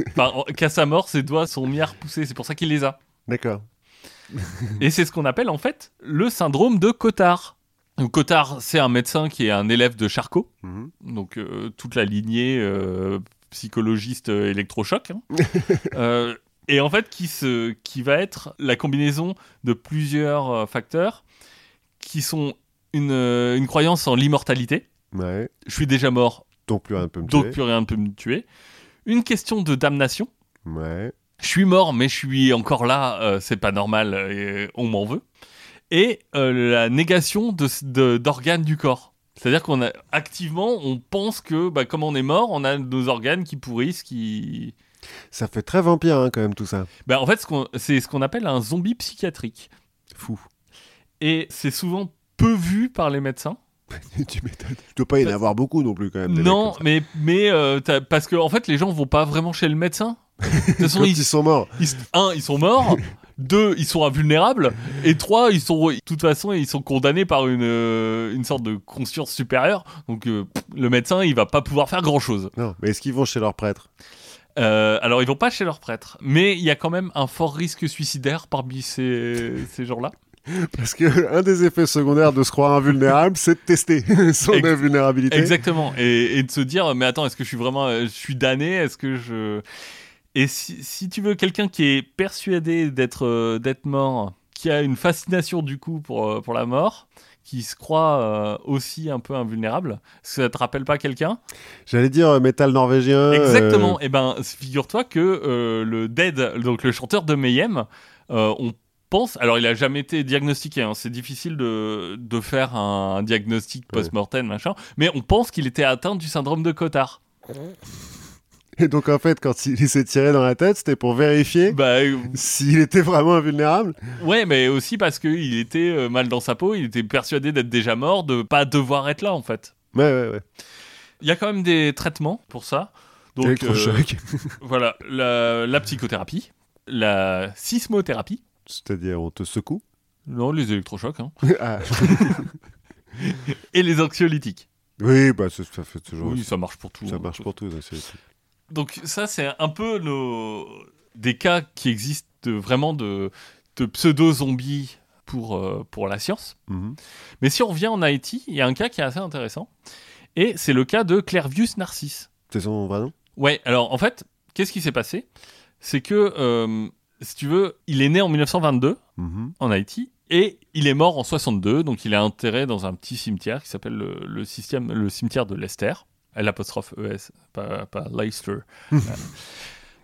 Enfin, en- qu'à sa mort, ses doigts sont mis à repousser, c'est pour ça qu'il les a. D'accord. Et c'est ce qu'on appelle en fait le syndrome de Cotard. Cotard, c'est un médecin qui est un élève de Charcot, Mhm. donc euh, toute la lignée euh, psychologiste euh, électrochoc. hein. Euh, et en fait, qui, se, qui va être la combinaison de plusieurs facteurs qui sont une, une croyance en l'immortalité. Ouais. Je suis déjà mort, Donc plus rien ne peut me donc tuer. plus rien ne peut me tuer. Une question de damnation. Ouais. Je suis mort, mais je suis encore là, euh, c'est pas normal, euh, on m'en veut. Et euh, la négation de- de- d'organes du corps. C'est-à-dire qu'on a activement, on pense que bah, comme on est mort, on a nos organes qui pourrissent, qui. Ça fait très vampire, hein, quand même, tout ça. Bah, en fait, ce qu'on- c'est ce qu'on appelle un zombie psychiatrique. Fou. Et c'est souvent peu vu par les médecins. tu m'étonnes. Il doit pas y en Bah, avoir beaucoup non plus, quand même. Non, mais, mais euh, parce que en fait, les gens vont pas vraiment chez le médecin. De toute façon, Quand ils, ils sont morts. ils- un, ils sont morts. Deux, ils sont invulnérables. Et trois, ils sont, de toute façon, ils sont condamnés par une, euh, une sorte de conscience supérieure. Donc, euh, pff, le médecin, il va pas pouvoir faire grand chose. Non, mais est-ce qu'ils vont chez leur prêtre? Alors, ils vont pas chez leur prêtre. Mais il y a quand même un fort risque suicidaire parmi ces, ces gens-là. Parce que un des effets secondaires de se croire invulnérable, c'est de tester son Ex- invulnérabilité. Exactement. Et, et de se dire, mais attends, est-ce que je suis vraiment, euh, je suis damné? Est-ce que je Et si, si tu veux quelqu'un qui est persuadé d'être euh, d'être mort, qui a une fascination du coup pour euh, pour la mort, qui se croit euh, aussi un peu invulnérable, ça te rappelle pas quelqu'un? J'allais dire euh, métal norvégien. Exactement. euh, Et ben, figure-toi que le Dead, donc le chanteur de Mayhem, on pense. Alors, il a jamais été diagnostiqué. hein, c'est difficile de, de faire un, diagnostic post-mortem, machin. Mais on pense qu'il était atteint du syndrome de Cotard. Et donc en fait, quand il s'est tiré dans la tête, c'était pour vérifier Bah euh, s'il était vraiment invulnérable. ouais, mais aussi parce qu'il était euh, mal dans sa peau, il était persuadé d'être déjà mort, de pas devoir être là en fait. Ouais, ouais, ouais. Il y a quand même des traitements pour ça. Donc euh, voilà, la, la psychothérapie, la sismothérapie, C'est-à-dire, on te secoue. non les électrochocs, hein, Ah. et les anxiolytiques. Oui, bah, ça, ça fait toujours. Oui, ça marche pour tout. ça hein. marche pour c'est- Donc ça, c'est un peu nos... des cas qui existent vraiment de, de pseudo-zombies pour, euh, pour la science. Mhm. Mais si on revient en Haïti, il y a un cas qui est assez intéressant. Et c'est le cas de Clervius Narcisse. C'est son vrai nom? Ouais, alors en fait, qu'est-ce qui s'est passé? C'est que, euh, si tu veux, il est né en 1922 Mhm. en Haïti et il est mort en 62, donc il est enterré dans un petit cimetière qui s'appelle le, le, système, le cimetière de Leicester, l'apostrophe ES, pas, pas Leicester.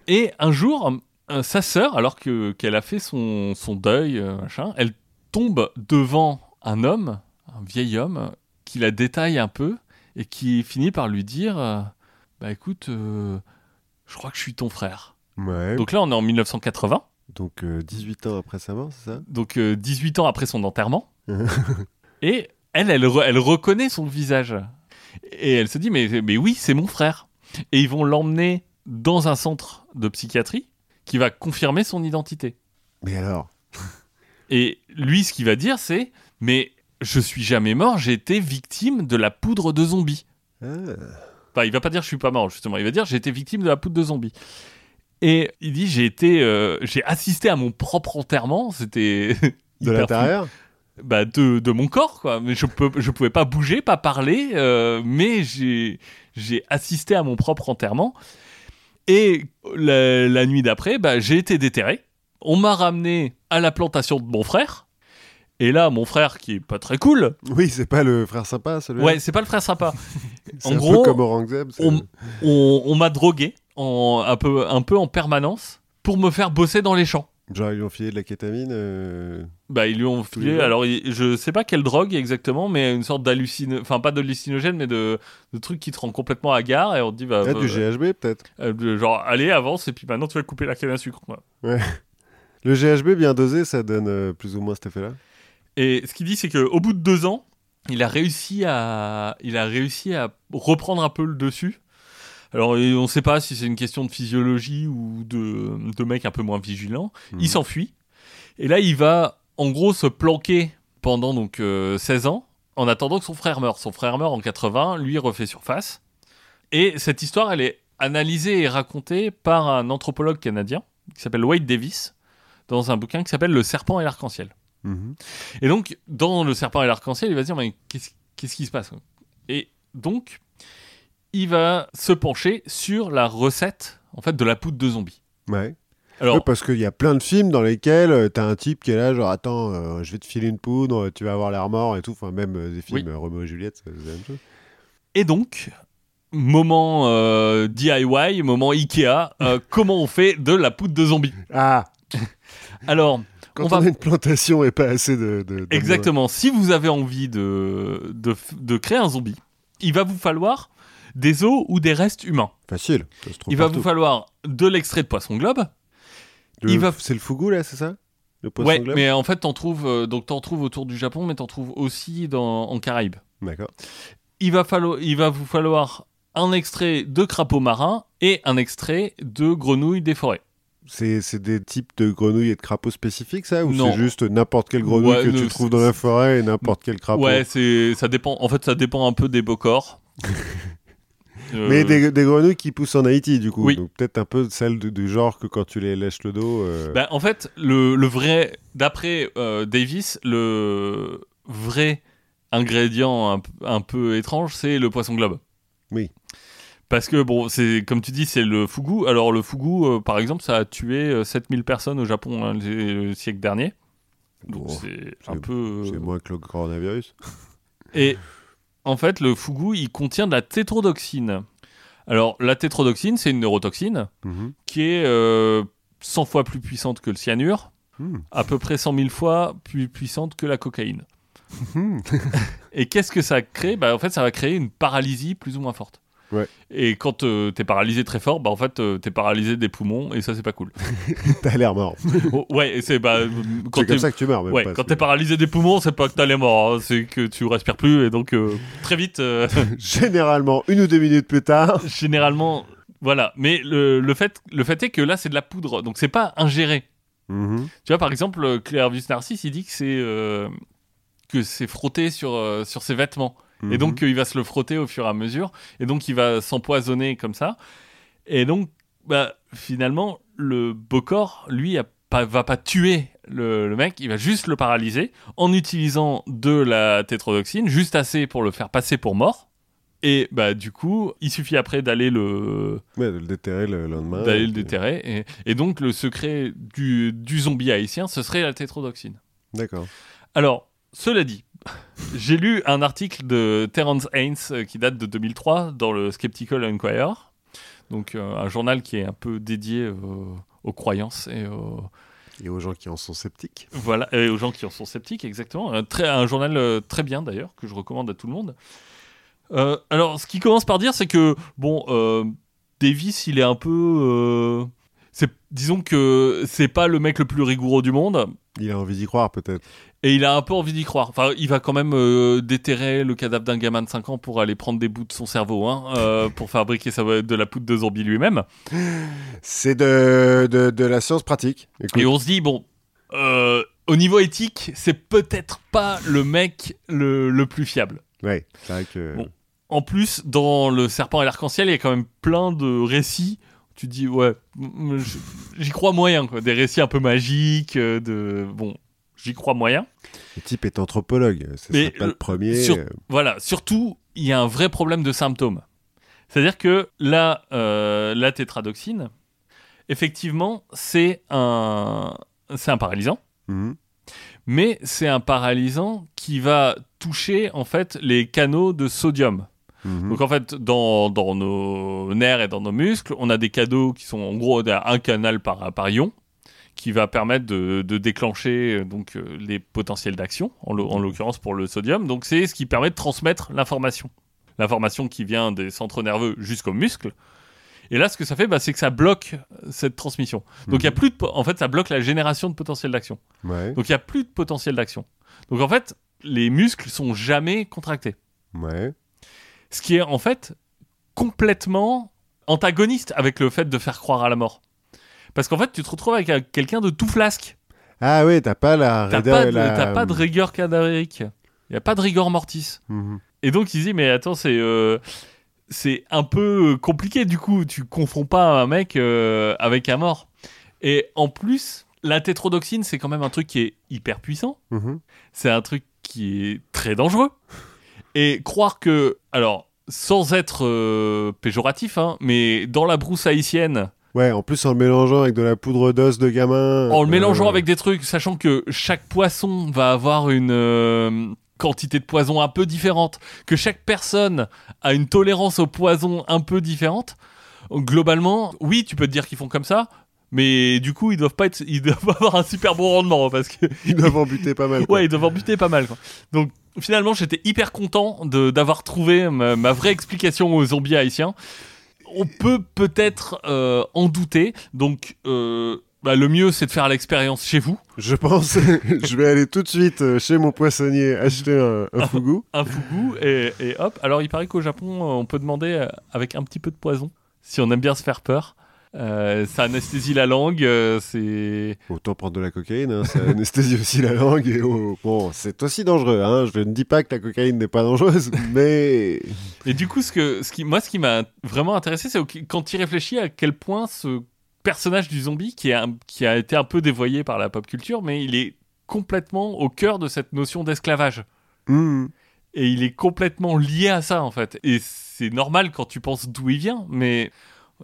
Et un jour, euh, sa sœur, alors que qu'elle a fait son, son deuil, euh, machin, elle tombe devant un homme, un vieil homme, qui la détaille un peu et qui finit par lui dire euh, Bah écoute, euh, je crois que je suis ton frère. Ouais. Donc là, on est en 1980. Donc, euh, 18 ans après sa mort, c'est ça? Donc euh, 18 ans après son enterrement. et elle, elle, re- elle reconnaît son visage. Et elle se dit, mais, mais oui, c'est mon frère. Et ils vont l'emmener dans un centre de psychiatrie qui va confirmer son identité. Mais alors? Et lui, ce qu'il va dire, c'est, mais je suis jamais mort, j'ai été victime de la poudre de zombie. Ah. Enfin, il va pas dire je suis pas mort, justement. Il va dire j'ai été victime de la poudre de zombie. Et il dit j'ai été, euh, j'ai assisté à mon propre enterrement. C'était De l'intérieur bah, de, de mon corps, quoi. Mais je peux, je pouvais pas bouger, pas parler, euh, mais j'ai, j'ai assisté à mon propre enterrement. Et la, la nuit d'après, bah, j'ai été déterré. On m'a ramené à la plantation de mon frère. Et là, mon frère, qui est pas très cool, Oui, c'est pas le frère sympa, celui-là ouais, c'est pas le frère sympa. En un gros, peu comme on, on, on m'a drogué en, un, peu, un peu en permanence pour me faire bosser dans les champs. Genre, ils lui ont filé de la kétamine. euh, Bah, ils lui ont Tous filé, alors il- je sais pas quelle drogue exactement, mais une sorte d'hallucine, enfin pas d'hallucinogène, mais de, de truc qui te rend complètement hagard et on te dit, bah, Ah, bah, du GHB, peut-être. euh, genre, allez, avance et puis maintenant tu vas couper la canne à sucre. quoi. Le GHB bien dosé, ça donne euh, plus ou moins cet effet-là. Et ce qu'il dit, c'est qu'au bout de deux ans, il a réussi à, il a réussi à reprendre un peu le dessus. Alors, on sait pas si c'est une question de physiologie ou de, de mec un peu moins vigilant. Mhm. Il s'enfuit. Et là, il va, en gros, se planquer pendant donc euh, 16 ans, en attendant que son frère meure. Son frère meurt en 80, lui refait surface. Et cette histoire, elle est analysée et racontée par un anthropologue canadien qui s'appelle Wade Davis, dans un bouquin qui s'appelle Le serpent et l'arc-en-ciel. Mhm. Et donc, dans Le serpent et l'arc-en-ciel, il va se dire, mais qu'est-ce qu'est-ce qui se passe? Et donc, il va se pencher sur la recette, en fait, de la poudre de zombie. Ouais. Alors, parce qu'il y a plein de films dans lesquels euh, t'as un type qui est là, genre attends, euh, je vais te filer une poudre, tu vas avoir l'air mort et tout. Enfin, même euh, des films Oui. euh, Roméo et Juliette, c'est la même chose. Et donc, moment DIY, moment Ikea, comment on fait de la poudre de zombie? Ah Alors, Quand On on, va- a une plantation et pas assez de. de- de- exactement, si vous avez envie de, de créer un zombie, il va vous falloir des os ou des restes humains. Facile. Ça se trouve Il va partout. vous falloir de l'extrait de poisson globe. Le- il va- C'est le fougou là, c'est ça? Le poisson Ouais, globe? mais en fait, t'en trouves, euh, donc t'en trouves autour du Japon, mais t'en trouves aussi dans, en Caraïbes. D'accord. Il va, fallo- il va vous falloir un extrait de crapaud marin et un extrait de grenouille des forêts. C'est des types de grenouilles et de crapauds spécifiques, ça? Ou c'est juste n'importe quelle grenouille Ouais, que tu trouves dans la forêt et n'importe quel crapaud? Ouais, ça dépend. En fait, ça dépend un peu des beaux corps. Euh, Mais des, des grenouilles qui poussent en Haïti, du coup. Oui. Donc peut-être un peu celle du, du genre que quand tu les lèches le dos. euh, bah, en fait, le, le vrai, d'après euh, Davis, le vrai ingrédient un, peu étrange, c'est le poisson globe. Oui. Parce que, bon, c'est comme tu dis, c'est le fougou. Alors, le fougou, euh, par exemple, ça a tué euh, 7000 personnes au Japon hein, le, le siècle dernier. Donc, Bon, c'est un peu. C'est moins que le coronavirus. Et en fait, le fougou, il contient de la tétrodoxine. Alors, la tétrodoxine, c'est une neurotoxine Mhm. qui est euh, 100 fois plus puissante que le cyanure, Hmm. à peu près 100 000 fois plus puissante que la cocaïne. Hmm. Et qu'est-ce que ça crée? Bah, En fait, ça va créer une paralysie plus ou moins forte. Ouais. Et quand euh, t'es paralysé très fort, bah en fait euh, t'es paralysé des poumons et ça c'est pas cool. T'as l'air mort. Oh, ouais, c'est bah quand comme ça que tu meurs. Même ouais, pas, quand t'es paralysé des poumons, c'est pas que t'as les morts, hein, c'est que tu respires plus et donc euh, très vite. euh, Généralement, une ou deux minutes plus tard. généralement, voilà. Mais le, le fait le fait est que là c'est de la poudre, donc c'est pas ingéré. Mhm. Tu vois, par exemple, Clervis Narcisse, il dit que c'est euh, que c'est frotté sur sur ses vêtements. Et Mhm. donc, euh, il va se le frotter au fur et à mesure. Et donc, il va s'empoisonner comme ça. Et donc, bah, finalement, le Bocor, lui, a pas, va pas tuer le, le mec. Il va juste le paralyser en utilisant de la tétrodoxine, juste assez pour le faire passer pour mort. Et bah, du coup, il suffit après d'aller le, Ouais, de le déterrer le lendemain. d'aller et le déterrer. Et, et donc, le secret du, du zombie haïtien, ce serait la tétrodoxine. D'accord. Alors, cela dit, j'ai lu un article de Terence Haynes euh, qui date de 2003 dans le Skeptical Inquirer, donc euh, un journal qui est un peu dédié euh, aux croyances et aux, Et aux gens qui en sont sceptiques. voilà, et aux gens qui en sont sceptiques, exactement. Un, très, un journal euh, très bien d'ailleurs, que je recommande à tout le monde. Euh, alors, ce qui commence par dire, c'est que, bon, euh, Davis, il est un peu. disons que c'est pas le mec le plus rigoureux du monde. Il a envie d'y croire, peut-être. Et il a un peu envie d'y croire. Enfin, il va quand même euh, déterrer le cadavre d'un gamin de 5 ans pour aller prendre des bouts de son cerveau, hein, euh, pour fabriquer sa- de la poudre de zombie lui-même. C'est de, de, de la science pratique. Écoute, Et on se dit, bon, euh, au niveau éthique, c'est peut-être pas le mec le, le plus fiable. Ouais, c'est vrai que. Bon. En plus, dans Le Serpent et l'Arc-en-Ciel, il y a quand même plein de récits. Tu te dis, ouais, j'y crois moyen, quoi. Des récits un peu magiques, euh, de. Bon, j'y crois moyen. Le type est anthropologue. C'est pas le le- premier. sur- euh, Voilà, surtout, il y a un vrai problème de symptômes. C'est-à-dire que là, euh, la tétradoxine, effectivement, c'est un, c'est un paralysant, mhm. mais c'est un paralysant qui va toucher en fait les canaux de sodium. Mhm. Donc en fait, dans, dans nos nerfs et dans nos muscles, on a des canaux qui sont en gros un canal par, par ion qui va permettre de, de déclencher euh, donc euh, les potentiels d'action, en, l'o- en l'occurrence pour le sodium. Donc c'est ce qui permet de transmettre l'information. L'information qui vient des centres nerveux jusqu'aux muscles. Et là, ce que ça fait, bah, c'est que ça bloque cette transmission. Donc il y a plus de, en fait, ça bloque la génération de potentiel d'action. Ouais, Donc il y a plus de potentiel d'action. Donc en fait, les muscles sont jamais contractés. ouais. Ce qui est en fait complètement antagoniste avec le fait de faire croire à la mort. Parce qu'en fait, tu te retrouves avec un- quelqu'un de tout flasque. Ah ouais, t'as pas la. T'as pas, de- la- t'as pas de rigueur cadavérique. Il a pas de rigor mortis. Mhm. Et donc, il se dit, mais attends, c'est. euh, c'est un peu compliqué du coup, tu confonds pas un mec euh, avec un mort. Et en plus, la tétrodoxine, c'est quand même un truc qui est hyper puissant. Mhm. c'est un truc qui est très dangereux. Et croire que, alors, sans être euh, péjoratif, hein, mais dans la brousse haïtienne, Ouais, en plus en le mélangeant avec de la poudre d'os de gamin. en le mélangeant euh, avec des trucs, sachant que chaque poisson va avoir une euh, quantité de poison un peu différente, que chaque personne a une tolérance au poison un peu différente, globalement, oui, tu peux te dire qu'ils font comme ça. Mais du coup, ils doivent pas être, ils doivent avoir un super bon rendement parce que Ils doivent en buter pas mal. quoi. Ouais, ils doivent en buter pas mal. Quoi. Donc finalement, j'étais hyper content d'avoir trouvé ma, ma vraie explication aux zombies haïtiens. On peut peut-être euh, en douter. Donc euh, bah, le mieux, c'est de faire l'expérience chez vous. Je pense, je vais aller tout de suite euh, chez mon poissonnier acheter un, un fougou. Un fougou et, et hop. Alors il paraît qu'au Japon, on peut demander avec un petit peu de poison si on aime bien se faire peur. Euh, ça anesthésie la langue, euh, c'est Autant prendre de la cocaïne, hein, ça anesthésie aussi la langue. Et oh, bon, c'est aussi dangereux. Hein. Je ne dis pas que la cocaïne n'est pas dangereuse, mais Et du coup, ce que, ce qui, moi, ce qui m'a vraiment intéressé, c'est quand tu réfléchis à quel point ce personnage du zombie, qui, est un- qui a été un peu dévoyé par la pop culture, mais il est complètement au cœur de cette notion d'esclavage. Hmm. Et il est complètement lié à ça, en fait. Et c'est normal quand tu penses d'où il vient, mais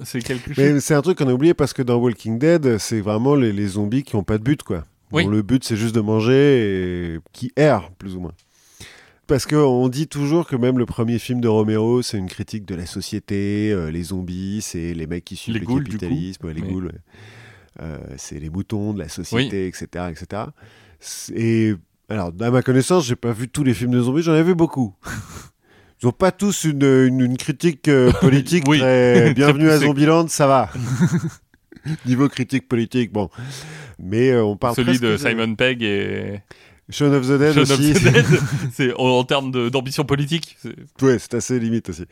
c'est quelque chose. Mais c'est un truc qu'on a oublié parce que dans Walking Dead, c'est vraiment les, les zombies qui ont pas de but, quoi. Oui. Dont le but, c'est juste de manger et qui errent, plus ou moins. Parce qu'on dit toujours que même le premier film de Romero, c'est une critique de la société, euh, les zombies, c'est les mecs qui suivent Les le ghouls, capitalisme, ouais, les Mais- ghouls, ouais. Euh, c'est les moutons de la société, etc., etc. Et alors, à ma connaissance, j'ai pas vu tous les films de zombies, j'en ai vu beaucoup. Ils ont pas tous une, une, une critique euh, politique Oui. très bienvenue à. Zombieland, ça va. Niveau critique politique, bon. Mais euh, on parle Celui de Simon Pegg et Shaun of the Dead Shaun of aussi. the Dead. en, en termes d'ambition politique. ouais, c'est assez limite aussi.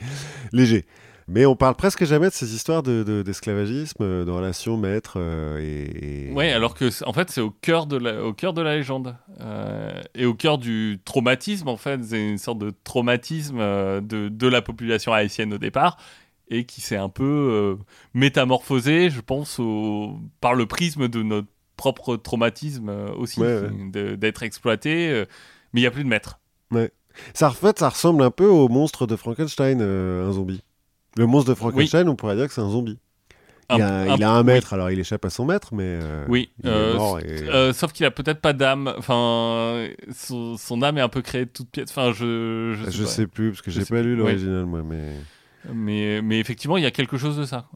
Léger. Mais on parle presque jamais de ces histoires de- de- d'esclavagisme, de, de relations maître euh, et, et- Ouais, alors que en fait c'est au cœur de la, au cœur de la légende Euh, et au cœur du traumatisme en fait, c'est une sorte de traumatisme euh, de, de la population haïtienne au départ et qui s'est un peu euh, métamorphosé, je pense, au, par le prisme de notre propre traumatisme euh, aussi, Ouais, ouais. d'être exploité. euh, mais il y a plus de maître. Ça, en fait, ça ressemble un peu au monstre de Frankenstein, euh, un zombie. Le monstre de Frankenstein, on pourrait dire que c'est un zombie. Il, Un- a, un- il a un oui. maître, alors il échappe à son maître, mais euh, Oui, il est euh, mort et... Euh, sauf qu'il a peut-être pas d'âme. Enfin, son, son âme est un peu créée de toute pièce. Enfin, je, je sais je pas. sais plus, parce que Je j'ai pas lu l'original, moi, mais... Mais, mais effectivement, il y a quelque chose de ça.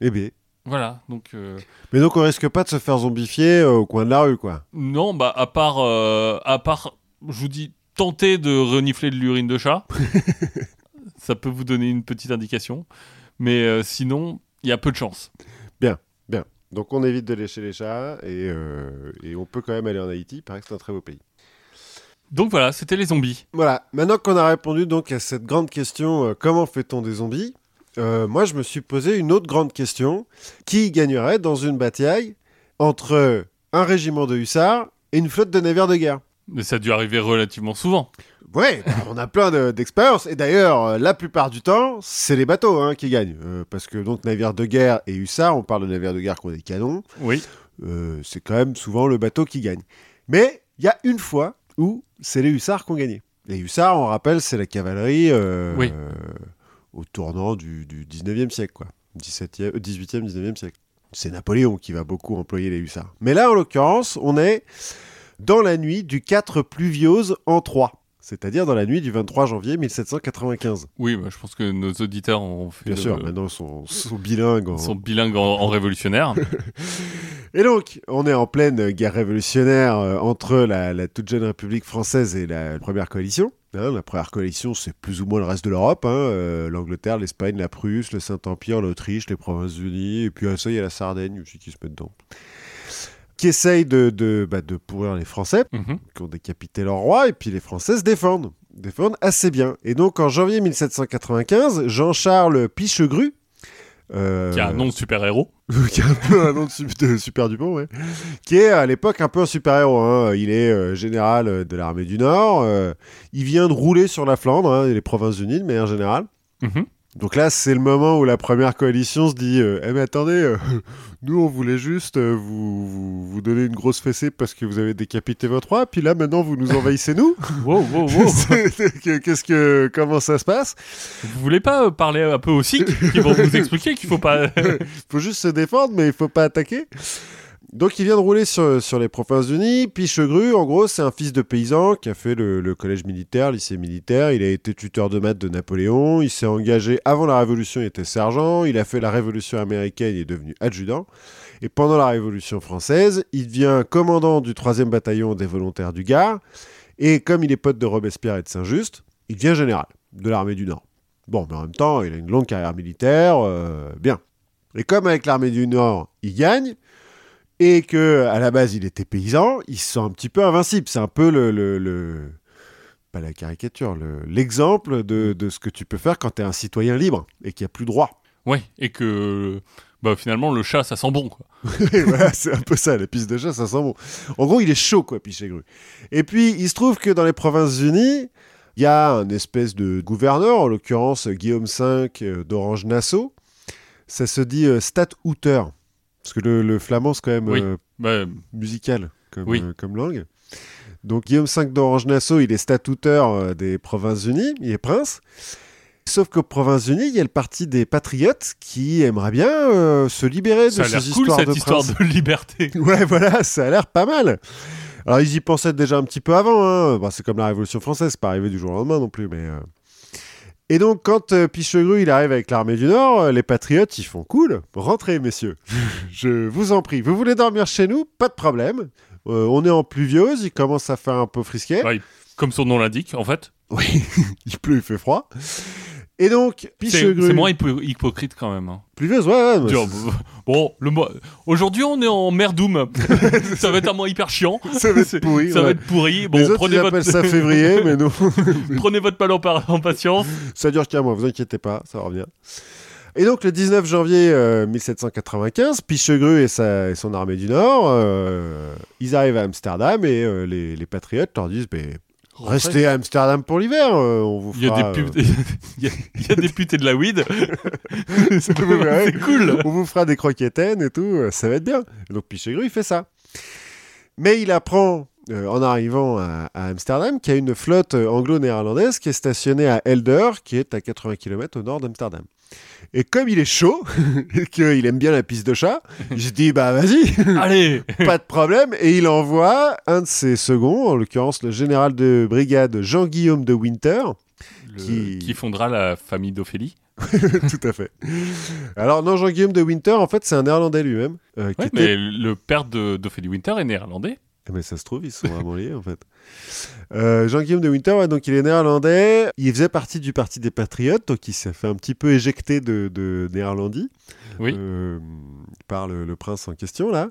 Eh bien. Voilà. Donc, euh, Mais donc on risque pas de se faire zombifier euh, au coin de la rue, quoi. non, bah, à part, euh, à part, je vous dis, tenter de renifler de l'urine de chat. ça peut vous donner une petite indication. Mais euh, sinon, il y a peu de chance. Bien. Donc on évite de lécher les chats, et, euh, et on peut quand même aller en Haïti, il paraît que c'est un très beau pays. Donc voilà, c'était les zombies. Voilà, maintenant qu'on a répondu donc à cette grande question, euh, comment fait-on des zombies Moi je me suis posé une autre grande question, qui gagnerait dans une bataille entre un régiment de hussards et une flotte de navires de guerre? Mais ça a dû arriver relativement souvent. Ouais, bah, on a plein de- d'expériences. Et d'ailleurs, euh, la plupart du temps, c'est les bateaux hein, qui gagnent. Euh, parce que donc navires de guerre et hussards, on parle de navires de guerre qui ont des canons, Oui. euh, c'est quand même souvent le bateau qui gagne. Mais il y a une fois où c'est les hussards qui ont gagné. Les hussards, on rappelle, c'est la cavalerie euh, Oui. au tournant du, du 19e siècle, quoi. 17e, euh, 18e, 19e siècle. C'est Napoléon qui va beaucoup employer les hussards. Mais là, en l'occurrence, on est dans la nuit du 4 pluviose en 3. C'est-à-dire dans la nuit du 23 janvier 1795. Oui, bah, je pense que nos auditeurs ont fait Bien le- sûr, maintenant ils sont, sont bilingues. en- sont bilingues en, en révolutionnaire. Et donc, on est en pleine guerre révolutionnaire euh, entre la, la toute jeune République française et la première coalition. Hein, la première coalition, c'est plus ou moins le reste de l'Europe. hein, euh, L'Angleterre, l'Espagne, la Prusse, le Saint-Empire, l'Autriche, les Provinces-Unies. Et puis, ah, ça, il y a la Sardaigne aussi qui se met dedans. Qui essaye de, de, bah, de pourrir les Français, Mhm. qui ont décapité leur roi. Et puis, les Français se défendent. Défendent assez bien. Et donc, en janvier 1795, Jean-Charles Pichegru. euh, Qui a un nom de super-héros. qui est un peu un nom de, Sup- de Super Dupont, ouais. Qui est à l'époque un peu un super-héros. hein. Il est euh, général euh, de l'armée du Nord. euh, il vient de rouler sur la Flandre, hein, et les Provinces-Unies de manière générale. Mhm. Donc là, c'est le moment où la première coalition se dit euh, Eh mais attendez, euh, nous on voulait juste euh, vous, vous, vous donner une grosse fessée parce que vous avez décapité votre roi, puis là maintenant vous nous envahissez nous. Wow, wow, wow. Qu'est-ce que comment ça se passe? Vous voulez pas parler un peu aussi qui vont vous expliquer qu'il faut pas. faut juste se défendre, mais il faut pas attaquer? Donc il vient de rouler sur, les Provinces-Unies. Pichegru, en gros, c'est un fils de paysan qui a fait le, le collège militaire, lycée militaire. Il a été tuteur de maths de Napoléon. Il s'est engagé avant la Révolution, il était sergent. Il a fait la Révolution américaine, il est devenu adjudant. Et pendant la Révolution française, il devient commandant du 3e bataillon des volontaires du Gard. Et comme il est pote de Robespierre et de Saint-Just, il devient général de l'armée du Nord. Bon, mais en même temps, il a une longue carrière militaire, euh, bien. Et comme avec l'armée du Nord, il gagne, et que à la base il était paysan, il se sent un petit peu invincible. C'est un peu le, le- le- pas la caricature, le- l'exemple de, de ce que tu peux faire quand tu es un citoyen libre et qu'il n'y a plus de droit. Ouais, et que bah, finalement le chat ça sent bon. Quoi. Et voilà, c'est un peu ça, la piste de chat, ça sent bon. En gros, il est chaud, quoi, Pichegru. Et puis, il se trouve que dans les Provinces-Unies, il y a un espèce de gouverneur, en l'occurrence Guillaume V euh, d'Orange-Nassau. Ça se dit euh, Stadtouter. Parce que le, le flamand, c'est quand même Oui. euh, Bah, musical comme, Oui. euh, comme langue. Donc Guillaume V d'Orange-Nassau, il est statuteur euh, des Provinces-Unies, il est prince. Sauf qu'aux Provinces-Unies, il y a le parti des patriotes qui aimerait bien euh, se libérer de ça a ces cool histoires cette de histoire de liberté. Ouais, voilà, ça a l'air pas mal. Alors ils y pensaient déjà un petit peu avant. Hein. Bah, c'est comme la Révolution française, c'est pas arrivé du jour au lendemain non plus, mais. euh. Et donc, quand euh, Pichegru il arrive avec l'armée du Nord, euh, les patriotes ils font cool, rentrez messieurs, je vous en prie. Vous voulez dormir chez nous? Pas de problème. Euh, on est en pluvieuse, il commence à faire un peu frisquet. Ouais, Comme son nom l'indique, en fait, Oui, il pleut, il fait froid. Et donc, C'est moins hypo- hypocrite quand même. hein. Pluvieuse, ouais, Dire, bon, le aujourd'hui on est en merdoum. ça va être un mois hyper chiant. Ça va être pourri, Ça va être pourri. Bon, Les autres, prenez ils votre, appellent ça février, mais nous, prenez votre mal en, par- en patience. ça dure qu'un mois, vous inquiétez pas, ça revient. Et donc, le 19 janvier euh, 1795, Pichegru et, sa- et son armée du Nord, euh, ils arrivent à Amsterdam et euh, les, les patriotes leur disent ben, Restez à Amsterdam pour l'hiver, euh, on vous Il y a fera, il y a, il y a des putes et de la weed. c'est cool. on vous fera des croquettaines et tout, ça va être bien. Donc Pichegru, il fait ça. Mais il apprend, euh, en arrivant à, à Amsterdam, qu'il y a une flotte euh, anglo-néerlandaise qui est stationnée à Elder, qui est à 80 km au nord d'Amsterdam. Et comme il est chaud, et qu'il aime bien la piste de chat, se dit, bah vas-y, Allez. pas de problème. Et il envoie un de ses seconds, en l'occurrence le général de brigade Jean-Guillaume de Winter, Le- Qui- qui... fondera la famille d'Ophélie. Tout à fait. Alors, non, Jean-Guillaume de Winter, en fait, c'est un néerlandais lui-même. euh, qui Ouais, était- mais le père d'Ophélie Winter est néerlandais. Eh ben, ça se trouve, ils sont vraiment liés, en fait. Euh, Jean-Guillaume de Winter, ouais, donc il est néerlandais. Il faisait partie du Parti des Patriotes, donc il s'est fait un petit peu éjecter de, de Néerlandie. Oui. euh, par le, le prince en question, là.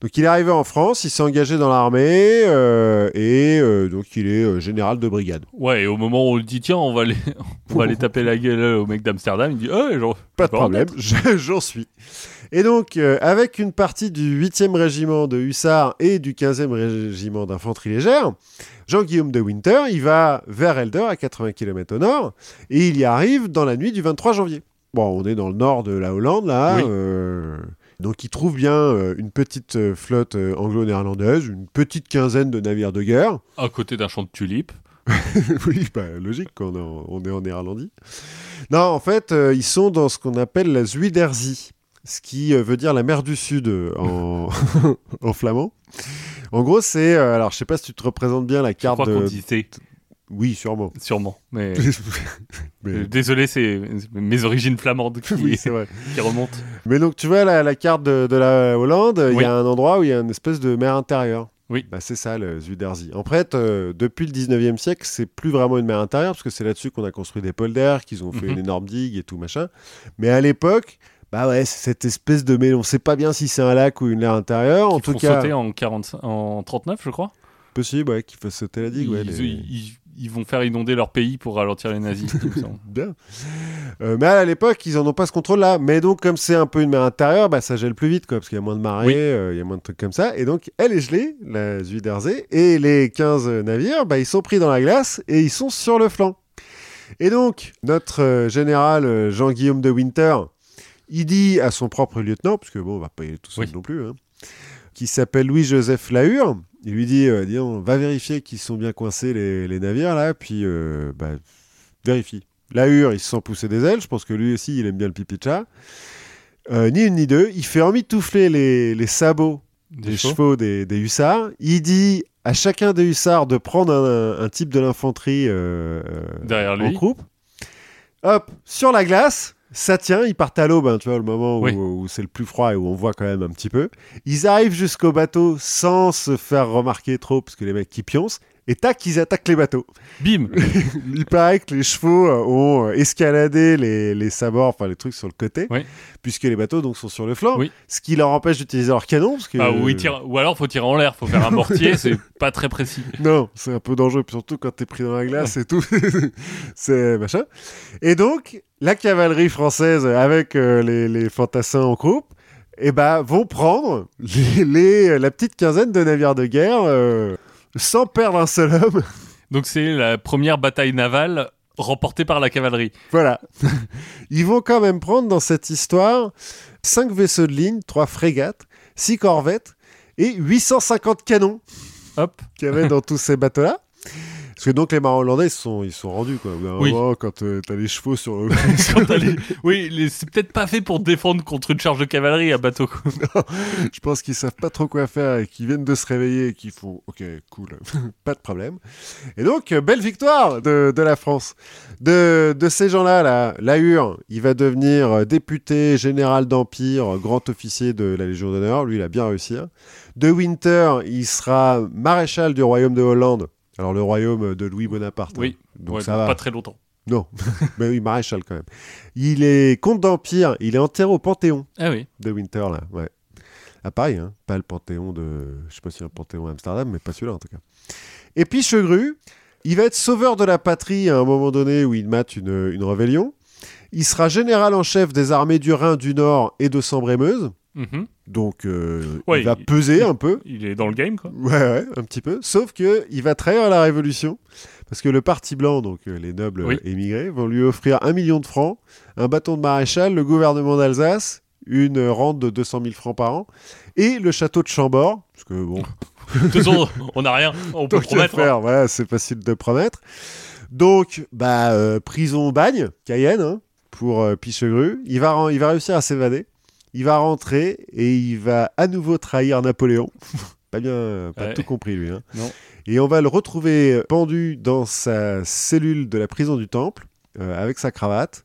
Donc il est arrivé en France, il s'est engagé dans l'armée, euh, et donc il est général de brigade. Ouais, et au moment où on le dit, tiens, on va aller, on va aller taper la gueule au mec d'Amsterdam, il dit, oh, genre, Pas de problème, je- j'en suis. Et donc, euh, avec une partie du 8e régiment de hussards et du 15e régiment d'infanterie légère, Jean-Guillaume de Winter, il va vers Elder, à 80 km au nord, et il y arrive dans la nuit du 23 janvier. Bon, on est dans le nord de la Hollande, là. Oui. euh, donc, il trouve bien euh, une petite euh, flotte euh, anglo-néerlandaise, une petite quinzaine de navires de guerre. à côté d'un champ de tulipes. oui, bah, logique, on est en, on est en Néerlandie. Non, en fait, ils sont dans ce qu'on appelle la Zuiderzee, ce qui euh, veut dire la mer du Sud euh, en, en flamand. En gros, c'est. euh, alors, je sais pas si tu te représentes bien la Je carte crois de. disait, Oui, sûrement. sûrement. Mais, Mais- désolé, c'est mes origines flamandes qui, oui, c'est vrai. qui remontent. Mais donc, tu vois, la, la carte de, de la Hollande, il Oui. y a un endroit où il y a une espèce de mer intérieure. Oui. Bah, c'est ça, le Zuiderzee. En fait, euh, depuis le 19e siècle, c'est plus vraiment une mer intérieure, parce que c'est là-dessus qu'on a construit des polders, qu'ils ont fait Mhm. une énorme digue et tout machin. Mais à l'époque, bah ouais, c'est cette espèce de mélange. On sait pas bien si c'est un lac ou une mer intérieure. En tout font cas, sauter en, 45, en 39, je crois. possible ouais, qu'il fasse sauter la digue. ils, ouais, les- ils- ils vont faire inonder leur pays pour ralentir les nazis. Bien. Euh, mais à l'époque, ils en ont pas ce contrôle-là. Mais donc, comme c'est un peu une mer intérieure, bah, ça gèle plus vite, quoi, parce qu'il y a moins de marée, Oui. euh, il y a moins de trucs comme ça. Et donc, elle est gelée, la Zuiderzee, et les 15 navires, bah, ils sont pris dans la glace et ils sont sur le flanc. Et donc, notre euh, général Jean-Guillaume de Winter, il dit à son propre lieutenant, parce que bon, on va pas y aller tout seul Oui. non plus, hein, qui s'appelle Louis-Joseph Lahure, il lui dit, euh, dis donc, va vérifier qu'ils sont bien coincés les, les navires là, puis euh, bah, vérifie. Lahure, il se sent pousser des ailes, je pense que lui aussi, il aime bien le pipi de chat. Euh, ni une ni deux, il fait emmitoufler les, les sabots Des des chevaux. des, des hussards. Il dit à chacun des hussards de prendre un, un type de l'infanterie Derrière en lui. croupe. Hop, sur la glace, ça tient, ils partent à l'aube, hein, tu vois, le moment où, Oui. où c'est le plus froid et où on voit quand même un petit peu. Ils arrivent jusqu'au bateau sans se faire remarquer trop, parce que les mecs qui pioncent, et tac, ils attaquent les bateaux. Bim Il paraît que les chevaux euh, ont euh, escaladé les, les sabords, enfin les trucs sur le côté, Oui. puisque les bateaux donc sont sur le flanc, Oui. ce qui leur empêche d'utiliser leur canon. Parce que, Ah, ou, ils tirent- ou alors faut tirer en l'air, faut faire un mortier, c'est pas très précis. Non, c'est un peu dangereux, surtout quand t'es pris dans la glace et tout. c'est machin. Et donc, la cavalerie française, avec euh, les, les fantassins en croupe, eh ben, vont prendre les, les- la petite quinzaine de navires de guerre euh, sans perdre un seul homme. Donc c'est la première bataille navale remportée par la cavalerie. Voilà. Ils vont quand même prendre dans cette histoire 5 vaisseaux de ligne, 3 frégates, 6 corvettes et 850 canons Hop. qu'il y avait dans tous ces bateaux-là. Parce que donc les marins hollandais ils sont, ils sont rendus quoi. D'un Oui. quand euh, t'as les chevaux sur le... Quand t'as les- Oui, les- c'est peut-être pas fait pour défendre contre une charge de cavalerie à bateau. je pense qu'ils savent pas trop quoi faire et qu'ils viennent de se réveiller et qu'ils font ok cool, pas de problème. Et donc belle victoire de, de la France. De, de ces gens-là, là, Lahure, il va devenir député général d'Empire, grand officier de la Légion d'honneur. Lui, il a bien réussi. hein. De Winter, il sera maréchal du royaume de Hollande Alors le royaume de Louis Bonaparte. Oui. hein. donc Ouais, ça donc va. Pas très longtemps. Non, mais oui, maréchal quand même. Il est comte d'Empire, il est enterré au Panthéon Ah oui. de Winter, là, ouais. À Paris, hein, pas le Panthéon de... Je sais pas si un Panthéon à Amsterdam, mais pas celui-là en tout cas. Et puis Chegru, il va être sauveur de la patrie à un moment donné où il mate une, une rébellion. Il sera général en chef des armées du Rhin, du Nord et de Sambre-et-Meuse. Mhm. Donc euh, Ouais, il va il- peser un peu. Il est dans le game, quoi. Ouais, ouais, un petit peu. Sauf que il va trahir la révolution parce que le parti blanc, donc euh, les nobles Oui. euh, émigrés, vont lui offrir un million de francs, un bâton de maréchal, le gouvernement d'Alsace, une rente de 200 000 francs par an et le château de Chambord. Parce que bon, De toute façon, on n'a rien. On peut promettre. hein. faire, voilà, c'est facile de promettre. Donc, bah, euh, prison bagne, Cayenne, hein, pour euh, Pichegru. Il va, ren- il va réussir à s'évader. Il va rentrer et il va à nouveau trahir Napoléon. pas bien, pas Ouais. tout compris lui. hein. Non. Et on va le retrouver pendu dans sa cellule de la prison du Temple, euh, avec sa cravate.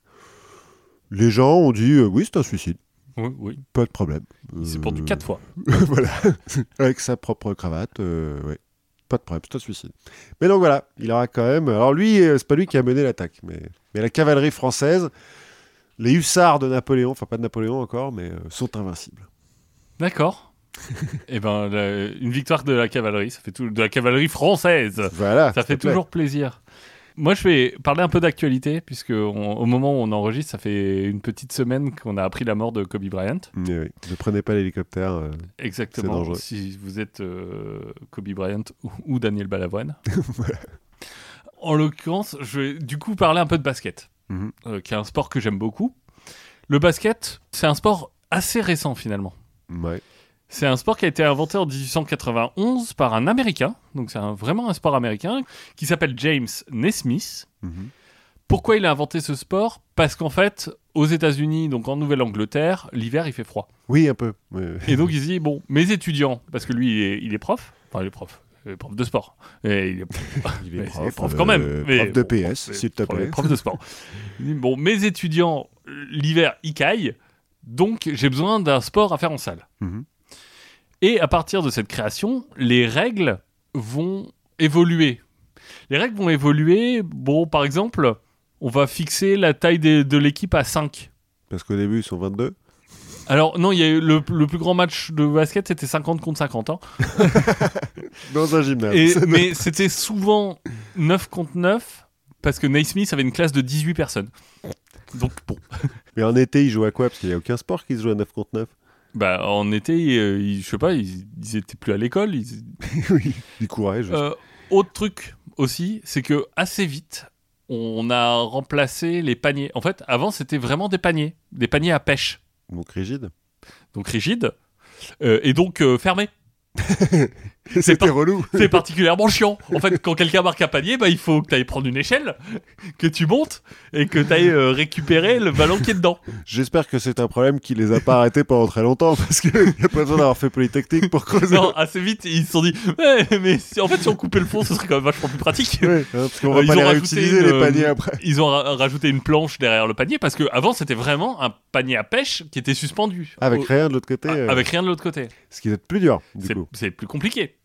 Les gens ont dit euh, oui, c'est un suicide, Oui, oui. pas de problème. Il s'est Euh, pendu quatre fois. voilà, avec sa propre cravate, euh, ouais. Pas de problème, c'est un suicide. Mais donc voilà, il aura quand même. Alors lui, euh, c'est pas lui qui a mené l'attaque, mais, mais la cavalerie française, les hussards de Napoléon, enfin pas de Napoléon encore, mais euh, sont invincibles. D'accord. Eh ben, une victoire de la cavalerie, ça fait tout, de la cavalerie française. Voilà, Ça fait plaît. toujours plaisir. Moi, je vais parler un peu d'actualité, puisque on- au moment où on enregistre, ça fait une petite semaine qu'on a appris la mort de Kobe Bryant. Oui, ne prenez pas l'hélicoptère. euh, C'est Exactement. dangereux. Si vous êtes euh, Kobe Bryant ou, ou Daniel Balavoine. En l'occurrence, je vais du coup parler un peu de basket, Mhm. euh, qui est un sport que j'aime beaucoup. Le basket, c'est un sport assez récent finalement. ouais. C'est un sport qui a été inventé en 1891 par un Américain, donc c'est vraiment un sport américain, qui s'appelle James Naismith. Mhm. Pourquoi il a inventé ce sport? Parce qu'en fait, aux États-Unis, donc en Nouvelle-Angleterre, l'hiver il fait froid. Oui, un peu. Et donc il se dit bon, mes étudiants, parce que lui il est, il est prof, enfin il est prof, prof de sport, et il est Il prof, prof quand même. euh, mais prof de bon, PS, prof- s'il te plaît. Prof de sport. Bon, mes étudiants, l'hiver, ils caillent, donc j'ai besoin d'un sport à faire en salle. Mhm. Et à partir de cette création, les règles vont évoluer. Les règles vont évoluer, bon, par exemple, on va fixer la taille des- de l'équipe à 5. Parce qu'au début, ils sont 22. Alors, non, il y a eu le, le plus grand match de basket, c'était 50 contre 50. hein. Dans un gymnase. Et- mais c'était souvent 9 contre 9 parce que Naismith avait une classe de 18 personnes. Donc bon, Mais en été, ils jouent à quoi? Parce qu'il n'y a aucun sport qui se joue à 9 contre 9. bah en été, euh, ils- je sais pas, ils, ils étaient plus à l'école. ils- oui. Du courage. Euh, autre truc aussi, c'est que assez vite, on a remplacé les paniers. En fait, avant c'était vraiment des paniers, des paniers à pêche, Donc rigide. donc rigides euh, et donc euh, pas- relou. C'est particulièrement chiant. En fait, quand quelqu'un marque un panier, bah, il faut que tu ailles prendre une échelle, que tu montes et que tu ailles euh, récupérer le ballon qui est dedans. J'espère que c'est un problème qui les a pas arrêtés pendant très longtemps parce qu'il n'y a pas besoin d'avoir fait Polytechnique pour creuser. Non, assez vite, ils se sont dit, mais si- en fait, si on coupait le fond, ce serait quand même vachement plus pratique. Hein, parce qu'on Euh, va ils pas ont les rajouté réutiliser une, les euh, paniers après. Ils ont ra- rajouté une planche derrière le panier parce que avant c'était vraiment un panier à pêche qui était suspendu. Avec Au- rien de l'autre côté. Ah, euh, avec rien de l'autre côté. Ce qui est plus dur, C'est c'est plus compliqué.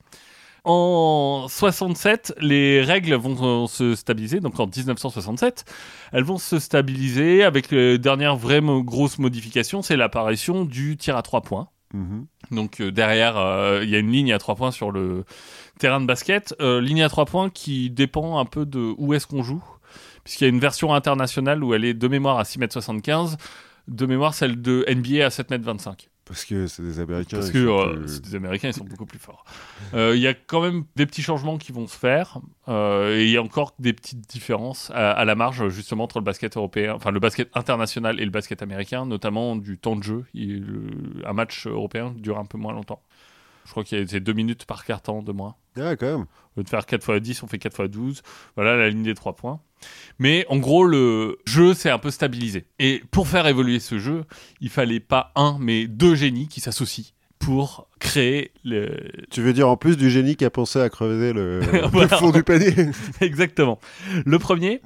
En 67, les règles vont euh, se stabiliser. Donc en 1967, elles vont se stabiliser avec les dernières vraies mo- grosses modifications, c'est l'apparition du tir à trois points. Mhm. Donc euh, derrière, euh, il y a une ligne à trois points sur le terrain de basket. Euh, ligne à trois points qui dépend un peu de où est-ce qu'on joue. Puisqu'il y a une version internationale où elle est de mémoire à 6m75, de mémoire celle de NBA à 7m25. Parce que c'est des Américains. Parce que sont euh, plus- c'est des Américains, ils sont beaucoup plus forts. Euh, Il y a quand même des petits changements qui vont se faire. euh, et il y a encore des petites différences à, à la marge, justement, entre le basket européen, enfin le basket international et le basket américain, notamment du temps de jeu. Il- un match européen dure un peu moins longtemps. Je crois qu'il y a c'est deux minutes par quart-temps de moins. Ah, quand même. Au lieu de faire 4 x 10, on fait 4 x 12. Voilà la ligne des 3 points. Mais en gros, le jeu s'est un peu stabilisé. Et pour faire évoluer ce jeu, il fallait pas un, mais deux génies qui s'associent pour créer le... Tu veux dire en plus du génie qui a pensé à creuser le, le fond du panier Exactement. Le premier,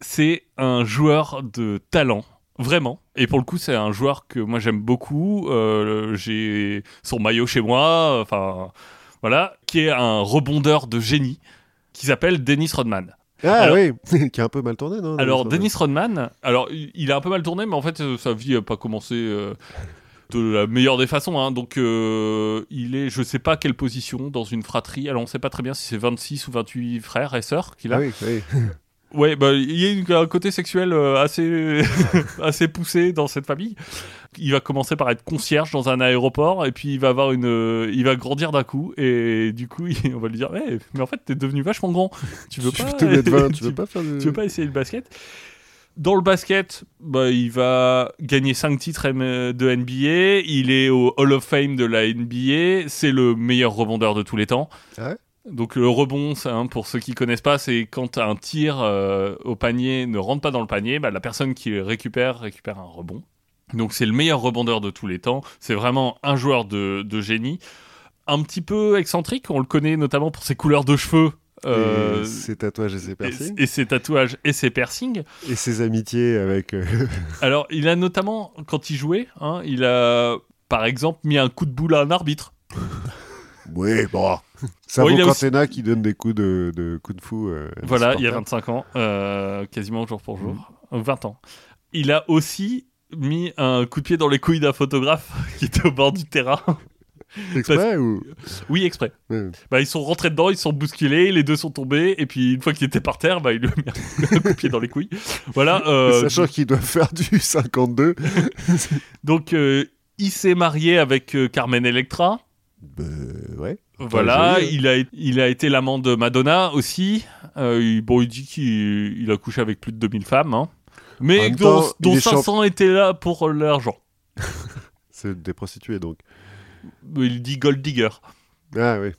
c'est un joueur de talent. Vraiment. Et pour le coup, c'est un joueur que moi j'aime beaucoup. Euh, J'ai son maillot chez moi. Enfin, voilà. Qui est un rebondeur de génie. qui s'appelle Dennis Rodman. Ah Alors- oui, qui a un peu mal tourné, non Alors, Dennis Rodman, alors il a un peu mal tourné, mais en fait, euh, sa vie n'a pas commencé euh, de la meilleure des façons. hein. Donc, euh, il est, je sais pas quelle position dans une fratrie. Alors, on sait pas très bien si c'est 26 ou 28 frères et sœurs qu'il a. Ah oui, oui. Ouais, bah, il y a une- un côté sexuel euh, assez, assez poussé dans cette famille. Il va commencer par être concierge dans un aéroport et puis il va avoir une, euh, il va grandir d'un coup et du coup il- on va lui dire, mais en fait t'es devenu vachement grand. Tu veux Tu pas te mettre 20, tu veux pas faire de... tu veux pas essayer le basket? Dans le basket, bah, il va gagner 5 titres de NBA. Il est au Hall of Fame de la NBA. C'est le meilleur rebondeur de tous les temps. Ah ouais? Donc le rebond, ça, hein, pour ceux qui connaissent pas, c'est quand un tir euh, au panier ne rentre pas dans le panier, bah, la personne qui le récupère récupère un rebond. Donc c'est le meilleur rebondeur de tous les temps. C'est vraiment un joueur de, de génie. Un petit peu excentrique, on le connaît notamment pour ses couleurs de cheveux. euh, Et ses tatouages et ses et, piercings. et ses tatouages et ses piercings. Et ses amitiés avec... euh, Alors, il a notamment, quand il jouait, hein, il a, par exemple, mis un coup de boule à un arbitre. Oui, bon. Ça Bon, vaut il a quand aussi- t'en as qui donne des coups de, de de fou. euh, Voilà, il y a supporters. 25 ans, euh, quasiment jour pour jour. Euh, 20 ans. Il a aussi mis un coup de pied dans les couilles d'un photographe qui était au bord du terrain. Exprès ou... oui, exprès. Ouais. Bah, ils sont rentrés dedans, ils se sont bousculés, les deux sont tombés, et puis une fois qu'il était par terre, bah, il lui a mis un coup de pied dans les couilles. Voilà. euh, Sachant qu'ils doivent faire du 52. donc, il s'est marié avec Carmen Electra. Bah, ouais. Voilà, il a, il a été l'amant de Madonna aussi. Euh, il- bon, il dit qu'il il a couché avec plus de 2000 femmes. hein. Mais dont, temps, dont il est champ- 500 étaient là pour l'argent. C'est des prostituées donc. Il dit gold digger. Ah oui.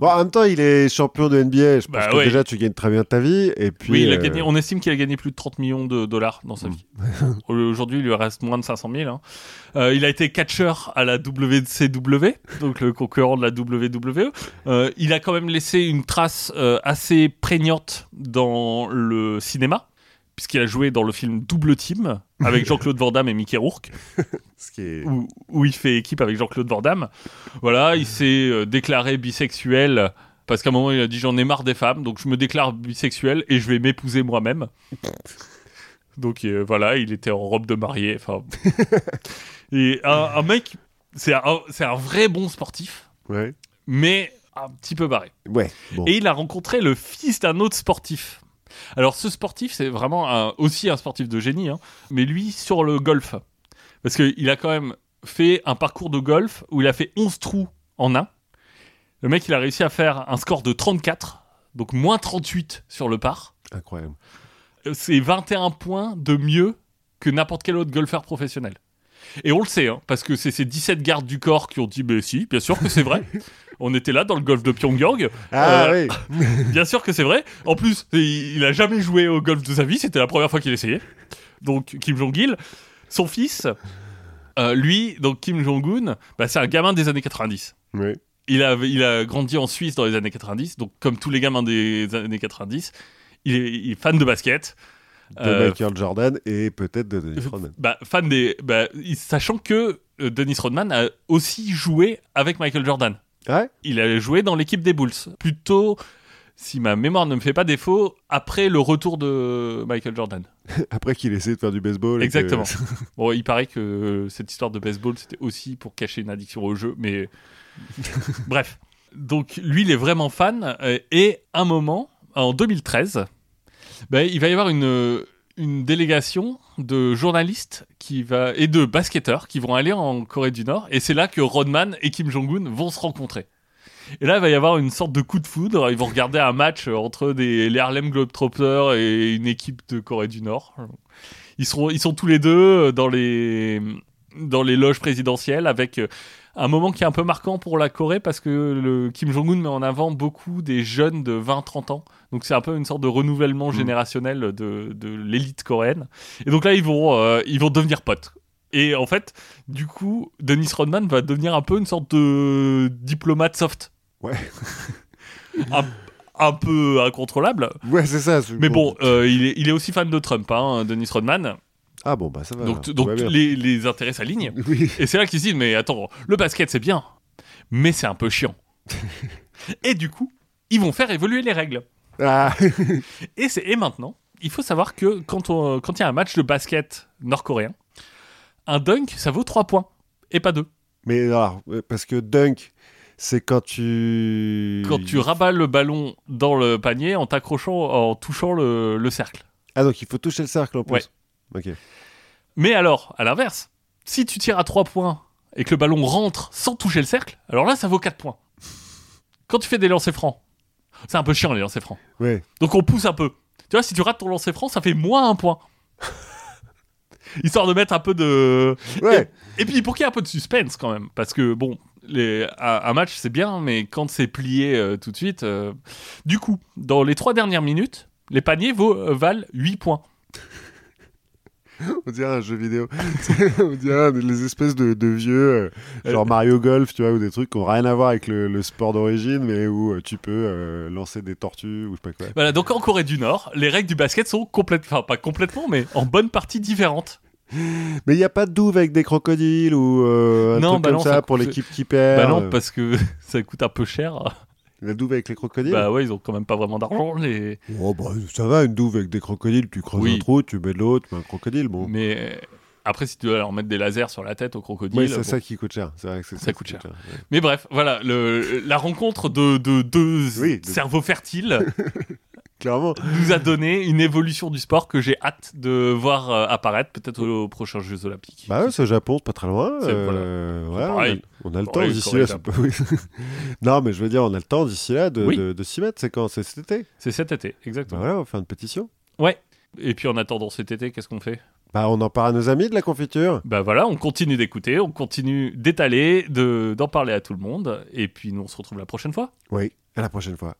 Bon, en même temps, il est champion de NBA. Je pense Bah que ouais. déjà, tu gagnes très bien ta vie. Et puis, oui, il a euh, gagné, on estime qu'il a gagné plus de 30 millions de dollars dans sa Mm. vie. Aujourd'hui, il lui reste moins de 500 000. hein. Euh, il a été catcheur à la WCW, donc le concurrent de la WWE. Euh, il a quand même laissé une trace euh, assez prégnante dans le cinéma, puisqu'il a joué dans le film Double Team avec Jean-Claude Van Damme et Mickey Rourke, ce qui est... où, où il fait équipe avec Jean-Claude Van Damme. Voilà, il s'est euh, déclaré bisexuel. Parce qu'à un moment, il a dit j'en ai marre des femmes, donc je me déclare bisexuel et je vais m'épouser moi-même. Donc euh, voilà, il était en robe de mariée. Enfin, et un, un mec, c'est un, vrai bon sportif, Ouais. mais un petit peu barré. Ouais. Bon. Et il a rencontré le fils d'un autre sportif. Alors ce sportif, c'est vraiment un- aussi un sportif de génie, hein, mais lui sur le golf. Parce qu'il a quand même fait un parcours de golf où il a fait 11 trous en un. Le mec, il a réussi à faire un score de 34, donc moins 38 sur le par. Incroyable. C'est 21 points de mieux que n'importe quel autre golfeur professionnel. Et on le sait, hein, parce que c'est ces 17 gardes du corps qui ont dit, mais si, bien sûr que c'est vrai. on était là dans le golf de Pyongyang. Ah Euh, oui. Bien sûr que c'est vrai. En plus, il, il a jamais joué au golf de sa vie. C'était la première fois qu'il essayait. Donc Kim Jong-il, son fils, euh, lui, donc Kim Jong-un, bah, c'est un gamin des années 90. Oui. Il a, il a grandi en Suisse dans les années 90. Donc comme tous les gamins des années 90, il est, il est fan de basket. De Euh, Michael Jordan et peut-être de Dennis Rodman. bah, fan des, bah, sachant que euh, Dennis Rodman a aussi joué avec Michael Jordan. Ouais. Il a joué dans l'équipe des Bulls. Plutôt, si ma mémoire ne me fait pas défaut, après le retour de Michael Jordan. Après qu'il essaie de faire du baseball. que- Exactement. Bon, il paraît que euh, cette histoire de baseball, c'était aussi pour cacher une addiction au jeu, mais bref. Donc lui, il est vraiment fan. et un moment, en 2013, ben, il va y avoir une, une délégation de journalistes qui va, et de basketteurs qui vont aller en Corée du Nord. Et c'est là que Rodman et Kim Jong-un vont se rencontrer. Et là, il va y avoir une sorte de coup de foudre. Ils vont regarder un match entre des, les Harlem Globetrotters et une équipe de Corée du Nord. Ils, seront, ils sont tous les deux dans les, dans les loges présidentielles avec un moment qui est un peu marquant pour la Corée parce que le Kim Jong-un met en avant beaucoup des jeunes de 20-30 ans. Donc c'est un peu une sorte de renouvellement Mm. générationnel de, de l'élite coréenne. Et donc là, ils vont, euh, ils vont devenir potes. Et en fait, du coup, Dennis Rodman va devenir un peu une sorte de diplomate soft. Ouais. un, un peu incontrôlable. Ouais, c'est ça. Mais bon, euh, il, est, il est aussi fan de Trump, hein, Dennis Rodman. Ah bon, bah ça va. Donc, les, les intérêts s'alignent. Oui. Et c'est là qu'ils se disent, mais attends, le basket c'est bien, mais c'est un peu chiant. Et du coup, ils vont faire évoluer les règles. Ah, Et, c'est- et maintenant, il faut savoir que quand on- quand il y a un match de basket nord-coréen, un dunk, ça vaut 3 points et pas 2. mais alors, euh, parce que dunk, c'est quand tu. Quand tu rabats le ballon dans le panier en t'accrochant, en touchant le, le cercle. Ah, donc il faut toucher le cercle en plus. Ouais. Ok. Mais alors, à l'inverse, si tu tires à 3 points et que le ballon rentre sans toucher le cercle, alors là, ça vaut 4 points. Quand tu fais des lancers francs, c'est un peu chiant les lancers francs. Ouais. Donc on pousse un peu. Tu vois, si tu rates ton lancer franc, ça fait moins un point. Histoire de mettre un peu de. Ouais. Et puis pour qu'il y ait un peu de suspense quand même. Parce que bon, les... un un match c'est bien, mais quand c'est plié euh, tout de suite. euh, Du coup, dans les trois dernières minutes, les paniers vaut- euh, valent 8 points. On dirait un jeu vidéo. On dirait les espèces de, de vieux, euh, genre Mario Golf, tu vois, ou des trucs qui n'ont rien à voir avec le, le sport d'origine, mais où euh, tu peux euh, lancer des tortues ou je sais pas quoi. Voilà, donc en Corée du Nord, les règles du basket sont complètement. Enfin, pas complètement, mais en bonne partie différentes. Mais il n'y a pas de douve avec des crocodiles ou un Non, truc bah comme non, ça ça pour l'équipe qui perd. bah non, parce que ça coûte un peu cher. La douve avec les crocodiles Bah ouais, ils ont quand même pas vraiment d'argent. Les... Oh, bah, ça va, une douve avec des crocodiles, tu creuses Oui. un trou, tu mets de l'eau, tu mets un crocodile, bon. Mais euh, après, si tu dois leur mettre des lasers sur la tête au crocodile. Oui, c'est bon. ça qui coûte cher. Vrai que Ça coûte cher. ouais. Mais bref, voilà, le, la rencontre de, de deux de- cerveaux fertiles Clairement. nous a donné une évolution du sport que j'ai hâte de voir euh, apparaître, peut-être aux prochains Jeux Olympiques. Bah ouais, c'est au Japon, c'est pas très loin. C'est- euh, voilà, on, a, pareil. on a le temps Pareil, d'ici là. c'est pas- oui. non, mais je veux dire, on a le temps d'ici là de, Oui. de, de s'y mettre. C'est quand? C'est cet été? C'est cet été, Bah exactement. voilà, on va faire une pétition. Ouais. Et puis en attendant cet été, qu'est-ce qu'on fait? Bah, on en parle à nos amis de la confiture. Bah voilà, on continue d'écouter, on continue d'étaler, de- d'en parler à tout le monde, et puis nous on se retrouve la prochaine fois. Oui, à la prochaine fois.